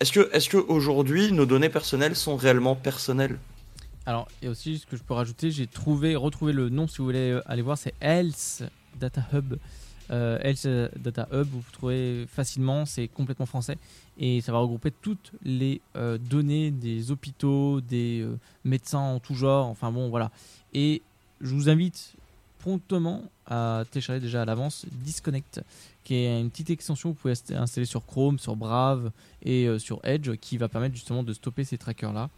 est-ce que est-ce que aujourd'hui nos données personnelles sont réellement personnelles? Alors, et aussi, ce que je peux rajouter, j'ai trouvé, retrouvé le nom si vous voulez euh, aller voir, c'est Health Data Hub. Euh, Health Data Hub, vous trouvez facilement, c'est complètement français et ça va regrouper toutes les euh, données des hôpitaux, des euh, médecins en tout genre, enfin bon, voilà. Et je vous invite promptement à télécharger déjà à l'avance Disconnect, qui est une petite extension que vous pouvez inst- installer sur Chrome, sur Brave et euh, sur Edge, qui va permettre justement de stopper ces trackers-là.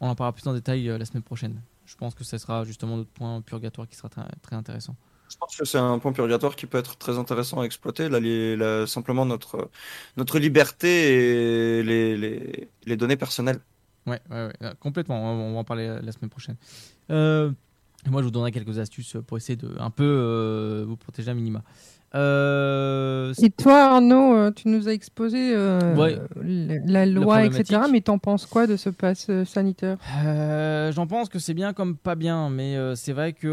On en parlera plus en détail euh, la semaine prochaine. Je pense que ce sera justement notre point purgatoire qui sera très, très intéressant. Je pense que c'est un point purgatoire qui peut être très intéressant à exploiter. Là, les- simplement notre notre liberté et les, les, les données personnelles. Ouais, ouais, ouais, complètement. On va, on va en parler euh, la semaine prochaine. Euh, moi, je vous donnerai quelques astuces pour essayer de un peu euh, vous protéger à minima. Euh, Et toi, Arnaud, euh, tu nous as exposé euh, Ouais. la, la loi, etc. Mais t'en penses quoi de ce pass sanitaire? J'en pense que c'est bien comme pas bien, mais c'est vrai qu'on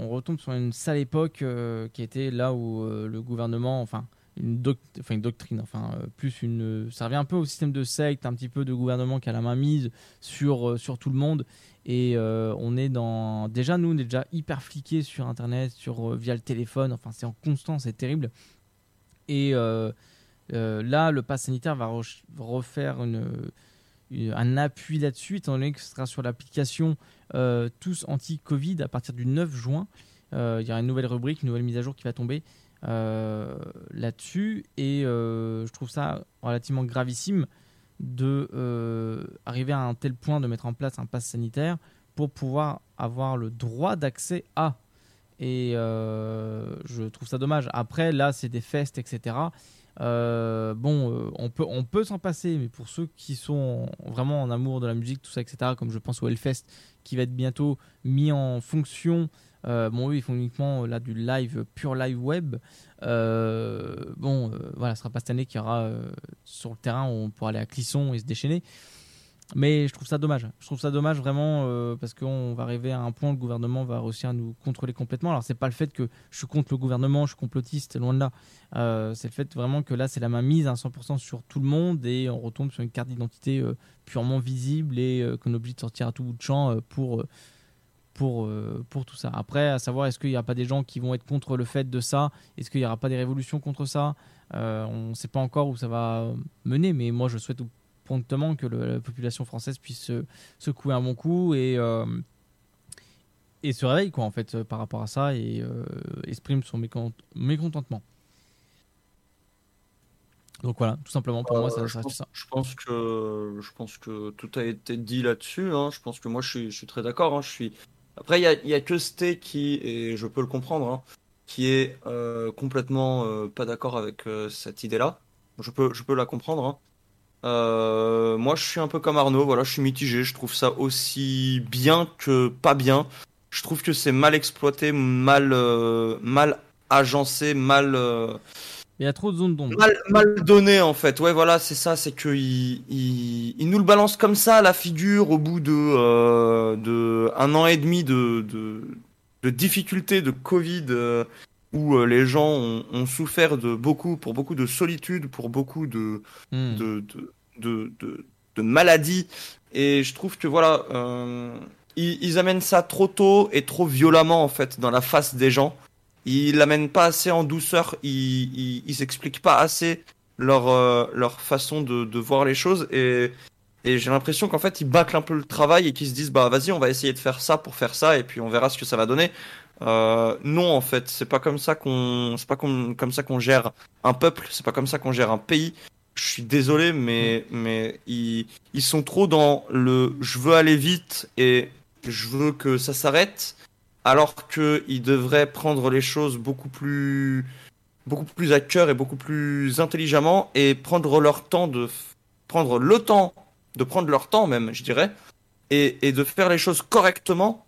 on retombe sur une sale époque qui était là où le gouvernement, enfin une, doctrine, enfin euh, plus une, ça revient un peu au système de secte, un petit peu de gouvernement qui a la main mise sur euh, sur tout le monde. Et euh, on est dans déjà nous on est déjà hyper fliqués sur internet, sur euh, via le téléphone. Enfin c'est en constant, c'est terrible. Et euh, euh, là le pass sanitaire va re- refaire une un appui là-dessus, étant donné que ce sera sur l'application euh, Tous Anti-Covid à partir du 9 juin. Euh, Il y aura une nouvelle rubrique, une nouvelle mise à jour qui va tomber euh, là-dessus. Et euh, je trouve ça relativement gravissime de euh, arriver à un tel point de mettre en place un pass sanitaire pour pouvoir avoir le droit d'accès à. Et euh, je trouve ça dommage. Après, là, c'est des festes, etc. Euh, bon, euh, on peut, on peut s'en passer, mais pour ceux qui sont vraiment en amour de la musique, tout ça, etc., comme je pense au Hellfest, qui va être bientôt mis en fonction. Euh, bon, eux, ils font uniquement euh, là du live, pur live web. Euh, bon, euh, voilà, ce sera pas cette année qu'il y aura euh, sur le terrain où on pourra aller à Clisson et se déchaîner. Mais je trouve ça dommage. Je trouve ça dommage vraiment euh, parce qu'on va arriver à un point où le gouvernement va réussir à nous contrôler complètement. Alors c'est pas le fait que je suis contre le gouvernement, je suis complotiste, loin de là. Euh, c'est le fait vraiment que là c'est la main mise à 100% sur tout le monde et on retombe sur une carte d'identité euh, purement visible et euh, qu'on est obligé de sortir à tout bout de champ euh, pour euh, pour, euh, pour tout ça. Après, à savoir, est-ce qu'il n'y a pas des gens qui vont être contre le fait de ça? Est-ce qu'il n'y aura pas des révolutions contre ça? Euh, On ne sait pas encore où ça va mener, mais moi je souhaite promptement que le- la population française puisse se secouer un bon coup et, euh, et se réveille quoi, en fait, par rapport à ça et exprime son mécont- mécontentement. Donc voilà, tout simplement, pour moi, ça, ça je, pense, ça. je pense que je pense que tout a été dit là-dessus. hein. Je pense que moi je suis, je suis très d'accord. hein. Je suis. Après il y a, a que Sté qui et je peux le comprendre, hein, qui est euh, complètement euh, pas d'accord avec euh, cette idée-là. Je peux je peux la comprendre. hein. Moi je suis un peu comme Arnaud. Voilà, je suis mitigé. Je trouve ça aussi bien que pas bien. Je trouve que c'est mal exploité, mal mal agencé, mal. Il y a trop de zones d'ombre. Mal, mal donné en fait. Ouais, voilà, c'est ça. C'est que il, il, il nous le balance comme ça à la figure au bout de, euh, de un an et demi de, de, de difficultés de Covid euh, où euh, les gens ont, ont souffert de beaucoup, pour beaucoup de solitude, pour beaucoup de, Hmm. de, de, de, maladies. Et je trouve que voilà, ils, ils amènent ça trop tôt et trop violemment en fait dans la face des gens. Ils l'amènent pas assez en douceur. Ils, ils, pas assez leur, euh, leur façon de, de voir les choses. Et, et j'ai l'impression qu'en fait, ils bâclent un peu le travail et qu'ils se disent, bah vas-y, on va essayer de faire ça pour faire ça et puis on verra ce que ça va donner. Euh, non, en fait, c'est pas comme ça qu'on, c'est pas comme, comme ça qu'on gère un peuple. C'est pas comme ça qu'on gère un pays. Je suis désolé, mais, mais ils, ils sont trop dans le je veux aller vite et je veux que ça s'arrête alors qu'ils devraient prendre les choses beaucoup plus, beaucoup plus à cœur et beaucoup plus intelligemment et prendre leur temps de prendre le temps de prendre leur temps même, je dirais, et, et de faire les choses correctement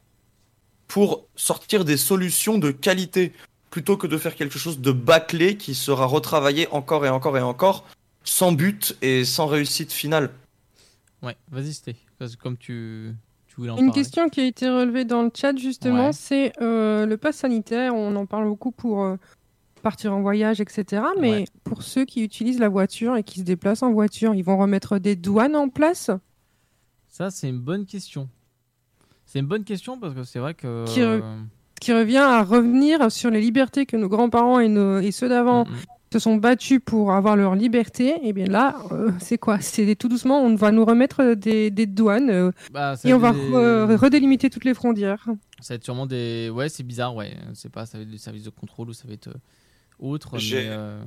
pour sortir des solutions de qualité plutôt que de faire quelque chose de bâclé qui sera retravaillé encore et encore et encore sans but et sans réussite finale. Ouais, vas-y, que comme tu, tu voulais en Une parler. question qui a été relevée dans le chat justement, Ouais. c'est euh, le pass sanitaire. On en parle beaucoup pour euh, partir en voyage, etc. Mais Ouais. pour ceux qui utilisent la voiture et qui se déplacent en voiture, ils vont remettre des douanes en place? Ça, c'est une bonne question. C'est une bonne question parce que c'est vrai que. qui, re- qui revient à revenir sur les libertés que nos grands-parents et, nos- et ceux Mm, d'avant se sont battus pour avoir leur liberté. Et bien là, euh, c'est quoi? C'est tout doucement, on va nous remettre des, des douanes euh, Bah, et on va des- re- redélimiter toutes les frontières. Ça va être sûrement des. Ouais, c'est bizarre, ouais. C'est pas, ça va être des services de contrôle ou ça va être euh, autre. J'ai- euh,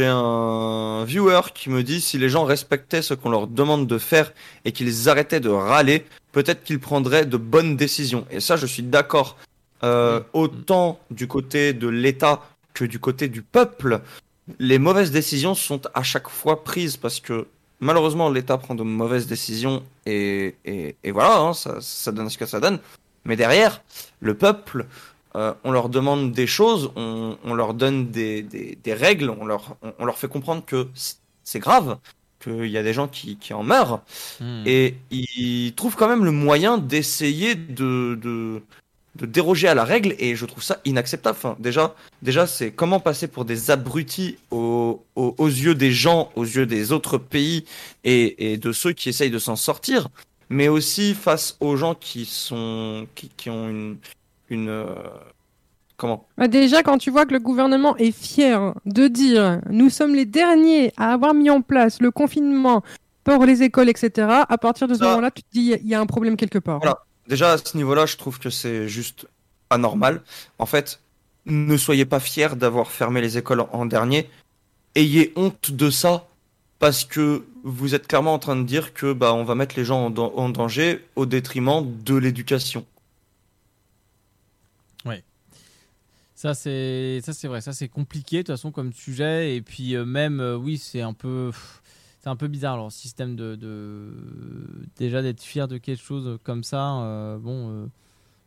un viewer qui me dit si les gens respectaient ce qu'on leur demande de faire et qu'ils arrêtaient de râler, peut-être qu'ils prendraient de bonnes décisions. Et ça, je suis d'accord. Euh, autant du côté de l'État que du côté du peuple, les mauvaises décisions sont à chaque fois prises parce que malheureusement l'État prend de mauvaises décisions et, et, et voilà, hein, ça, ça donne ce que ça donne. Mais derrière, le peuple, euh, on leur demande des choses, on, on leur donne des, des, des règles, on leur, on, on leur fait comprendre que c'est grave, qu'il y a des gens qui, qui en meurent, hmm. et ils trouvent quand même le moyen d'essayer de, de, de déroger à la règle, et je trouve ça inacceptable. Enfin, déjà, déjà c'est comment passer pour des abrutis aux, aux, aux yeux des gens, aux yeux des autres pays, et, et de ceux qui essayent de s'en sortir, mais aussi face aux gens qui sont qui, qui ont une une euh, comment? Bah déjà, quand tu vois que le gouvernement est fier de dire nous sommes les derniers à avoir mis en place le confinement pour les écoles, etc., à partir de ce moment-là, tu te dis il y a un problème quelque part. Voilà. Déjà, à ce niveau-là, je trouve que c'est juste anormal. En fait, ne soyez pas fiers d'avoir fermé les écoles en dernier. Ayez honte de ça parce que vous êtes clairement en train de dire que bah on va mettre les gens en, dan- en danger au détriment de l'éducation. Ouais. Ça c'est vrai, ça c'est compliqué de toute façon comme sujet et puis euh, même euh, oui c'est un peu c'est un peu bizarre leur système de, de- déjà d'être fier de quelque chose comme ça. euh, bon euh,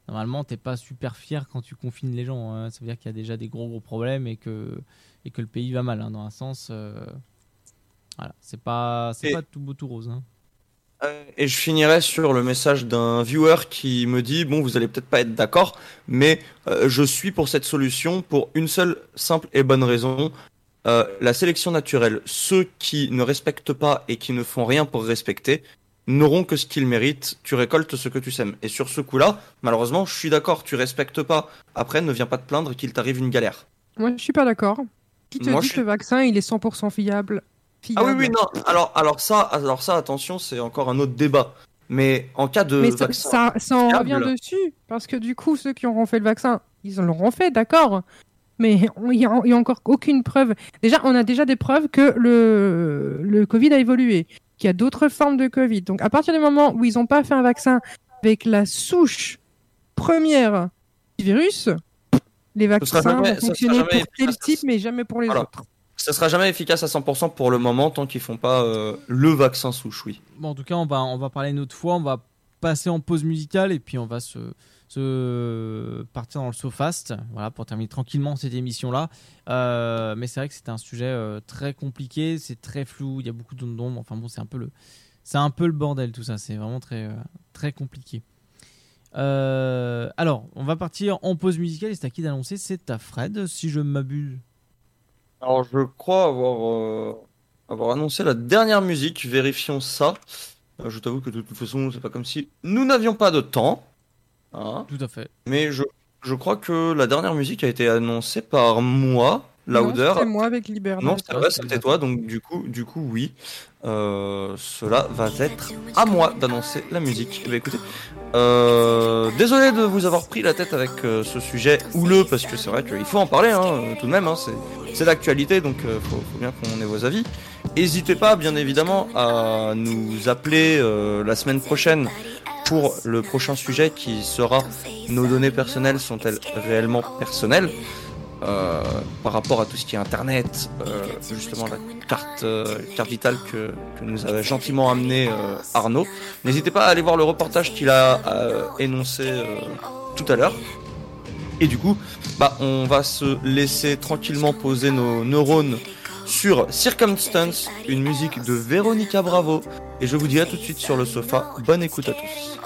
normalement t'es pas super fier quand tu confines les gens. hein. Ça veut dire qu'il y a déjà des gros gros problèmes et que et que le pays va mal hein, dans un sens. euh, voilà c'est pas c'est Et- pas tout beau tout rose. hein. Euh, Et je finirai sur le message d'un viewer qui me dit bon vous allez peut-être pas être d'accord mais je suis pour cette solution pour une seule simple et bonne raison Euh, la sélection naturelle ceux qui ne respectent pas et qui ne font rien pour respecter n'auront que ce qu'ils méritent. Tu récoltes ce que tu sèmes. Et sur ce coup-là malheureusement je suis d'accord tu respectes pas. Après ne viens pas te plaindre qu'il t'arrive une galère. Moi, je suis pas d'accord. Qui te Moi, dit je que le vaccin, il est 100% fiable, ah oui fiable. oui non. Alors alors ça alors ça attention c'est encore un autre débat. Mais en cas de Mais ça, vaccin ça, ça en fiable- revient dessus, parce que du coup, ceux qui auront fait le vaccin, ils l'auront fait, d'accord. Mais il n'y a, il y a encore aucune preuve. Déjà, on a déjà des preuves que le, le Covid a évolué, qu'il y a d'autres formes de Covid. Donc, à partir du moment où ils n'ont pas fait un vaccin avec la souche première du virus, les vaccins jamais- vont fonctionner pour tel type, mais jamais pour les Voilà. autres. Ça sera jamais efficace à 100% pour le moment tant qu'ils font pas euh, le vaccin souche, oui. Bon, en tout cas, on va, on va parler une autre fois. On va passer en pause musicale et puis on va se, se partir dans le SoFast voilà, pour terminer tranquillement cette émission-là. Euh, mais c'est vrai que c'est un sujet euh, très compliqué, c'est très flou, il y a beaucoup d'ombres. Enfin bon, c'est un peu le, c'est un peu le bordel tout ça. C'est vraiment très, euh, très compliqué. Alors, on va partir en pause musicale et c'est à qui d'annoncer? C'est à Fred, si je m'abuse. Alors je crois avoir, avoir annoncé la dernière musique, vérifions ça. Je t'avoue que de toute façon, c'est pas comme si nous n'avions pas de temps. Hein. Tout à fait. Mais je, je crois que la dernière musique a été annoncée par moi, Lauder. C'est moi avec Liberty. Non, c'est vrai, c'était toi, donc du coup, du coup, oui. Euh, cela va être à moi d'annoncer la musique. Eh ben, écoutez, euh, désolé de vous avoir pris la tête avec euh, ce sujet houleux, parce que c'est vrai qu'il faut en parler, hein, tout de même, hein, c'est, c'est l'actualité, donc euh, faut, faut bien qu'on ait vos avis. N'hésitez pas, bien évidemment, à nous appeler euh, la semaine prochaine pour le prochain sujet qui sera nos données personnelles sont-elles réellement personnelles euh, par rapport à tout ce qui est internet, euh, justement la carte, euh, vitale que, nous a gentiment amené euh, Arnaud. N'hésitez pas à aller voir le reportage qu'il a énoncé tout à l'heure. Et du coup, bah, on va se laisser tranquillement poser nos neurones sur Circumstance, une musique de Véronica Bravo. Et je vous dis à tout de suite sur le sofa. Bonne écoute à tous.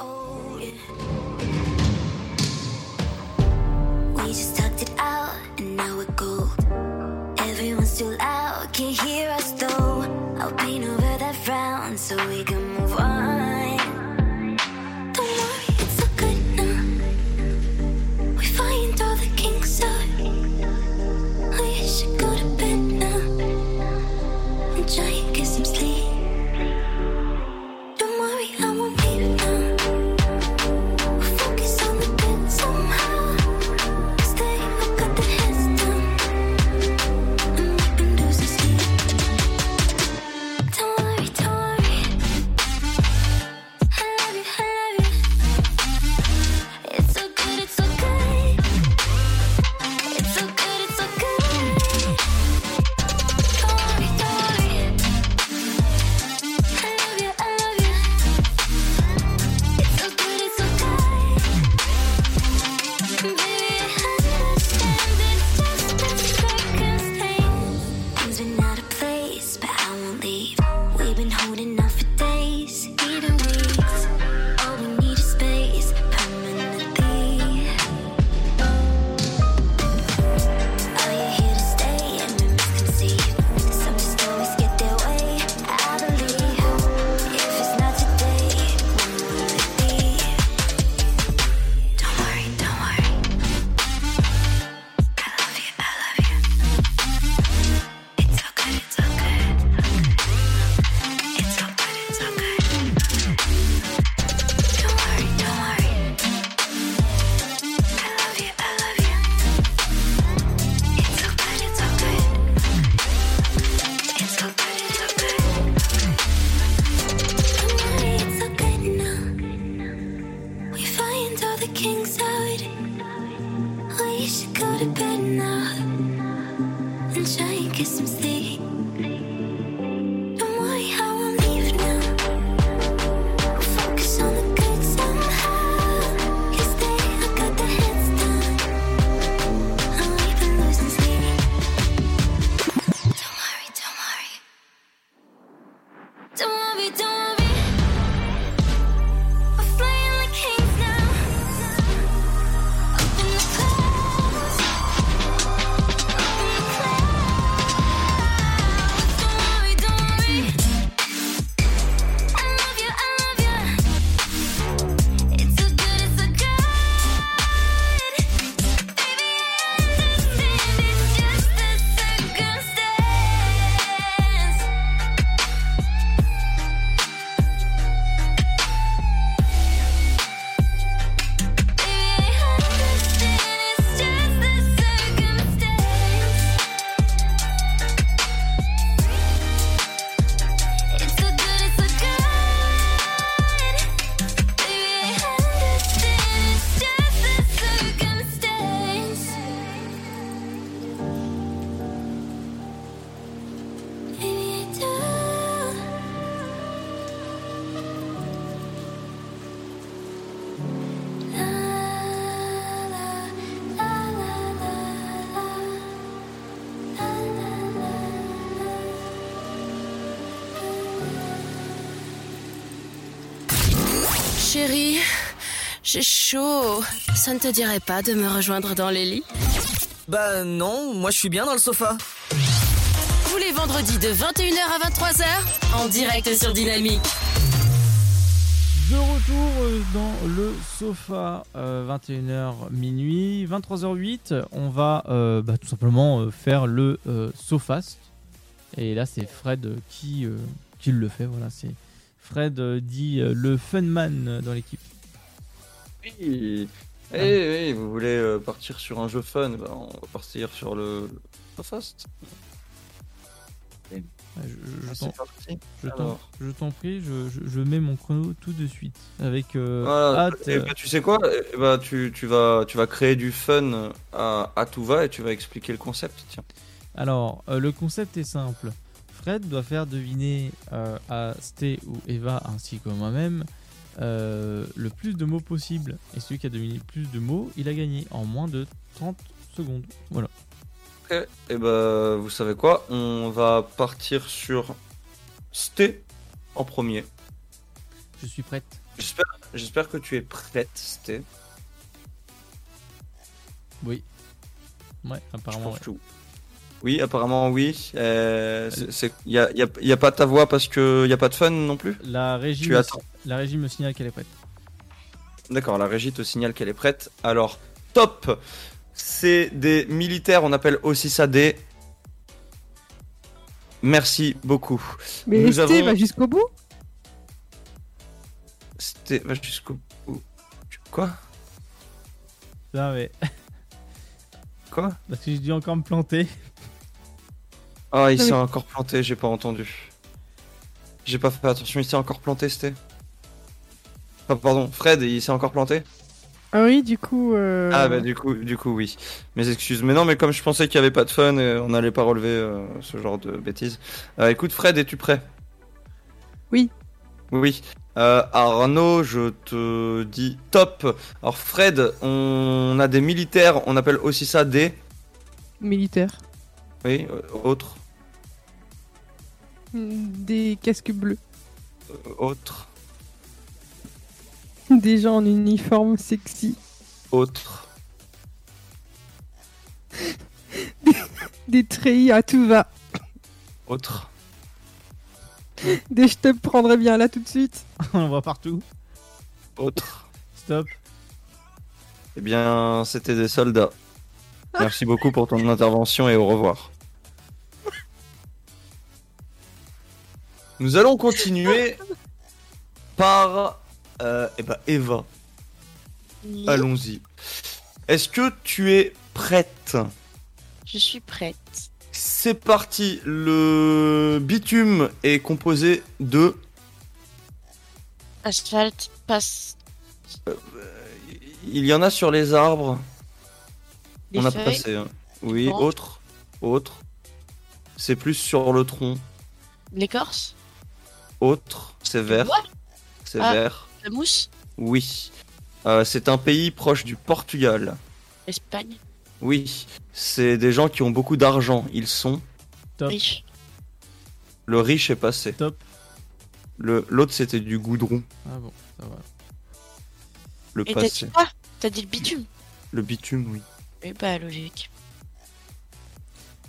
Ça ne te dirait pas de me rejoindre dans les lits Bah non, moi je suis bien dans le sofa. Tous les vendredis de 21h à 23h, en direct sur Dynamique. De retour euh, dans le sofa, euh, 21h minuit, 23h08, on va euh, bah, tout simplement euh, faire le euh, Sofast. Et là c'est Fred euh, qui, euh, qui le fait, voilà, c'est Fred euh, dit euh, le funman euh, dans l'équipe. Oui. Eh oui, vous voulez euh, partir sur un jeu fun, bah, on va partir sur le, le Fast. Ah, Je, je- je Ah, parti. je t'en- prie, je, je- je mets mon chrono tout de suite avec euh, Voilà. hâte. Eh euh, bah, tu sais quoi Eh bah, tu, tu, vas, tu vas créer du fun à, à tout va et tu vas expliquer le concept. Tiens. Alors, euh, le concept est simple. Fred doit faire deviner euh, à Sté ou Eva ainsi que moi-même euh, le plus de mots possible. Et celui qui a deviné le plus de mots, il a gagné en moins de 30 secondes. Voilà. Ok. Et bah, vous savez quoi? On va partir sur Sté en premier. Je suis prête. J'espère, j'espère que tu es prête, Sté. Oui. Ouais, apparemment. pense ouais. tout. Oui, apparemment oui. Euh, Il n'y a, y a- y a pas ta voix parce qu'il n'y a pas de fun non plus La régie, Tu me, attends. la régie me signale qu'elle est prête. D'accord, la régie te signale qu'elle est prête. Alors, top C'est des militaires, on appelle aussi ça des... Merci beaucoup. Mais Nous ST avons- va jusqu'au bout C'était... va jusqu'au bout. Quoi? Non mais. Quoi? Parce que j'ai dû encore me planter. Ah, il s'est encore planté, j'ai pas entendu. J'ai pas fait attention, il s'est encore planté, c'était... Ah, pardon, Fred, il s'est encore planté? Ah oui, du coup. euh, Ah bah du coup, du coup oui. Mes excuses. Mais non, mais comme je pensais qu'il y avait pas de fun, et on n'allait pas relever euh, ce genre de bêtises. Euh, écoute Fred, es-tu prêt? Oui. Oui. Euh, Arnaud, je te dis top. Alors Fred, on a des militaires, on appelle aussi ça des... Militaires. Oui, euh, autres. Des casques bleus. euh, autres. Des gens en uniforme sexy. Autres. Des treillis à tout va. Autres. Des je te prendrais bien là tout de suite. On voit partout. Autres. Stop. Eh bien, c'était des soldats. Merci beaucoup pour ton intervention et au revoir. Nous allons continuer par euh, eh ben, Eva. Allons-y. Est-ce que tu es prête? Je suis prête. C'est parti. Le bitume est composé de Asphalte passe. Il y en a sur les arbres. Les On a feuilles passé. hein. Oui, autre. Autre. c'est plus sur le tronc. L'écorce? Autre, c'est vert. What C'est Ah. vert. La mousse Oui. Euh, c'est un pays proche du Portugal. Espagne Oui. C'est des gens qui ont beaucoup d'argent. Ils sont. Riche Le riche est passé. Top. Le l'autre c'était du goudron. Ah bon, ça va. Le Et t'as passé. dit quoi? T'as dit le bitume? Le bitume, oui. Eh bah, logique.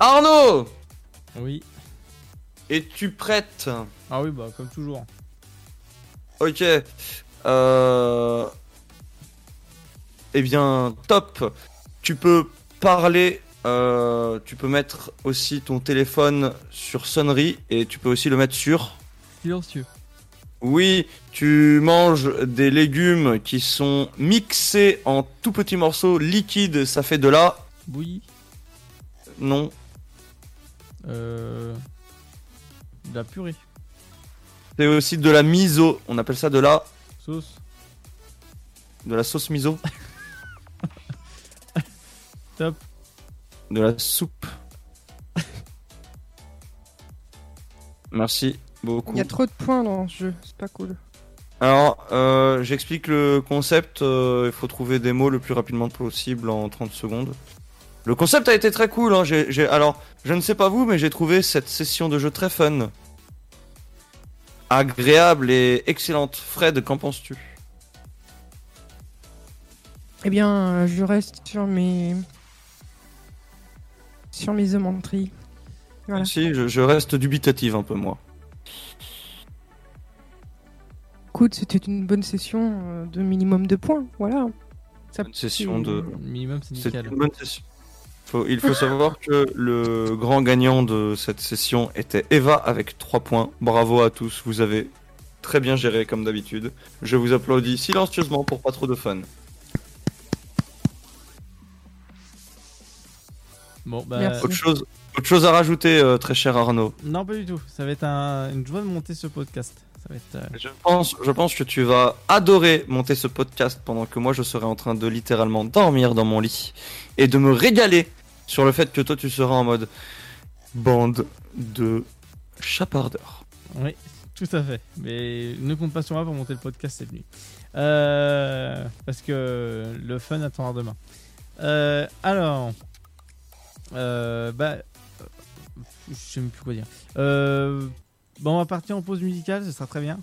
Arnaud Oui. Es-tu prête Ah oui, bah comme toujours. Ok. Euh... Eh bien, top. Tu peux parler. euh, tu peux mettre aussi ton téléphone sur sonnerie et tu peux aussi le mettre sur. Silencieux. Oui, tu manges des légumes qui sont mixés en tout petits morceaux liquides. Ça fait de la. Bouillie. Non. Euh... De la purée. C'est aussi de la miso. On appelle ça de la. Sauce. De la sauce miso. Top. De la soupe. Merci beaucoup. Il y a trop de points dans ce jeu, c'est pas cool. Alors, euh, j'explique le concept. euh, il faut trouver des mots le plus rapidement possible en 30 secondes. Le concept a été très cool. Hein. alors, je ne sais pas vous, mais j'ai trouvé cette session de jeu très fun. Agréable et excellente. Fred, qu'en penses-tu? Eh bien, euh, je reste sur mes. sur mes mentries. Voilà. Si, je, je reste dubitative un peu, moi. Écoute, c'était une bonne session euh, de minimum de points, voilà. Ça- Une session de. Minimum C'est une bonne session. Faut- il faut savoir que le grand gagnant de cette session était Eva avec 3 points. Bravo à tous, vous avez très bien géré comme d'habitude. Je vous applaudis silencieusement pour pas trop de fun. Bon, bah. Merci. Autre chose, autre chose à rajouter, euh, très cher Arnaud Non, pas du tout. Ça va être un- une joie de monter ce podcast. Ça va être. euh, je pense, je pense que tu vas adorer monter ce podcast pendant que moi je serai en train de littéralement dormir dans mon lit et de me régaler sur le fait que toi tu seras en mode bande de chapardeurs. Oui, tout à fait. Mais ne compte pas sur moi pour monter le podcast cette nuit. Euh, parce que le fun attendra demain. Alors. Euh, bah. Je sais même plus quoi dire. Euh, bon, on va partir en pause musicale, ce sera très bien.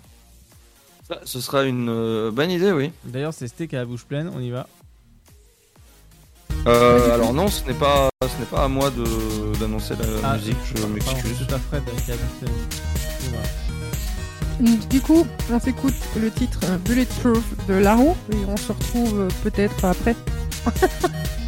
Ça, ce sera une euh, bonne idée, oui. D'ailleurs, c'est steak à la bouche pleine, on y va. Euh, alors non, ce n'est pas, ce n'est pas à moi de d'annoncer la Ah, musique. Je Pardon, m'excuse. c'est à Fred qui a. Du coup, on s'écoute le titre euh, Bulletproof de Laro et on se retrouve euh, peut-être après.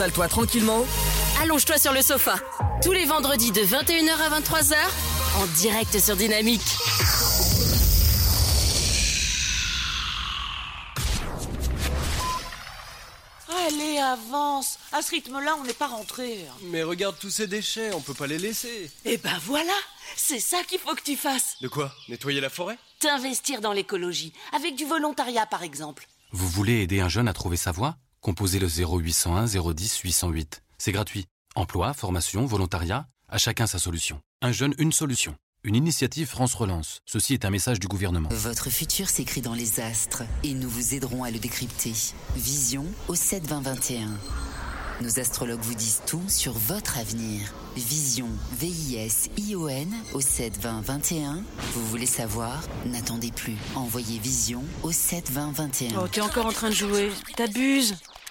Installe-toi tranquillement. Allonge-toi sur le sofa. Tous les vendredis de 21h à 23h, en direct sur Dynamique. Allez, avance À ce rythme-là, on n'est pas rentré. Mais regarde tous ces déchets, on peut pas les laisser. Eh ben voilà C'est ça qu'il faut que tu fasses De quoi Nettoyer la forêt? T'investir dans l'écologie, avec du volontariat par exemple. Vous voulez aider un jeune à trouver sa voie? Composez le 0801 010 808. C'est gratuit. Emploi, formation, volontariat, à chacun sa solution. Un jeune, une solution. Une initiative France Relance. Ceci est un message du gouvernement. Votre futur s'écrit dans les astres et nous vous aiderons à le décrypter. Vision au 7 20 21. Nos astrologues vous disent tout sur votre avenir. Vision, V-I-S-I-O-N au 7 20 21. Vous voulez savoir? N'attendez plus. Envoyez Vision au 7 20 21. Oh, t'es encore en train de jouer. T'abuses.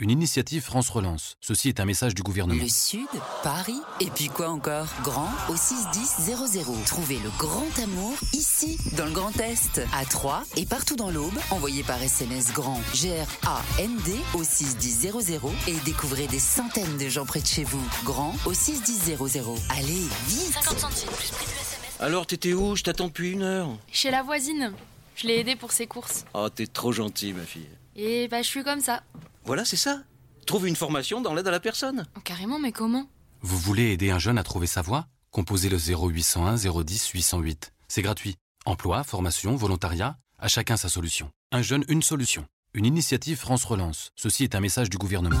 Une initiative France Relance. Ceci est un message du gouvernement. Le Sud, Paris, et puis quoi encore? Grand au 61000. Trouvez le grand amour ici, dans le Grand Est, à Troyes et partout dans l'Aube. Envoyez par SMS grand G-R-A-N-D au 61000 et découvrez des centaines de gens près de chez vous. Grand au 61000. Allez, vite 50 centimes plus prix du SMS. Alors, t'étais où? Je t'attends depuis une heure. Chez la voisine. Je l'ai aidée pour ses courses. Oh, t'es trop gentil, ma fille. Et bah, je suis comme ça. Voilà, c'est ça. Trouve une formation dans l'aide à la personne. Oh, carrément, mais comment? Vous voulez aider un jeune à trouver sa voie? Composez le 0801 010 808. C'est gratuit. Emploi, formation, volontariat, à chacun sa solution. Un jeune, une solution. Une initiative France Relance. Ceci est un message du gouvernement.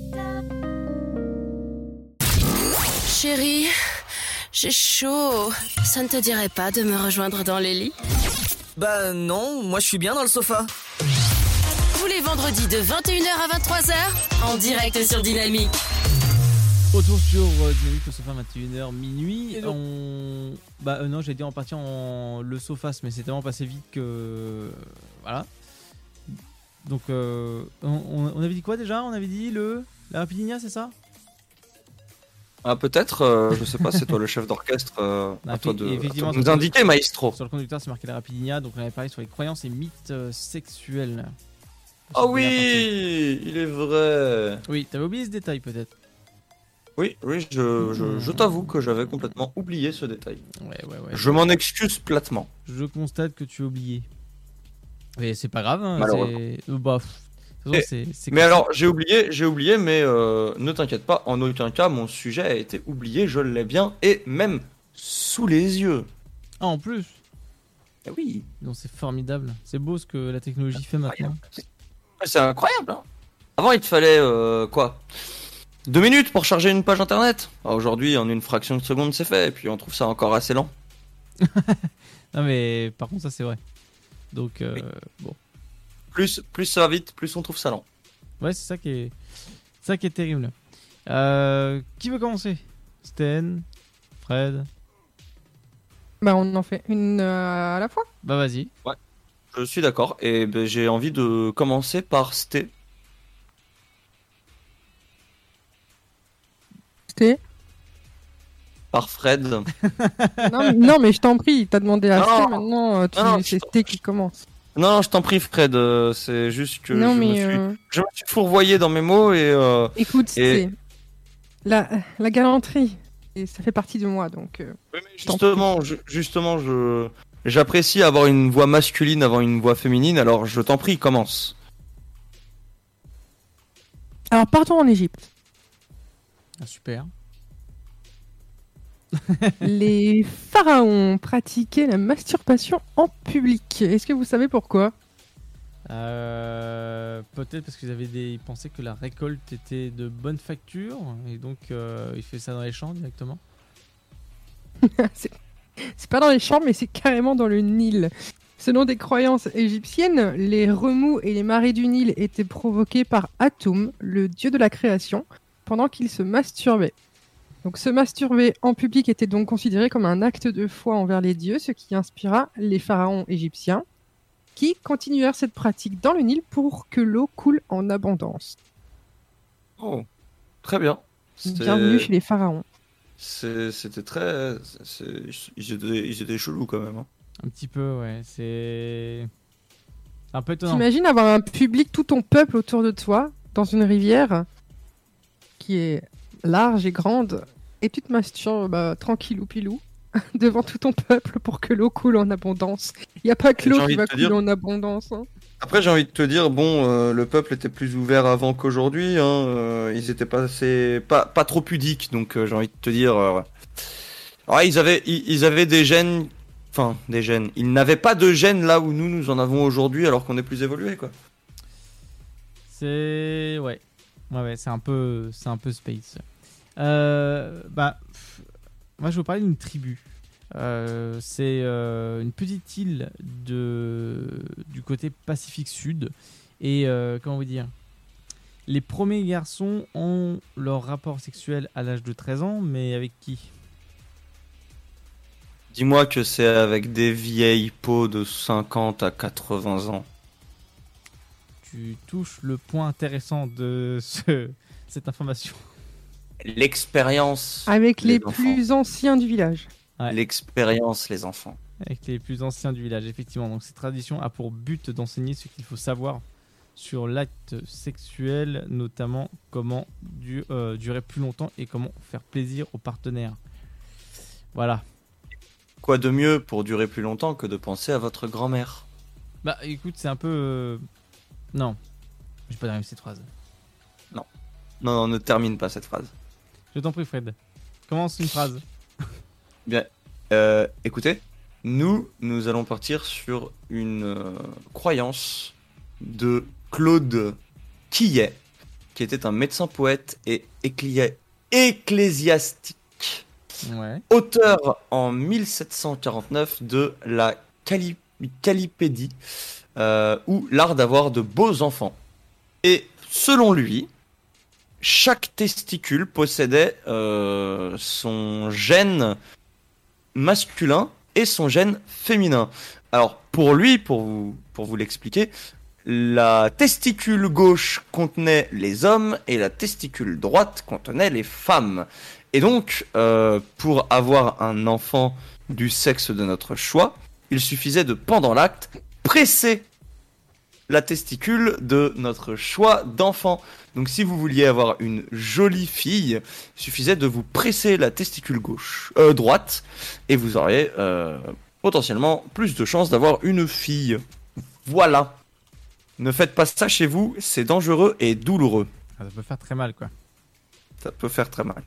Chérie, j'ai chaud. Ça ne te dirait pas de me rejoindre dans les lits? Bah non, moi je suis bien dans le sofa. Tous les vendredis de 21h à 23h, en direct sur Dynamique. Retour sur euh, Dynamique le sofa 21h minuit. On... Bah euh, non, j'ai dit en partie en le sofa, mais c'est tellement passé vite que voilà. Donc euh, on, on- on avait dit quoi déjà? On avait dit le la rapidinia, c'est ça? Ah, peut-être, euh, je sais pas, c'est toi le chef d'orchestre. euh, Bah, à toi de, à toi effectivement, de nous sur le- indiquer, maestro. Sur le conducteur, c'est marqué la rapidinia, donc on avait parlé sur les croyances et mythes euh, sexuels. Ah oui, il est vrai. Oui, t'avais oublié ce détail peut-être. Oui, oui, je, je, je t'avoue que j'avais complètement oublié ce détail. Ouais, ouais, ouais. Je m'en excuse platement. Je constate que tu as oublié. Mais c'est pas grave, hein, Malheureusement. c'est. Bah, pff, mais alors, j'ai oublié, j'ai oublié, mais euh, ne t'inquiète pas, en aucun cas, mon sujet a été oublié, je l'ai bien, et même sous les yeux. Ah, en plus Eh oui. Donc c'est formidable. C'est beau ce que la technologie fait maintenant. C'est incroyable. hein. Avant, il te fallait euh, quoi? Deux minutes pour charger une page internet. Ah, Aujourd'hui, en une fraction de seconde, c'est fait, et puis on trouve ça encore assez lent. Non, mais par contre, ça c'est vrai. Donc, euh, bon. Plus, plus ça va vite, plus on trouve ça lent. Ouais, c'est ça qui est, ça qui est terrible. Euh, qui veut commencer? Sten Fred? Bah, on en fait une euh, à la fois. Bah, vas-y. Ouais, je suis d'accord, et ben, j'ai envie de commencer par Sté. Sté Par Fred. non, mais- non, mais je t'en prie, t'as demandé à Non, Sté, non. maintenant euh, tu- Non, non, c'est Sté qui commence. Non, non, je t'en prie, Fred. euh, c'est juste que Non, je, mais, me suis... euh, je me suis fourvoyé dans mes mots et. euh, Écoute, et- c'est la, la galanterie. Et ça fait partie de moi, donc. euh. Justement, je, justement, je j'apprécie avoir une voix masculine avant une voix féminine. Alors, je t'en prie, commence. Alors, partons en Égypte. Ah, super. Les pharaons pratiquaient la masturbation en public. Est-ce que vous savez pourquoi? Euh, Peut-être parce qu'ils avaient des... ils pensaient que la récolte était de bonne facture et donc euh, ils faisaient ça dans les champs directement. c'est c'est pas dans les champs, mais c'est carrément dans le Nil. Selon des croyances égyptiennes, les remous et les marées du Nil étaient provoqués par Atum, le dieu de la création, pendant qu'il se masturbait. Donc se masturber en public était donc considéré comme un acte de foi envers les dieux, ce qui inspira les pharaons égyptiens, qui continuèrent cette pratique dans le Nil pour que l'eau coule en abondance. Oh, très bien. Bienvenue chez les pharaons. C'était très. Ils étaient, ils étaient chelous quand même. hein. Un petit peu, ouais. C'est c'est un peu étonnant. T'imagines avoir un public, tout ton peuple autour de toi, dans une rivière qui est large et grande, et tu te masturbes bah, tranquillou pilou devant tout ton peuple pour que l'eau coule en abondance. Il n'y a pas que l'eau qui de va couler dire- en abondance. hein. Après, j'ai envie de te dire, bon, euh, le peuple était plus ouvert avant qu'aujourd'hui. Hein, euh, ils étaient pas, assez, pas, pas trop pudiques, donc euh, j'ai envie de te dire. euh, ouais, ils avaient, ils, ils avaient des gènes. Enfin, des gènes. Ils n'avaient pas de gènes là où nous, nous en avons aujourd'hui, alors qu'on est plus évolué, quoi. C'est ouais, ouais, ouais, c'est un peu, c'est un peu space. Euh, bah, pff, moi je vais vous parler d'une tribu. Euh, c'est euh, une petite île de du côté Pacifique Sud et euh, comment vous dire? Les premiers garçons ont leur rapport sexuel à l'âge de 13 ans, mais avec qui? Dis-moi que c'est avec des vieilles peaux de 50 à 80 ans. Tu touches le point intéressant de ce, cette information. L'expérience. Avec les, plus anciens du village. L'expérience, les enfants. Avec les plus anciens du village, effectivement. Donc cette tradition a pour but d'enseigner ce qu'il faut savoir sur l'acte sexuel, notamment comment du- euh, durer plus longtemps et comment faire plaisir aux partenaires. Voilà. Quoi de mieux pour durer plus longtemps que de penser à votre grand-mère? Bah écoute, c'est un peu... euh, Non, j'ai pas d'arriver cette phrase. Non. Non, non, ne termine pas cette phrase. Je t'en prie Fred. Commence une phrase. Bien. Euh, écoutez, nous, nous allons partir sur une euh, croyance de Claude Quillet, qui était un médecin poète et ecclésiastique. Ouais. Auteur en 1749 de la Cali- Calipédie, euh, ou l'art d'avoir de beaux enfants. Et selon lui, chaque testicule possédait euh, son gène masculin et son gène féminin. Alors pour lui, pour vous, pour vous l'expliquer, la testicule gauche contenait les hommes et la testicule droite contenait les femmes. Et donc, euh, pour avoir un enfant du sexe de notre choix, il suffisait de, pendant l'acte, presser la testicule de notre choix d'enfant. Donc si vous vouliez avoir une jolie fille, il suffisait de vous presser la testicule gauche, euh, droite, et vous auriez euh, potentiellement plus de chances d'avoir une fille. Voilà. Ne faites pas ça chez vous, c'est dangereux et douloureux. Ah, ça peut faire très mal quoi. Ça peut faire très mal.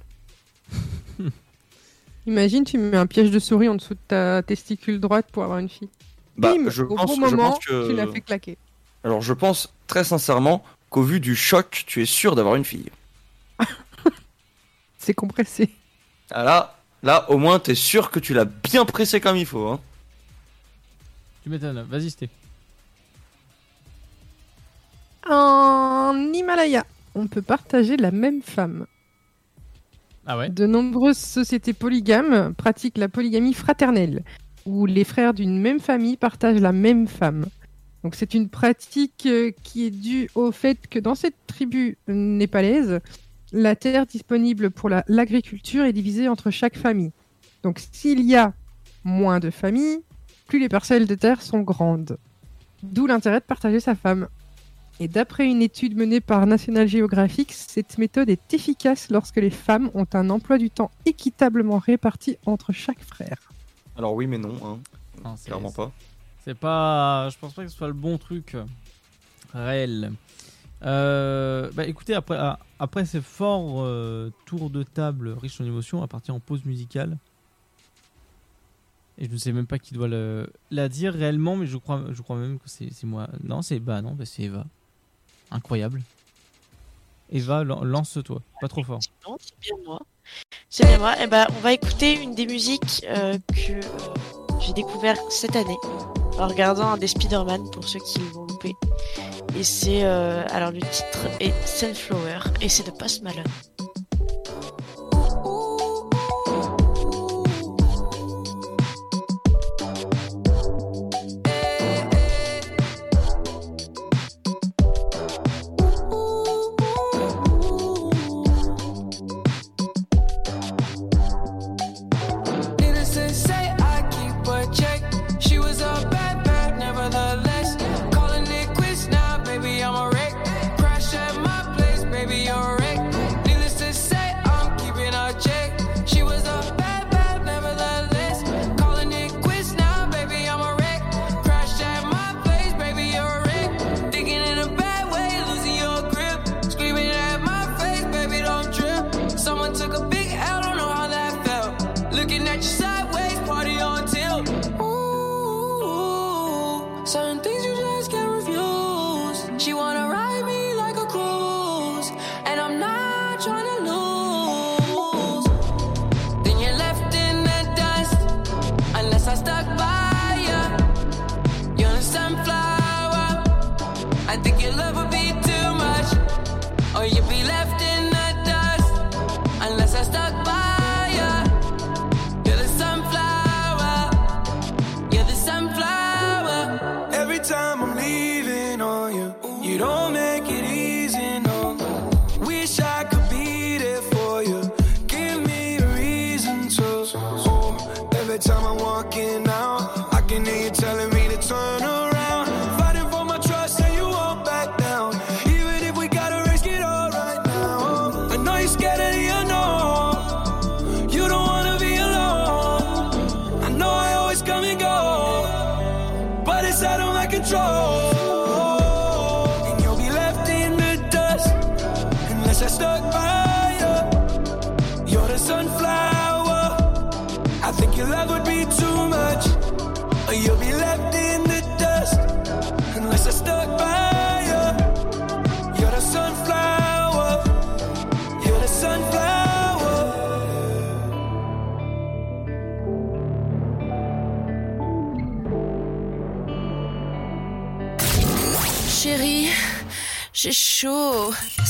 Imagine, tu mets un piège de souris en dessous de ta testicule droite pour avoir une fille. Bah, Bim, je au pense- bon je moment, pense que- tu l'as fait claquer. Alors je pense très sincèrement qu'au vu du choc, tu es sûr d'avoir une fille. C'est compressé. Ah là, là au moins t'es sûr que tu l'as bien pressé comme il faut. Hein. Tu m'étonnes. Vas-y Sté. En Himalaya, on peut partager la même femme. Ah ouais? De nombreuses sociétés polygames pratiquent la polygamie fraternelle, où les frères d'une même famille partagent la même femme. Donc c'est une pratique euh, qui est due au fait que dans cette tribu népalaise, la terre disponible pour l'agriculture est divisée entre chaque famille. Donc s'il y a moins de familles, plus les parcelles de terre sont grandes. D'où l'intérêt de partager sa femme. Et d'après une étude menée par National Geographic, cette méthode est efficace lorsque les femmes ont un emploi du temps équitablement réparti entre chaque frère. Alors oui mais non hein. clairement pas. C'est pas. Je pense pas que ce soit le bon truc euh, réel. Euh, bah écoutez, après, ah, après ces forts euh, tours de table riches en émotions, à partir en pause musicale. Et je ne sais même pas qui doit la dire réellement, mais je crois, je crois même que c'est moi. Non, c'est bah non, c'est Eva. Incroyable. Eva, lance-toi, pas trop fort. Non, c'est bien moi. C'est bien moi. Et bah, on va écouter une des musiques que j'ai découvert cette année en regardant un des Spider-Man pour ceux qui vont louper. Et c'est. Euh, alors le titre est Sunflower et c'est de Post Malone.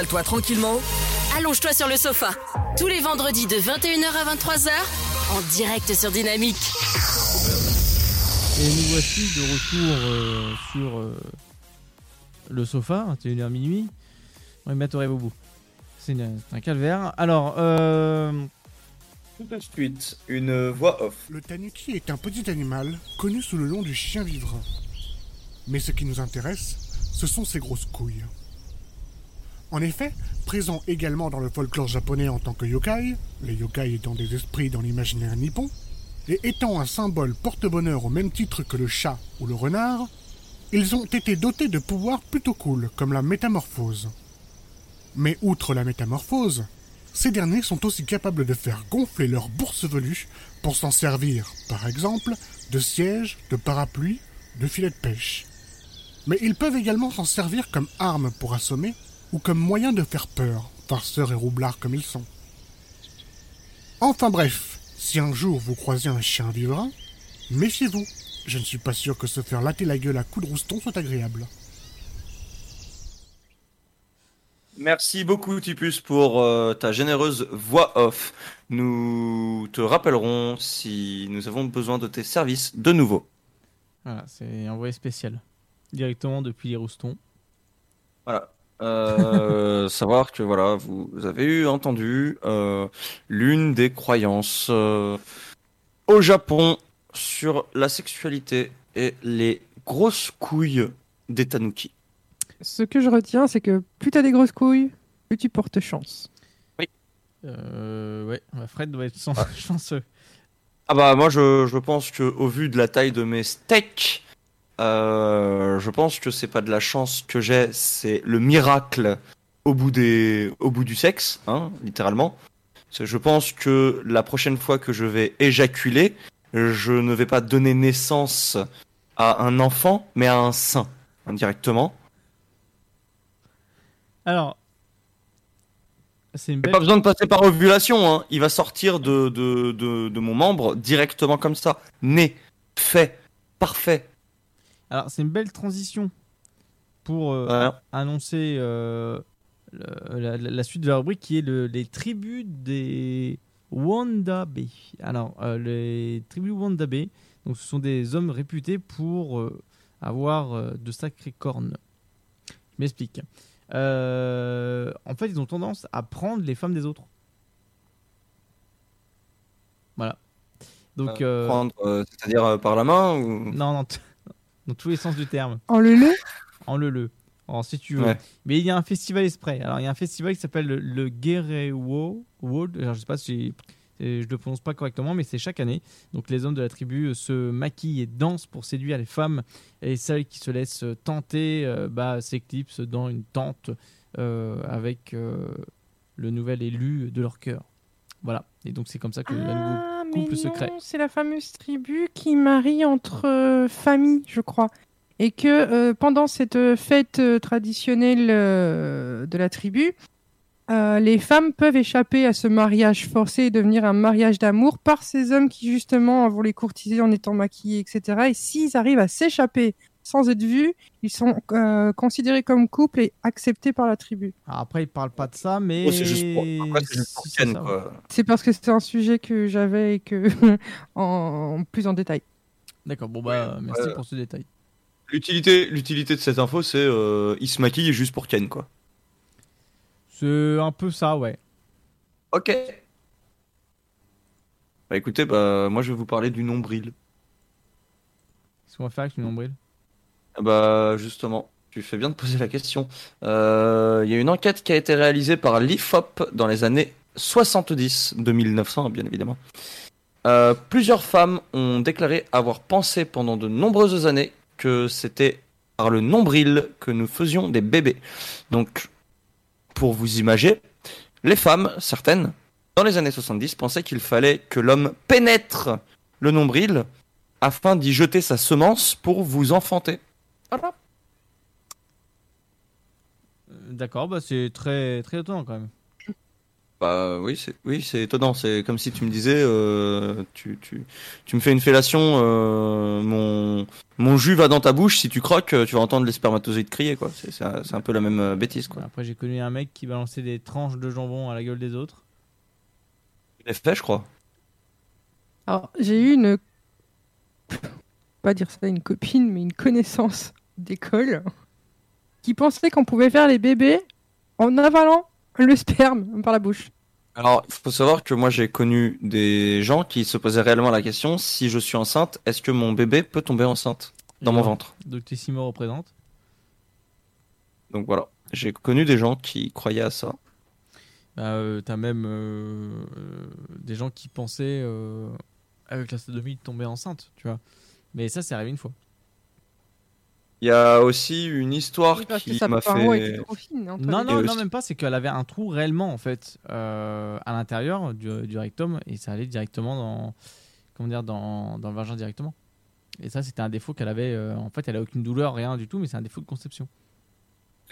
Installe-toi tranquillement. Allonge-toi sur le sofa. Tous les vendredis de 21h à 23h, en direct sur Dynamique. Et nous voici de retour euh, sur euh, le sofa, 21h minuit. Matoré Bobo. C'est une- c'est un calvaire. Alors, euh, Tout de suite, une voix off. Le tanuki est un petit animal connu sous le nom du chien vivre. Mais ce qui nous intéresse, ce sont ses grosses couilles. En effet, présent également dans le folklore japonais en tant que yokai, les yokai étant des esprits dans l'imaginaire nippon, et étant un symbole porte-bonheur au même titre que le chat ou le renard, ils ont été dotés de pouvoirs plutôt cool, comme la métamorphose. Mais outre la métamorphose, ces derniers sont aussi capables de faire gonfler leur bourse velue pour s'en servir, par exemple, de siège, de parapluie, de filet de pêche. Mais ils peuvent également s'en servir comme arme pour assommer ou comme moyen de faire peur, farceurs et roublards comme ils sont. Enfin bref, si un jour vous croisez un chien vivant, méfiez-vous. Je ne suis pas sûr que se faire latter la gueule à coups de rouston soit agréable. Merci beaucoup Tipus pour euh, ta généreuse voix off. Nous te rappellerons si nous avons besoin de tes services de nouveau. voilà, c'est un envoyé spécial. Directement depuis les roustons. Voilà. Euh, savoir que voilà, vous avez eu entendu euh, l'une des croyances euh, au Japon sur la sexualité et les grosses couilles des tanuki. Ce que je retiens, c'est que plus t'as des grosses couilles, plus tu portes chance. Euh, ouais, Fred doit être sans- chanceux. Ah bah moi je, je pense que au vu de la taille de mes steaks, je pense que c'est pas de la chance que j'ai, c'est le miracle au bout des au bout du sexe, hein, littéralement. Je pense que la prochaine fois que je vais éjaculer, je ne vais pas donner naissance à un enfant, mais à un sein, indirectement. Alors, c'est belle. Pas besoin de passer par ovulation, hein. il va sortir de, de, de, de mon membre directement comme ça. Né, fait, parfait. Alors, c'est une belle transition pour euh, annoncer euh, le- la, suite de la rubrique qui est le- les tribus des Wandabe. Alors, euh, les tribus Wandabe, donc ce sont des hommes réputés pour avoir de sacrées cornes. Je m'explique. En fait, ils ont tendance à prendre les femmes des autres. Voilà. Donc, Prendre, c'est-à-dire par la main ou non, non, t- dans tous les sens du terme. En le le En le le. Alors, si tu veux. Ouais. Mais il y a un festival esprit. Alors, il y a un festival qui s'appelle le, le Gerewo World. Alors, je sais pas si je le prononce pas correctement, mais c'est chaque année. Donc, les hommes de la tribu euh, se maquillent et dansent pour séduire les femmes. Et celles qui se laissent tenter euh, bah, s'éclipsent dans une tente euh, avec euh, le nouvel élu de leur cœur. Voilà. Et donc, c'est comme ça que le Ah, mais couple se crée. c'est la fameuse tribu qui marie entre euh, familles, je crois. Et que euh, pendant cette euh, fête traditionnelle euh, de la tribu, euh, les femmes peuvent échapper à ce mariage forcé et devenir un mariage d'amour par ces hommes qui justement vont les courtiser en étant maquillés, etc. Et s'ils arrivent à s'échapper sans être vus, ils sont euh, considérés comme couple et acceptés par la tribu. Alors, après, ils parlent pas de ça, mais. Oh, c'est juste pour- juste Ken, ça, quoi. C'est parce que c'est un sujet que j'avais et que en, plus en détail. D'accord, bon, bah, merci ouais. pour ce détail. L'utilité, l'utilité de cette info, c'est euh, il se maquille juste pour Ken, quoi. C'est un peu ça, ouais. Ok. Bah écoutez, bah moi je vais vous parler du nombril. Qu'est-ce qu'on va faire avec le nombril? Ah Bah justement, tu fais bien de poser la question. Euh, Il y a une enquête qui a été réalisée par l'IFOP dans les années 70, de 1900 bien évidemment. Euh, plusieurs femmes ont déclaré avoir pensé pendant de nombreuses années que c'était par le nombril que nous faisions des bébés. Donc, pour vous imager, les femmes, certaines, dans les années 70, pensaient qu'il fallait que l'homme pénètre le nombril afin d'y jeter sa semence pour vous enfanter. D'accord, bah, c'est très, très étonnant quand même. Bah oui, c'est oui, c'est étonnant. C'est comme si tu me disais, euh, tu, tu, tu me fais une fellation, euh, mon, mon jus va dans ta bouche. Si tu croques, tu vas entendre les spermatozoïdes crier, quoi. C'est c'est un, c'est un peu la même euh, bêtise, quoi. Après, j'ai connu un mec qui balançait des tranches de jambon à la gueule des autres. L'ai fait, je crois. Alors, j'ai eu une. Pas dire ça, une copine, mais une connaissance d'école qui pensait qu'on pouvait faire les bébés en avalant le sperme par la bouche. Alors, il faut savoir que moi, j'ai connu des gens qui se posaient réellement la question si je suis enceinte, est-ce que mon bébé peut tomber enceinte dans mon Ouais. ventre? Donc, Tessimo représente. Donc voilà, j'ai connu des gens qui croyaient à ça. Bah, euh, T'as même euh, euh, des gens qui pensaient, euh, avec la sodomie, de tomber enceinte, tu vois. Mais ça, c'est arrivé une fois. Il y a aussi une histoire Oui, parce que qui m'a fait. était trop fine, entre Non, non, même pas. C'est qu'elle avait un trou réellement, en fait, euh, à l'intérieur du, du rectum et ça allait directement dans, comment dire, dans, dans le vagin directement. Et ça, c'était un défaut qu'elle avait. euh, en fait, elle a aucune douleur, rien du tout, mais c'est un défaut de conception.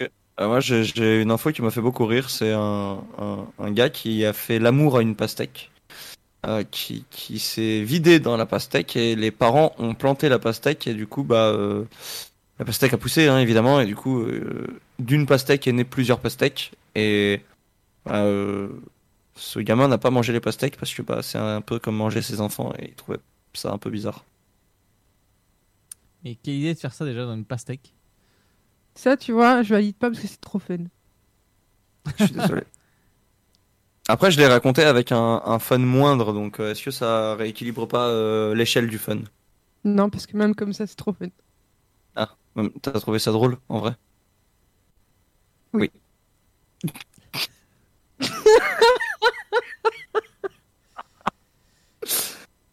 Euh, moi, j'ai- j'ai une info qui m'a fait beaucoup rire. C'est un, un, un gars qui a fait l'amour à une pastèque, euh, qui, qui s'est vidé dans la pastèque et les parents ont planté la pastèque et du coup, bah, euh, la pastèque a poussé, hein, évidemment, et du coup, euh, d'une pastèque est né plusieurs pastèques et bah, euh, ce gamin n'a pas mangé les pastèques parce que bah, c'est un peu comme manger ses enfants et il trouvait ça un peu bizarre. Et quelle idée de faire ça déjà dans une pastèque? Ça, tu vois, je valide pas parce que c'est trop fun. Je suis désolé. Après, je l'ai raconté avec un, un fun moindre, donc euh, est-ce que ça rééquilibre pas euh, l'échelle du fun? Non, parce que même comme ça, c'est trop fun. Ah, hum, t'as trouvé ça drôle, en vrai Oui.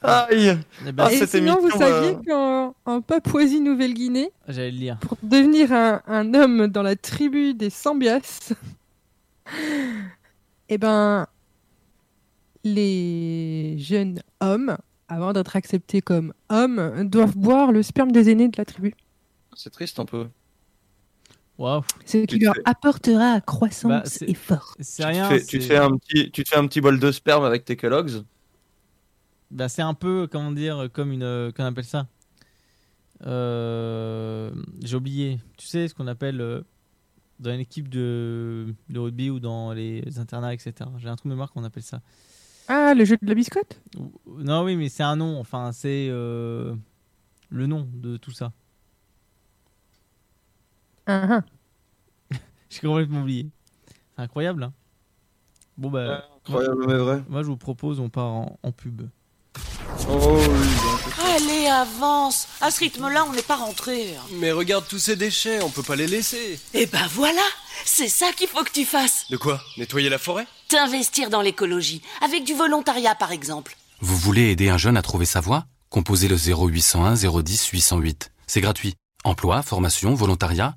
Aïe Eh ben, Ah, Et cette sinon, vous émission, saviez euh, qu'en en Papouasie-Nouvelle-Guinée, J'allais le lire. pour devenir un, un homme dans la tribu des Sambias, eh ben, les jeunes hommes, avant d'être acceptés comme hommes, doivent boire le sperme des aînés de la tribu. C'est triste un peu. Waouh. Ce qui leur fais- apportera croissance Bah, et force. C'est Tu te rien. fais- tu, te fais un petit, tu te fais un petit bol de sperme avec tes Kellogg's Bah, c'est un peu, comment dire, comme une. euh, Qu'on appelle ça? Euh, J'ai oublié. Tu sais ce qu'on appelle euh, dans une équipe de, de rugby ou dans les internats, etc. J'ai un trou de mémoire qu'on appelle ça. Ah, le jeu de la biscotte? Non, oui, mais c'est un nom. Enfin, c'est euh, le nom de tout ça. Ah, ah. J'ai complètement oublié. C'est incroyable, hein Bon, bah. incroyable, moi, mais vrai. Moi, je vous propose, on part en, en pub. Oh oui, Allez, avance À ce rythme-là, on n'est pas rentré. Mais regarde tous ces déchets, on peut pas les laisser. Eh ben voilà C'est ça qu'il faut que tu fasses De quoi? Nettoyer la forêt? T'investir dans l'écologie, avec du volontariat par exemple. Vous voulez aider un jeune à trouver sa voie? Composez le 0801 010 808. C'est gratuit. Emploi, formation, volontariat,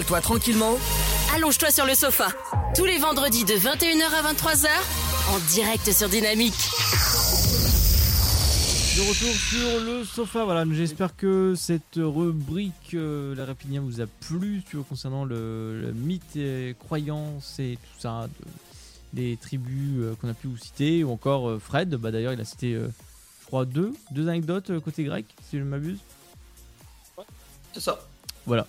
Installe-toi tranquillement. Allonge-toi sur le sofa. Tous les vendredis de 21h à 23h, en direct sur Dynamique. De retour sur le sofa, voilà, j'espère que cette rubrique euh, La Rapinia vous a plu tu vois, concernant le, le mythe et croyances et tout ça, de- des tribus euh, qu'on a pu vous citer, ou encore euh, Fred, bah, d'ailleurs il a cité, euh, je crois, deux, deux anecdotes euh, côté grec, si je ne m'abuse. C'est ça. Voilà.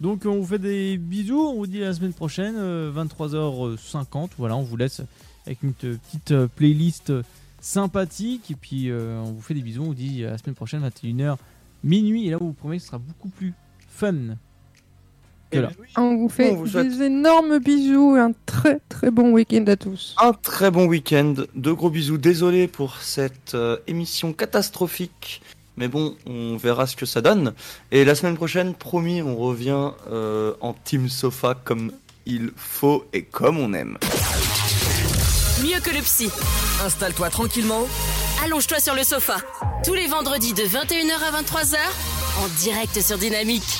Donc on vous fait des bisous, on vous dit à la semaine prochaine, euh, 23h50. Voilà, on vous laisse avec une te- petite euh, playlist euh, sympathique. Et puis euh, on vous fait des bisous, on vous dit à la semaine prochaine, 21h, minuit. Et là, on vous promet que ce sera beaucoup plus fun que là. On vous fait On vous souhaite- des énormes bisous et un très très bon week-end à tous. Un très bon week-end. De gros bisous. Désolé pour cette euh, émission catastrophique. Mais bon, on verra ce que ça donne. Et la semaine prochaine, promis, on revient euh, en Team Sofa comme il faut et comme on aime. Mieux que le psy. Installe-toi tranquillement. Allonge-toi sur le sofa. Tous les vendredis de 21h à 23h, en direct sur Dynamique.